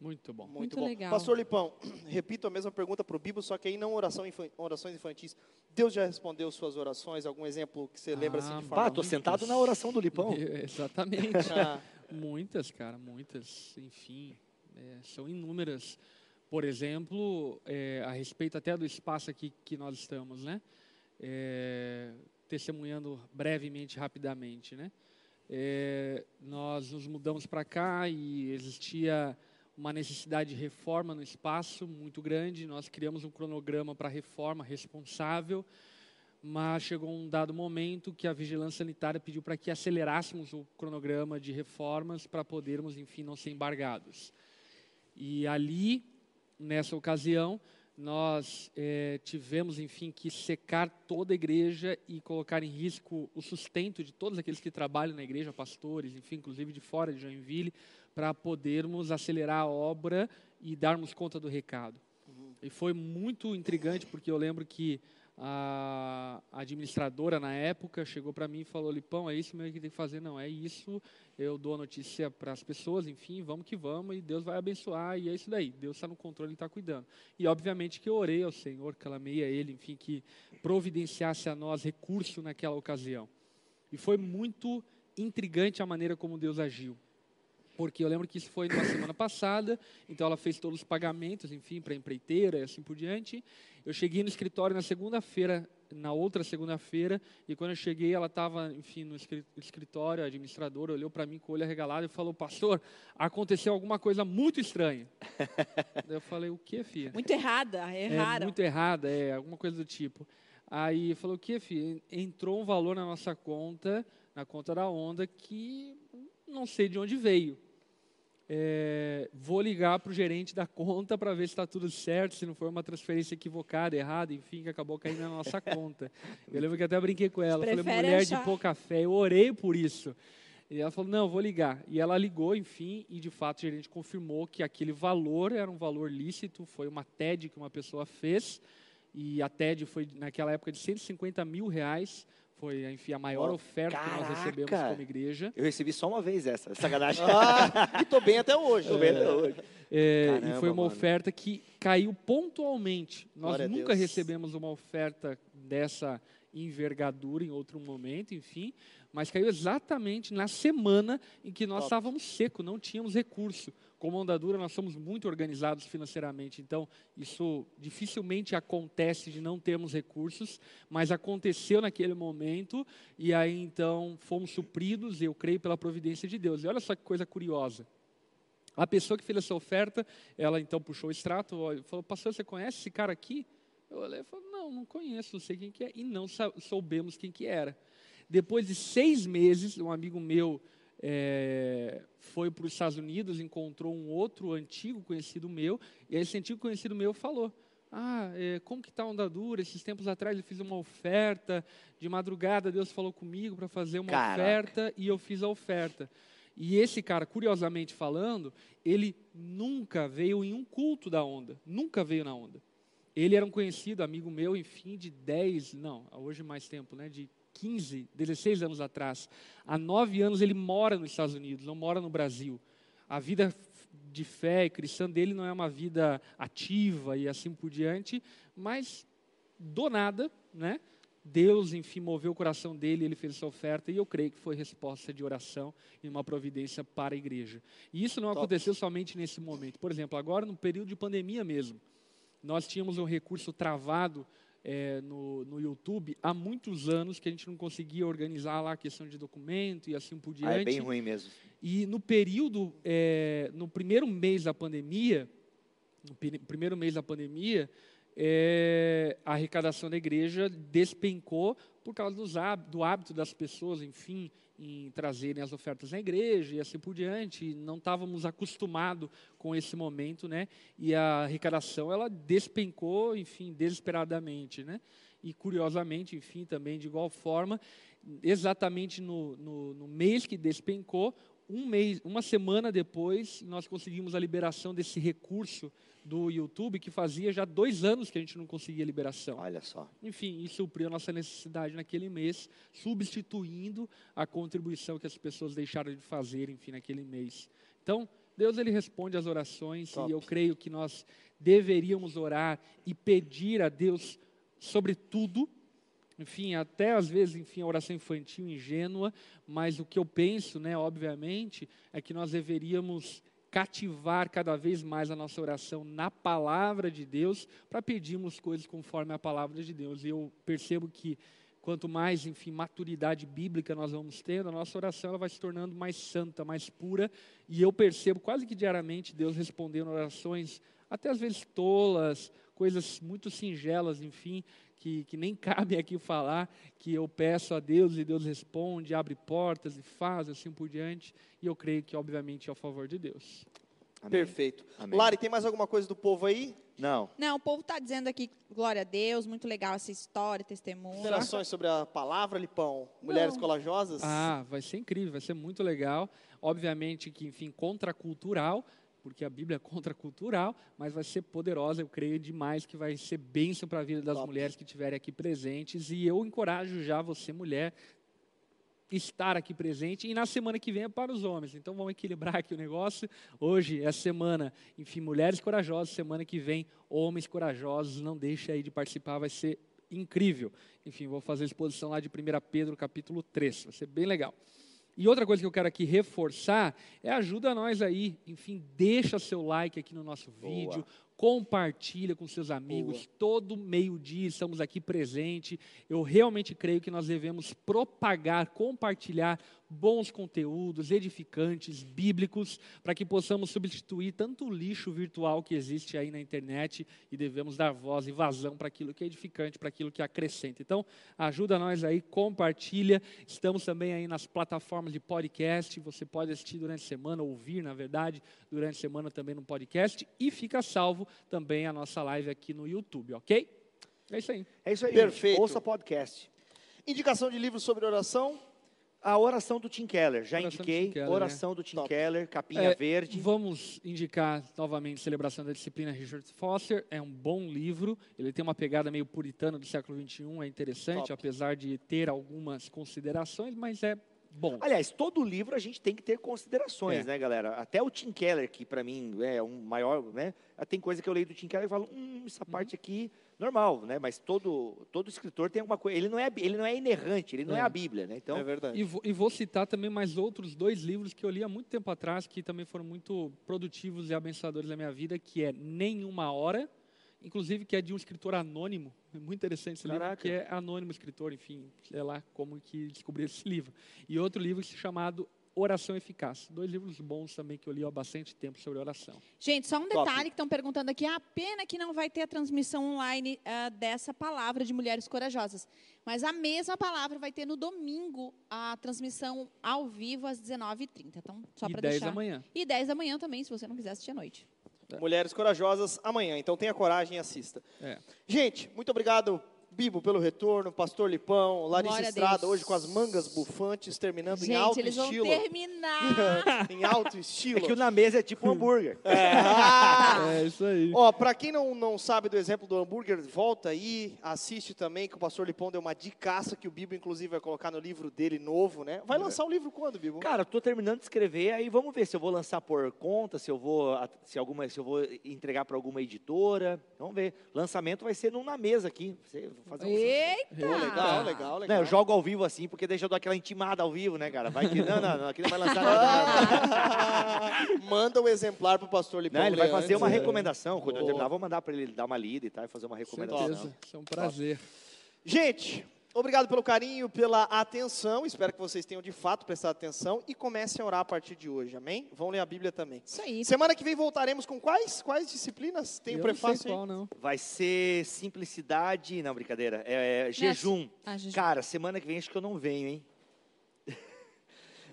Muito bom. Muito, Muito bom. legal. Pastor Lipão, *clears throat* repito a mesma pergunta para o Bibo, só que aí não oração infan- orações infantis. Deus já respondeu suas orações? Algum exemplo que você lembra assim Ah, de forma? Pá, tô sentado na oração do Lipão. *laughs* Exatamente. Ah, Muitas, cara, muitas. Enfim, é, são inúmeras. Por exemplo, é, a respeito até do espaço aqui que nós estamos, né? É, testemunhando brevemente, rapidamente, né? É, nós nos mudamos para cá e existia uma necessidade de reforma no espaço muito grande. Nós criamos um cronograma para reforma responsável, mas chegou um dado momento que a vigilância sanitária pediu para que acelerássemos o cronograma de reformas para podermos, enfim, não ser embargados. E ali, nessa ocasião, nós eh, tivemos, enfim, que secar toda a igreja e colocar em risco o sustento de todos aqueles que trabalham na igreja, pastores, enfim, inclusive de fora de Joinville, para podermos acelerar a obra e darmos conta do recado. E foi muito intrigante, porque eu lembro que a administradora na época chegou para mim e falou: Lipão, é isso mesmo que tem que fazer? Não, é isso. Eu dou a notícia para as pessoas, enfim, vamos que vamos, e Deus vai abençoar, e é isso daí. Deus está no controle, Ele está cuidando. E obviamente que eu orei ao Senhor, clamei a Ele, enfim, que providenciasse a nós recurso naquela ocasião. E foi muito intrigante a maneira como Deus agiu. Porque eu lembro que isso foi na semana passada, então ela fez todos os pagamentos, enfim, para a empreiteira e assim por diante. Eu cheguei no escritório na segunda-feira, na outra segunda-feira, e quando eu cheguei, ela estava, enfim, no escri- escritório, a administradora olhou para mim com o olho arregalado e falou: Pastor, aconteceu alguma coisa muito estranha. *laughs* Daí eu falei: O que, filha? Muito errada, É erraram. muito errada, é, alguma coisa do tipo. Aí falou, o que, filho? Entrou um valor na nossa conta, na conta da Onda, que não sei de onde veio. É, vou ligar para o gerente da conta para ver se está tudo certo, se não foi uma transferência equivocada, errada, enfim, que acabou caindo na nossa *laughs* conta. Eu lembro que até brinquei com ela. Falei, mulher achar- de pouca fé, eu orei por isso. E ela falou, não, vou ligar. E ela ligou, enfim, e de fato o gerente confirmou que aquele valor era um valor lícito, foi uma TED que uma pessoa fez, e a TED foi, naquela época, de 150 mil reais, foi, enfim, a maior Oh, oferta que nós caraca! recebemos como igreja. Eu recebi só uma vez essa, sacanagem. Ah, *laughs* e tô bem até hoje. Tô vendo hoje. É, e Caramba, foi uma mano. oferta que caiu pontualmente. Nós Glória nunca recebemos uma oferta dessa envergadura em outro momento, enfim, mas caiu exatamente na semana em que nós Top. estávamos secos, não tínhamos recurso. Como ondadura, nós somos muito organizados financeiramente, então isso dificilmente acontece de não termos recursos, mas aconteceu naquele momento e aí então fomos supridos, eu creio, pela providência de Deus. E olha só que coisa curiosa. A pessoa que fez essa oferta, ela então puxou o extrato falou: Pastor, você conhece esse cara aqui? Eu olhei e falei: Não, não conheço, não sei quem que é. E não soubemos quem que era. Depois de seis meses, um amigo meu eh, foi para os Estados Unidos, encontrou um outro antigo conhecido meu, e esse antigo conhecido meu falou: Ah, eh, como que está a ondadura? Esses tempos atrás eu fiz uma oferta, de madrugada Deus falou comigo para fazer uma Caraca. oferta, e eu fiz a oferta. E esse cara, curiosamente falando, ele nunca veio em um culto da onda, nunca veio na onda. Ele era um conhecido, amigo meu, enfim, de 10, não, hoje mais tempo, né, de 15, 16 anos atrás. Há nove anos ele mora nos Estados Unidos, não mora no Brasil. A vida de fé cristã dele não é uma vida ativa e assim por diante, mas do nada, né? Deus, enfim, moveu o coração dele, ele fez essa oferta e eu creio que foi resposta de oração e uma providência para a igreja. E isso não Top. aconteceu somente nesse momento. Por exemplo, agora no período de pandemia mesmo, nós tínhamos um recurso travado eh, no, no YouTube há muitos anos que a gente não conseguia organizar lá a questão de documento e assim por diante. Ah, é bem ruim mesmo. E no período, eh, no primeiro mês da pandemia, no pri- primeiro mês da pandemia, eh, a arrecadação da igreja despencou por causa do hábito das pessoas, enfim, em trazerem as ofertas na igreja e assim por diante. Não estávamos acostumados com esse momento, né? E a arrecadação ela despencou, enfim, desesperadamente, né? E curiosamente, enfim, também de igual forma, exatamente no, no, no mês que despencou, um mês, uma semana depois, nós conseguimos a liberação desse recurso do YouTube que fazia já dois anos que a gente não conseguia liberação. Olha só. Enfim, isso supriu a nossa necessidade naquele mês, substituindo a contribuição que as pessoas deixaram de fazer, enfim, naquele mês. Então, Deus ele responde às orações Top. e eu creio que nós deveríamos orar e pedir a Deus sobre tudo. Enfim, até às vezes, enfim, a oração infantil ingênua, mas o que eu penso, né, obviamente, é que nós deveríamos cativar cada vez mais a nossa oração na palavra de Deus para pedirmos coisas conforme a palavra de Deus. E eu percebo que quanto mais, enfim, maturidade bíblica nós vamos tendo, a nossa oração ela vai se tornando mais santa, mais pura. E eu percebo quase que diariamente Deus respondendo orações, até às vezes tolas, coisas muito singelas, enfim, que, que nem cabe aqui falar, que eu peço a Deus e Deus responde, abre portas e faz, assim por diante. E eu creio que, obviamente, é a favor de Deus. Amém. Perfeito. Amém. Lari, tem mais alguma coisa do povo aí? Não. Não, o povo está dizendo aqui, glória a Deus, muito legal essa história, testemunho. Considerações sobre a palavra, Lipão? Mulheres corajosas? Ah, vai ser incrível, vai ser muito legal. Obviamente que, enfim, contracultural, porque a Bíblia é contracultural, mas vai ser poderosa, eu creio demais que vai ser bênção para a vida das Top. mulheres que estiverem aqui presentes. E eu encorajo já você, mulher, estar aqui presente. E na semana que vem é para os homens. Então vamos equilibrar aqui o negócio. Hoje é a semana, enfim, mulheres corajosas. Semana que vem, homens corajosos. Não deixe aí de participar, vai ser incrível. Enfim, vou fazer a exposição lá de 1 Pedro, capítulo 3. Vai ser bem legal. E outra coisa que eu quero aqui reforçar é ajuda nós aí, enfim, deixa seu like aqui no nosso Boa. vídeo, compartilha com seus amigos, todo meio-dia estamos aqui presente. Eu realmente creio que nós devemos propagar, compartilhar bons conteúdos edificantes, bíblicos, para que possamos substituir tanto o lixo virtual que existe aí na internet e devemos dar voz e vazão para aquilo que é edificante, para aquilo que acrescenta. Então, ajuda nós aí, compartilha. Estamos também aí nas plataformas de podcast, você pode assistir durante a semana, ouvir, na verdade, durante a semana também no podcast e fica salvo também a nossa live aqui no YouTube, ok? É isso aí. É isso aí. Perfeito. Gente. Ouça podcast. Indicação de livros sobre oração? A oração do Tim Keller, já Oração do indiquei. Tim Keller, oração do Tim Top. Keller, capinha É, verde. Vamos indicar novamente Celebração da Disciplina Richard Foster. É um bom livro. Ele tem uma pegada meio puritana do século XXI. É interessante, Top. apesar de ter algumas considerações, mas é bom. Aliás, todo livro a gente tem que ter considerações, É. né, galera? Até o Tim Keller, que para mim é um maior, né? Tem coisa que eu leio do Tim Keller e falo, hum, Uhum. essa parte aqui, normal, né? Mas todo, todo escritor tem alguma coisa. Ele não é, ele não é inerrante, ele não é, É. a Bíblia, né? Então, é verdade. E vou, e vou citar também mais outros dois livros que eu li há muito tempo atrás, que também foram muito produtivos e abençoadores da minha vida, que é Nenhuma Hora, inclusive que é de um escritor anônimo. É muito interessante esse livro, Caraca. que é anônimo escritor, enfim, sei lá como que descobri esse livro. E outro livro chamado Oração Eficaz. Dois livros bons também que eu li há bastante tempo sobre oração. Gente, só um Top. detalhe que estão perguntando aqui. A pena que não vai ter a transmissão online ah, dessa palavra de Mulheres Corajosas. Mas a mesma palavra vai ter no domingo a transmissão ao vivo às 19h30. Então, só e para 10 deixar. da manhã. E 10 da manhã também, se você não quiser assistir à noite. Mulheres Corajosas amanhã. Então tenha coragem e assista. É. Gente, muito obrigado, Bibo, pelo retorno. Pastor Lipão, Larissa Estrada, hoje com as mangas bufantes, terminando em Gente, alto eles vão estilo. terminar. *laughs* em alto é estilo. que o na mesa é tipo um hambúrguer. *laughs* É isso aí. Ó, pra quem não, não sabe do exemplo do hambúrguer, volta aí, assiste também, que o pastor Lipão deu uma dicaça que o Bibo, inclusive, vai colocar no livro dele novo, né? Vai lançar o livro quando, Bibo? Cara, tô terminando de escrever, aí vamos ver se eu vou lançar por conta, se eu vou, se alguma, se eu vou entregar para alguma editora. Vamos ver. Lançamento vai ser num na mesa aqui. Você- vou fazer um- Eita! Pô, legal, legal, legal. Não, eu jogo ao vivo assim, porque deixa eu dar aquela intimada ao vivo, né, cara? Vai que não, não, não aqui não vai lançar nada. *laughs* Manda o exemplar pro pastor Lipão. Não, ele vai fazer uma recomendação. Quando eu terminar, vou mandar para ele dar uma lida e tal, e fazer uma recomendação. Certeza. Isso é um prazer. Gente, obrigado pelo carinho, pela atenção. Espero que vocês tenham de fato prestado atenção e comecem a orar a partir de hoje, amém? Vão ler a Bíblia também. Isso aí. Semana que vem voltaremos com quais? Quais disciplinas? Tem o eu não sei prefácio qual, não. Vai ser simplicidade. Não, brincadeira. É, é jejum. Ah, jejum. Cara, semana que vem acho que eu não venho, hein? *laughs*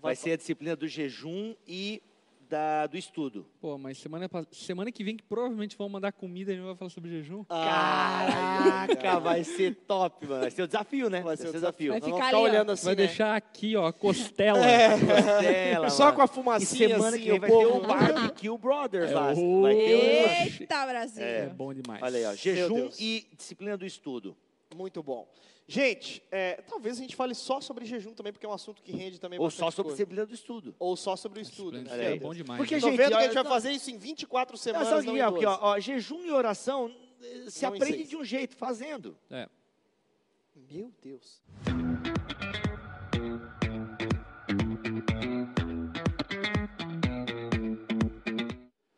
Vai ser a disciplina do jejum e da, do estudo. Pô, mas semana, semana que vem que provavelmente vão mandar comida e a gente vai falar sobre jejum. Ah, Caraca, vai ser top, mano. Vai ser o desafio, né? Vai ser o desafio. Vai Nós ficar ali, olhando assim, vai né? deixar aqui, ó, a costela. *laughs* Costela, Só mano. com a E fumacinha semana assim, que vem vai ter o Barbecue Brothers É, lá. o- Vai ter um... Eita, Brasil! É bom demais. Olha aí, ó. Jejum e disciplina do estudo. Muito bom. Gente, é, talvez a gente fale só sobre jejum também, porque é um assunto que rende também. Ou só sobre coisa. disciplina do estudo. Ou só sobre o estudo. Né? É, é bom demais. Porque, né? gente, vendo que a gente vai fazer isso em 24 semanas. Não, sabe não que, aqui, ó, ó, jejum e oração eh, se não aprende de um jeito, fazendo. É. Meu Deus.